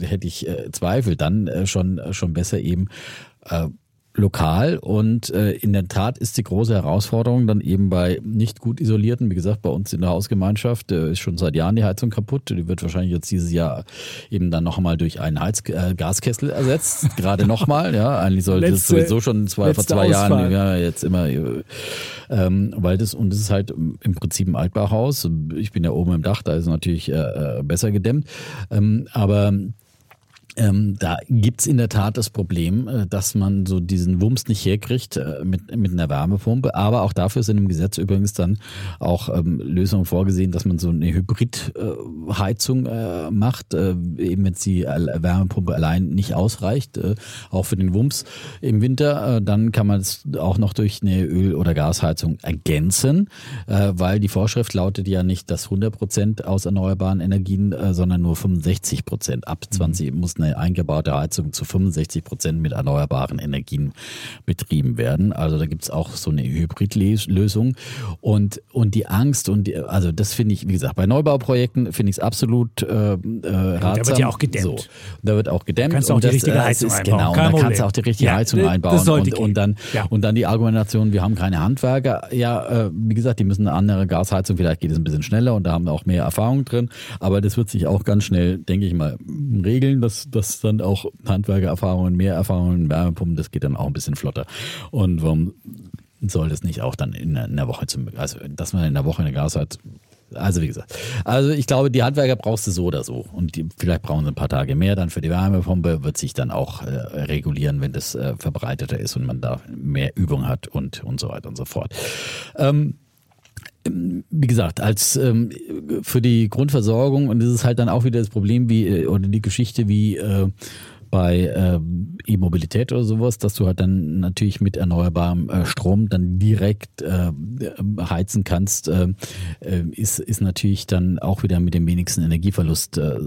äh, hätte ich äh, Zweifel. Dann schon schon besser eben lokal und äh, in der Tat ist die große Herausforderung dann eben bei nicht gut isolierten, wie gesagt, bei uns in der Hausgemeinschaft äh, ist schon seit Jahren die Heizung kaputt. Die wird wahrscheinlich jetzt dieses Jahr eben dann nochmal durch einen Heiz äh, Gaskessel ersetzt, gerade nochmal. Ja, eigentlich sollte es sowieso schon zwei, vor zwei Jahren, Ausfall. ja, jetzt immer, äh, ähm, weil das und das ist halt im Prinzip ein Altbauhaus. Ich bin ja oben im Dach, da ist es natürlich äh, äh, besser gedämmt, ähm, aber ähm, da gibt's in der Tat das Problem, äh, dass man so diesen Wumms nicht herkriegt äh, mit, mit einer Wärmepumpe. Aber auch dafür sind im Gesetz übrigens dann auch ähm, Lösungen vorgesehen, dass man so eine Hybridheizung äh, macht, äh, eben wenn die Wärmepumpe allein nicht ausreicht, äh, auch für den Wumms im Winter, äh, dann kann man es auch noch durch eine Öl- oder Gasheizung ergänzen, weil die Vorschrift lautet ja nicht, dass 100 Prozent aus erneuerbaren Energien, sondern nur 65 Prozent. Ab 20 muss eine eingebaute Heizung zu 65 Prozent mit erneuerbaren Energien betrieben werden. Also da gibt's auch so eine Hybridlösung. Und, und die Angst und die, also das finde ich, wie gesagt, bei Neubauprojekten finde ich es absolut äh, ratsam. wird ja auch gedämmt. So, da wird auch gedämmt. Kannst du auch und die das, richtige Heizung ist, einbauen, Genau, kein und da kannst du auch die richtige Ja, Heizung einbauen. Und, und, dann. Ja. und dann die Argumentation, wir haben keine Handwerker. Ja, äh, wie gesagt, die müssen eine andere Gasheizung, vielleicht geht es ein bisschen schneller und da haben wir auch mehr Erfahrung drin. Aber das wird sich auch ganz schnell, denke ich mal, regeln, dass, dass dann auch Handwerkererfahrungen, mehr Erfahrungen Wärmepumpen, das geht dann auch ein bisschen flotter. Und warum soll das nicht auch dann in, in der Woche zum, also dass man in der Woche eine Gasheizung also wie gesagt, also ich glaube, die Handwerker brauchst du so oder so. Und die, vielleicht brauchen sie ein paar Tage mehr dann für die Wärmepumpe, wird sich dann auch äh, regulieren, wenn das äh, verbreiteter ist und man da mehr Übung hat und, und so weiter und so fort. Ähm, wie gesagt, als ähm, für die Grundversorgung und das ist halt dann auch wieder das Problem wie äh, oder die Geschichte wie äh, bei ähm, E-Mobilität oder sowas, dass du halt dann natürlich mit erneuerbarem äh, Strom dann direkt äh, heizen kannst, äh, äh, ist, ist natürlich dann auch wieder mit dem wenigsten Energieverlust äh,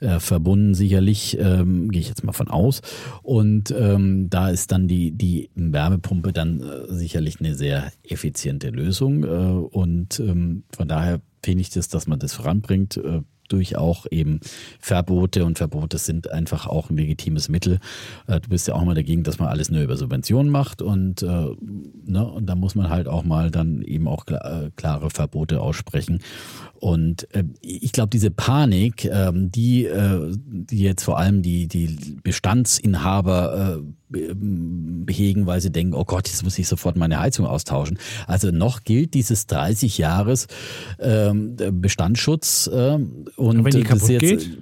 äh, verbunden, sicherlich, ähm, gehe ich jetzt mal von aus. Und ähm, da ist dann die, die Wärmepumpe dann äh, sicherlich eine sehr effiziente Lösung. Und ähm, von daher finde ich das, dass man das voranbringt. Durch auch eben Verbote und Verbote sind einfach auch ein legitimes Mittel. Äh, Du bist ja auch mal dagegen, dass man alles nur über Subventionen macht und, äh, ne, und da muss man halt auch mal dann eben auch äh, klare Verbote aussprechen. Und ich glaube, diese Panik, ähm, die, die jetzt vor allem die, die Bestandsinhaber äh, be- hegen, weil sie denken, oh Gott, jetzt muss ich sofort meine Heizung austauschen. Also noch gilt dieses 30 Jahres ähm, Bestandsschutz und wenn die kaputt ist geht,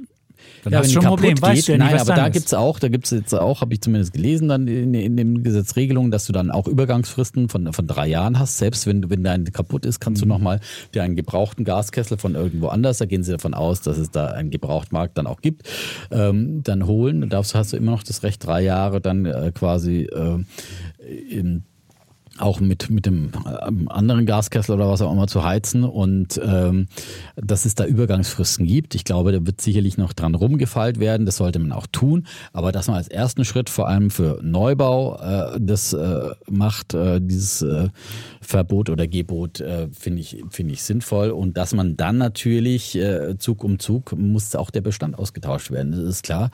dann ja, hast wenn schon ein Problem. Weißt geht, du ja nein, aber da ist. gibt's auch, da gibt's jetzt auch, habe ich zumindest gelesen, dann in, in den Gesetzregelungen, dass du dann auch Übergangsfristen von, von drei Jahren hast. Selbst wenn, wenn dein kaputt ist, kannst Mhm. du nochmal dir einen gebrauchten Gaskessel von irgendwo anders, da gehen sie davon aus, dass es da einen Gebrauchtmarkt dann auch gibt, ähm, dann holen. Darfst, hast du immer noch das Recht, drei Jahre dann äh, quasi äh, in auch mit, mit dem ähm, anderen Gaskessel oder was auch immer zu heizen. Und ähm, dass es da Übergangsfristen gibt. Ich glaube, da wird sicherlich noch dran rumgefeilt werden, das sollte man auch tun, aber dass man als ersten Schritt vor allem für Neubau äh, das äh, macht, äh, dieses äh, Verbot oder Gebot, äh, finde ich, finde ich sinnvoll. Und dass man dann natürlich äh, Zug um Zug muss auch der Bestand ausgetauscht werden, das ist klar.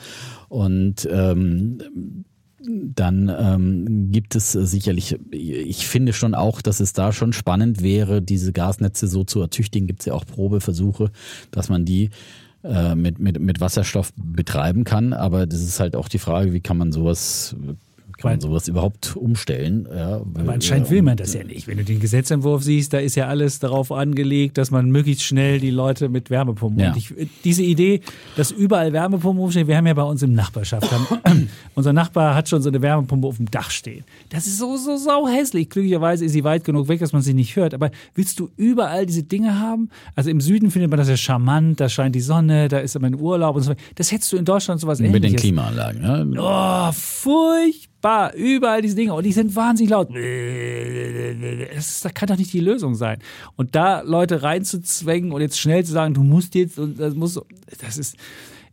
Und ähm, dann ähm, gibt es sicherlich, ich finde schon auch, dass es da schon spannend wäre, diese Gasnetze so zu ertüchtigen. Gibt es ja auch Probeversuche, dass man die äh, mit, mit, mit Wasserstoff betreiben kann. Aber das ist halt auch die Frage, wie kann man sowas kann man sowas überhaupt umstellen? Ja, aber anscheinend will man das ja nicht. Wenn du den Gesetzentwurf siehst, da ist ja alles darauf angelegt, dass man möglichst schnell die Leute mit Wärmepumpen. Ja. Und ich, diese Idee, dass überall Wärmepumpen umstehen, wir haben ja bei uns im Nachbarschaft, haben, unser Nachbar hat schon so eine Wärmepumpe auf dem Dach stehen. Das ist so, so sau hässlich. Glücklicherweise ist sie weit genug weg, dass man sie nicht hört. Aber willst du überall diese Dinge haben? Also im Süden findet man das ja charmant, da scheint die Sonne, da ist immer ein Urlaub und so. Das hättest du in Deutschland sowas ähnliches. Mit den Klimaanlagen, ja. Oh, furchtbar Bar, überall diese Dinge und die sind wahnsinnig laut. Das, das kann doch nicht die Lösung sein. Und da Leute reinzuzwängen und jetzt schnell zu sagen, du musst jetzt und das muss, das ist.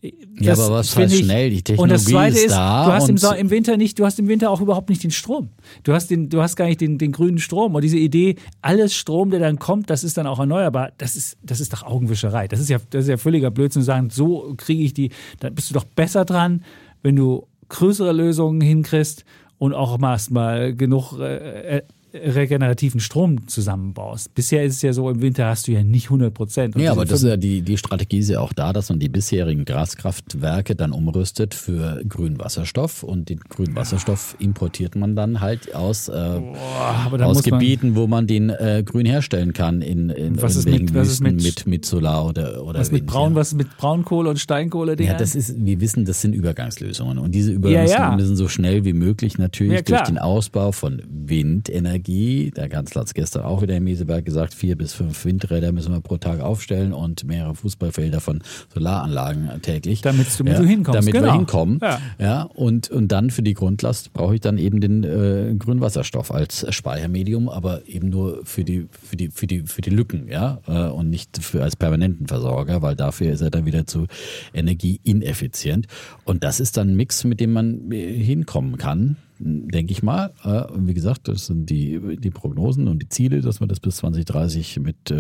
Das ja, aber was heißt schnell? Die Technologie und das Zweite ist, da. Du hast im, im, Winter nicht, du hast im Winter auch überhaupt nicht den Strom. Du hast den, du hast gar nicht den, den grünen Strom. Und diese Idee, alles Strom, der dann kommt, das ist dann auch erneuerbar. Das ist, das ist doch Augenwischerei. Das ist ja, das ist ja völliger Blödsinn zu sagen, so kriege ich die. Da bist du doch besser dran, wenn du größere Lösungen hinkriegst und auch mal genug äh, äh regenerativen Strom zusammenbaust. Bisher ist es ja so, im Winter hast du ja nicht 100 Prozent. Ja, aber das ist ja die, die Strategie ist ja auch da, dass man die bisherigen Gaskraftwerke dann umrüstet für grünen Wasserstoff und den grünen Wasserstoff importiert man dann halt aus, äh, Boah, aus Gebieten, man, wo man den äh, grün herstellen kann in, in was ist mit, was ist mit, mit, mit Solar oder, oder was Wind, mit Braun, ja. was mit Braunkohle und Steinkohle? Ja, das ist, wir wissen, das sind Übergangslösungen und diese Übergangslösungen ja, ja. sind so schnell wie möglich natürlich durch den Ausbau von Windenergie Energie. Der Kanzler hat es gestern auch wieder in Meseberg gesagt, vier bis fünf Windräder müssen wir pro Tag aufstellen und mehrere Fußballfelder von Solaranlagen täglich. Damit du ja, hinkommst. Damit genau. wir hinkommen. Ja. ja. und, und dann für die Grundlast brauche ich dann eben den äh, grünen Wasserstoff als Speichermedium, aber eben nur für die, für die, für die, für die Lücken, ja, äh, und nicht für als permanenten Versorger, weil dafür ist er dann wieder zu energieineffizient. Und das ist dann ein Mix, mit dem man äh, hinkommen kann denke ich mal. Äh, wie gesagt, das sind die, die Prognosen und die Ziele, dass man das bis 2030 mit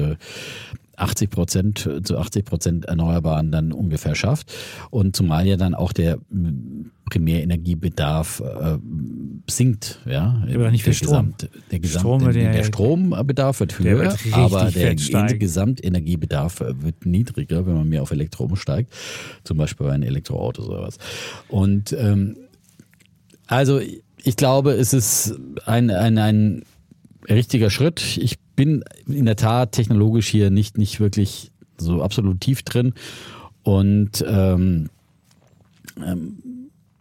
80 äh, Prozent zu 80 Prozent Erneuerbaren dann ungefähr schafft. Und zumal ja dann auch der Primärenergiebedarf äh, sinkt. Ja, aber nicht für Strom. Gesamt, der, Gesamt, Strom der, der Strombedarf wird höher, wird aber der Gesamtenergiebedarf wird niedriger, wenn man mehr auf Elektro umsteigt. Zum Beispiel bei einem Elektroauto oder was. Und ähm, also ich glaube, es ist ein, ein, ein richtiger Schritt. Ich bin in der Tat technologisch hier nicht, nicht wirklich so absolut tief drin und ähm, ähm,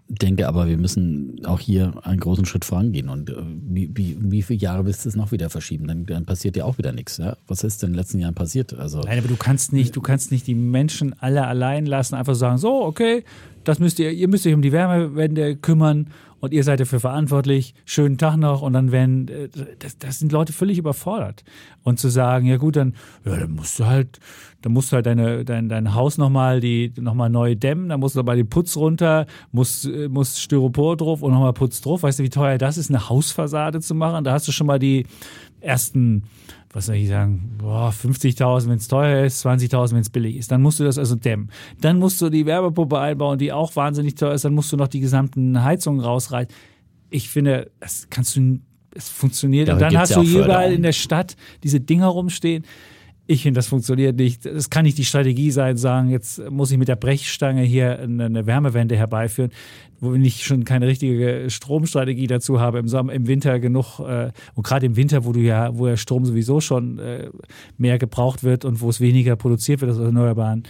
denke aber, wir müssen auch hier einen großen Schritt vorangehen. Und äh, wie, wie, wie viele Jahre willst du es noch wieder verschieben? Dann, dann passiert ja auch wieder nichts. Ja? Was ist denn in den letzten Jahren passiert? Also, Nein, aber du kannst nicht, du kannst nicht die Menschen alle allein lassen, einfach sagen, so, okay, das müsst ihr, ihr müsst euch um die Wärmewende kümmern und ihr seid dafür verantwortlich, schönen Tag noch und dann werden, äh, das, das sind Leute völlig überfordert. Und zu sagen, ja gut, dann, ja, dann musst du halt, dann musst du halt deine, dein, dein Haus nochmal die, nochmal neu dämmen, dann musst du aber den Putz runter, musst, äh, musst Styropor drauf und nochmal Putz drauf. Weißt du, wie teuer das ist, eine Hausfassade zu machen? Da hast du schon mal die ersten was soll ich sagen, 50.000, wenn es teuer ist, 20.000, wenn es billig ist. Dann musst du das also dämmen. Dann musst du die Wärmepumpe einbauen, die auch wahnsinnig teuer ist. Dann musst du noch die gesamten Heizungen rausreißen. Ich finde, das kannst du, es funktioniert. Ja, Und dann hast du überall in der Stadt diese Dinger rumstehen. Ich finde, das funktioniert nicht. Das kann nicht die Strategie sein, sagen, jetzt muss ich mit der Brechstange hier eine Wärmewende herbeiführen wo ich schon keine richtige Stromstrategie dazu habe, im, Sommer, im Winter genug äh, und gerade im Winter, wo du ja, wo der Strom sowieso schon äh, mehr gebraucht wird und wo es weniger produziert wird aus Erneuerbaren,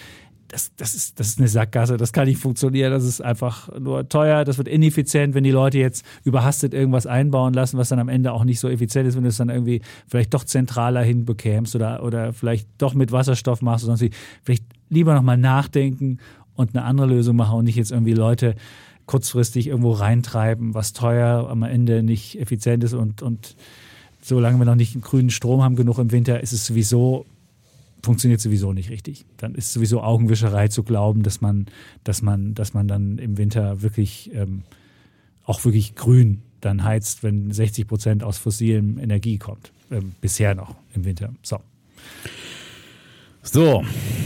das, das, ist, das ist eine Sackgasse, das kann nicht funktionieren, das ist einfach nur teuer, das wird ineffizient, wenn die Leute jetzt überhastet irgendwas einbauen lassen, was dann am Ende auch nicht so effizient ist, wenn du es dann irgendwie vielleicht doch zentraler hinbekämst oder, oder vielleicht doch mit Wasserstoff machst oder sonst wie. Vielleicht lieber nochmal nachdenken und eine andere Lösung machen und nicht jetzt irgendwie Leute kurzfristig irgendwo reintreiben, was teuer am Ende nicht effizient ist und, und solange wir noch nicht grünen Strom haben genug im Winter, ist es sowieso funktioniert sowieso nicht richtig. Dann ist sowieso Augenwischerei zu glauben, dass man, dass man, dass man dann im Winter wirklich ähm, auch wirklich grün dann heizt, wenn 60 Prozent aus fossilem Energie kommt. Ähm, bisher noch im Winter. So. So,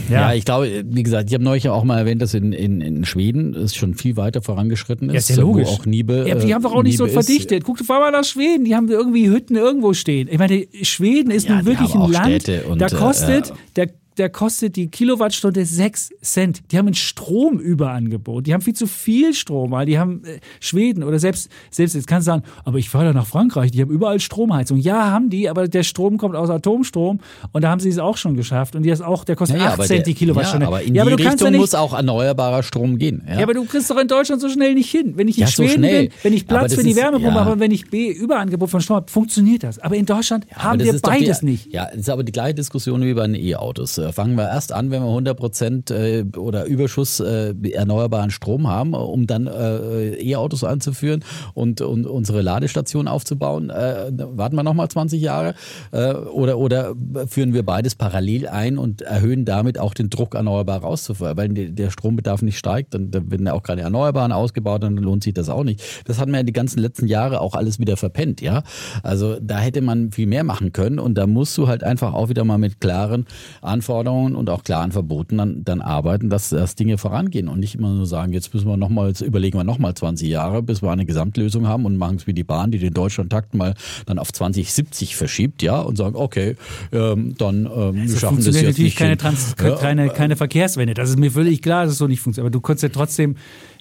ja. ja. ich glaube, wie gesagt, ich habe neulich auch mal erwähnt, dass in, in, in Schweden es schon viel weiter vorangeschritten ist. Ja, ist ja logisch. auch Niebe, ja, die haben doch auch nicht so verdichtet. Guck doch mal nach Schweden, die haben irgendwie Hütten irgendwo stehen. Ich meine, Schweden ist ja, nun wirklich ein Land, und, da kostet, äh, der der kostet die Kilowattstunde 6 Cent. Die haben ein Stromüberangebot. Die haben viel zu viel Strom, weil die haben äh, Schweden oder selbst, selbst jetzt kannst du sagen, aber ich fahre da nach Frankreich, die haben überall Stromheizung. Ja, haben die, aber der Strom kommt aus Atomstrom und da haben sie es auch schon geschafft. Und die ist auch, der kostet naja, 8 Cent der, die Kilowattstunde. Ja, aber in ja, aber die Richtung ja muss auch erneuerbarer Strom gehen. Ja. ja. aber du kriegst doch in Deutschland so schnell nicht hin. Wenn ich in ja, Schweden so bin, wenn ich Platz für die Wärmepumpe habe, wenn ich B Überangebot von Strom habe, funktioniert das. Aber in Deutschland haben wir beides die, nicht. Ja, das ist aber die gleiche Diskussion wie bei den E-Autos. Äh, fangen wir erst an, wenn wir 100 Prozent äh, oder Überschuss äh, erneuerbaren Strom haben, um dann E-Autos anzuführen und, unsere Ladestation aufzubauen. warten wir nochmal 20 Jahre oder, oder führen wir beides parallel ein und erhöhen damit auch den Druck, erneuerbar rauszuführen. Weil der Strombedarf nicht steigt, dann, werden ja auch keine Erneuerbaren ausgebaut, dann lohnt sich das auch nicht. Das hatten wir ja die ganzen letzten Jahre auch alles wieder verpennt, ja. Also da hätte man viel mehr machen können und da musst du halt einfach auch wieder mal mit klaren Anforderungen und auch klaren Verboten dann, dann arbeiten, dass, dass Dinge vorangehen und nicht immer nur sagen, jetzt müssen wir nochmal, jetzt überlegen wir nochmal 20 Jahre, bis wir eine Gesamtlösung haben und machen es wie die Bahn, die den Deutschlandtakt mal dann auf 2070 verschiebt, ja, und sagen, okay, ähm, dann ähm, also schaffen das jetzt natürlich nicht keine, Trans ja, keine, keine Verkehrswende. Das ist mir völlig klar, dass es so nicht funktioniert. Aber du kannst ja trotzdem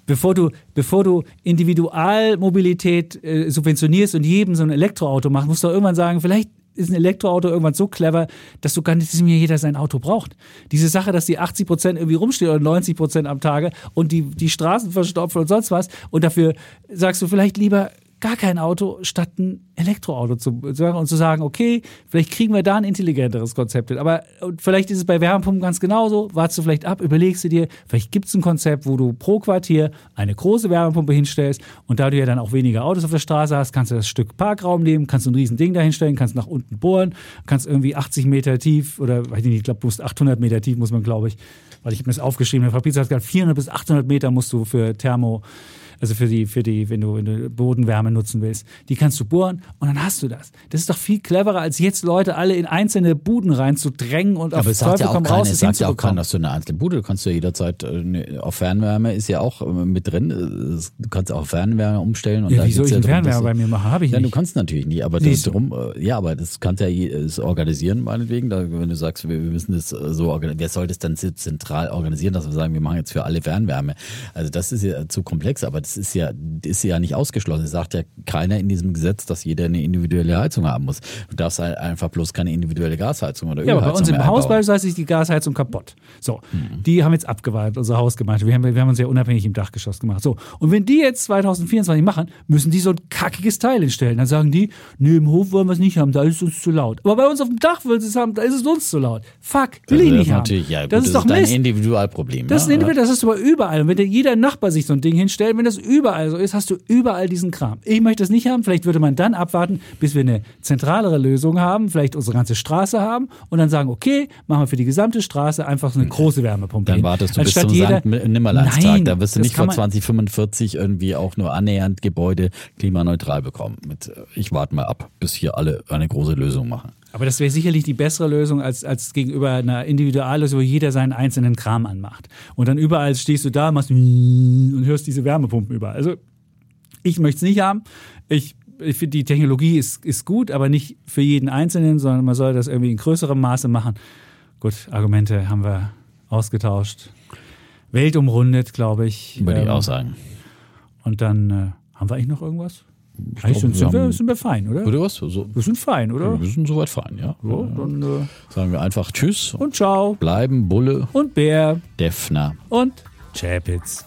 bevor du, bevor du Individualmobilität äh, subventionierst und jedem so ein Elektroauto machst, musst du irgendwann sagen, vielleicht ist ein Elektroauto irgendwann so clever, dass du gar nicht mehr jeder sein Auto braucht. Diese Sache, dass die 80 Prozent irgendwie rumstehen oder 90 Prozent am Tage und die, die Straßen verstopfen und sonst was und dafür sagst du vielleicht lieber, gar kein Auto statt ein Elektroauto zu sagen und zu sagen, okay, vielleicht kriegen wir da ein intelligenteres Konzept hin. Aber vielleicht ist es bei Wärmepumpen ganz genauso. Wartest du vielleicht ab, überlegst du dir, vielleicht gibt es ein Konzept, wo du pro Quartier eine große Wärmepumpe hinstellst und da du ja dann auch weniger Autos auf der Straße hast, kannst du das Stück Parkraum nehmen, kannst du ein riesen Ding dahinstellen, kannst nach unten bohren, kannst irgendwie 80 Meter tief oder weiß ich nicht, ich glaube, du musst 800 Meter tief, muss man, glaube ich, weil ich habe mir das aufgeschrieben, der Fabrizio hat gesagt, 400 bis 800 Meter musst du für Thermo also für die, für die, wenn du, wenn du Bodenwärme nutzen willst, die kannst du bohren und dann hast du das. Das ist doch viel cleverer, als jetzt Leute alle in einzelne Buden reinzudrängen und auf Aber es sagt ja auch keiner, es sagt ja auch keiner, dass du eine einzelne Bude, du kannst ja jederzeit, äh, auf Fernwärme ist ja auch äh, mit drin, du kannst auch Fernwärme umstellen. Und ja, wie soll ich ja Fernwärme bei mir machen? Habe ich ja, nicht. du kannst natürlich nicht, aber das drum, äh, ja, aber das kannst ja das organisieren, meinetwegen, da, wenn du sagst, wir, wir müssen das so organisieren, wer soll das dann zentral organisieren, dass wir sagen, wir machen jetzt für alle Fernwärme. Also das ist ja zu komplex, aber das ist ja ist ja nicht ausgeschlossen. Es sagt ja keiner in diesem Gesetz, dass jeder eine individuelle Heizung haben muss. Du darfst halt einfach bloß keine individuelle Gasheizung oder Ja, aber bei uns im Haus beispielsweise ist die Gasheizung kaputt. So, mhm. die haben jetzt abgeweiht, unsere Hausgemeinschaft. Wir haben, wir haben uns ja unabhängig im Dachgeschoss gemacht. So, und wenn die jetzt 2024 machen, müssen die so ein kackiges Teil hinstellen. Dann sagen die, nee, im Hof wollen wir es nicht haben, da ist es uns zu laut. Aber bei uns auf dem Dach wollen sie es haben, da ist es uns zu laut. Fuck, will ich nicht haben. Ja, gut, das, ist das doch ist ein Individualproblem. Das ist ein Individual, das ist aber überall. Und wenn jeder Nachbar sich so ein Ding hinstellt, wenn das überall so ist, hast du überall diesen Kram. Ich möchte es nicht haben. Vielleicht würde man dann abwarten, bis wir eine zentralere Lösung haben, vielleicht unsere ganze Straße haben und dann sagen, okay, machen wir für die gesamte Straße einfach so eine große Wärmepumpe. Dann wartest du bis zum jeder, Nimmerleinstag. Da wirst du nicht vor 2045 irgendwie auch nur annähernd Gebäude klimaneutral bekommen. Mit, äh, ich warte mal ab, bis hier alle eine große Lösung machen. Aber das wäre sicherlich die bessere Lösung als, als gegenüber einer Individuallösung, wo jeder seinen einzelnen Kram anmacht. Und dann überall stehst du da, machst und hörst diese Wärmepumpen überall. Also ich möchte es nicht haben. Ich, ich finde, die Technologie ist, ist gut, aber nicht für jeden Einzelnen, sondern man soll das irgendwie in größerem Maße machen. Gut, Argumente haben wir ausgetauscht. Welt umrundet, glaube ich. Würde ähm, ich auch sagen. Und dann äh, haben wir eigentlich noch irgendwas? Ich eigentlich glaub, sind, wir, haben, sind wir fein, oder? Oder was? So, wir sind fein, oder? Wir sind soweit fein, ja. So, dann, äh, sagen wir einfach Tschüss. Und Ciao. Bleiben Bulle. Und Bär. Defner. Und Chapitz.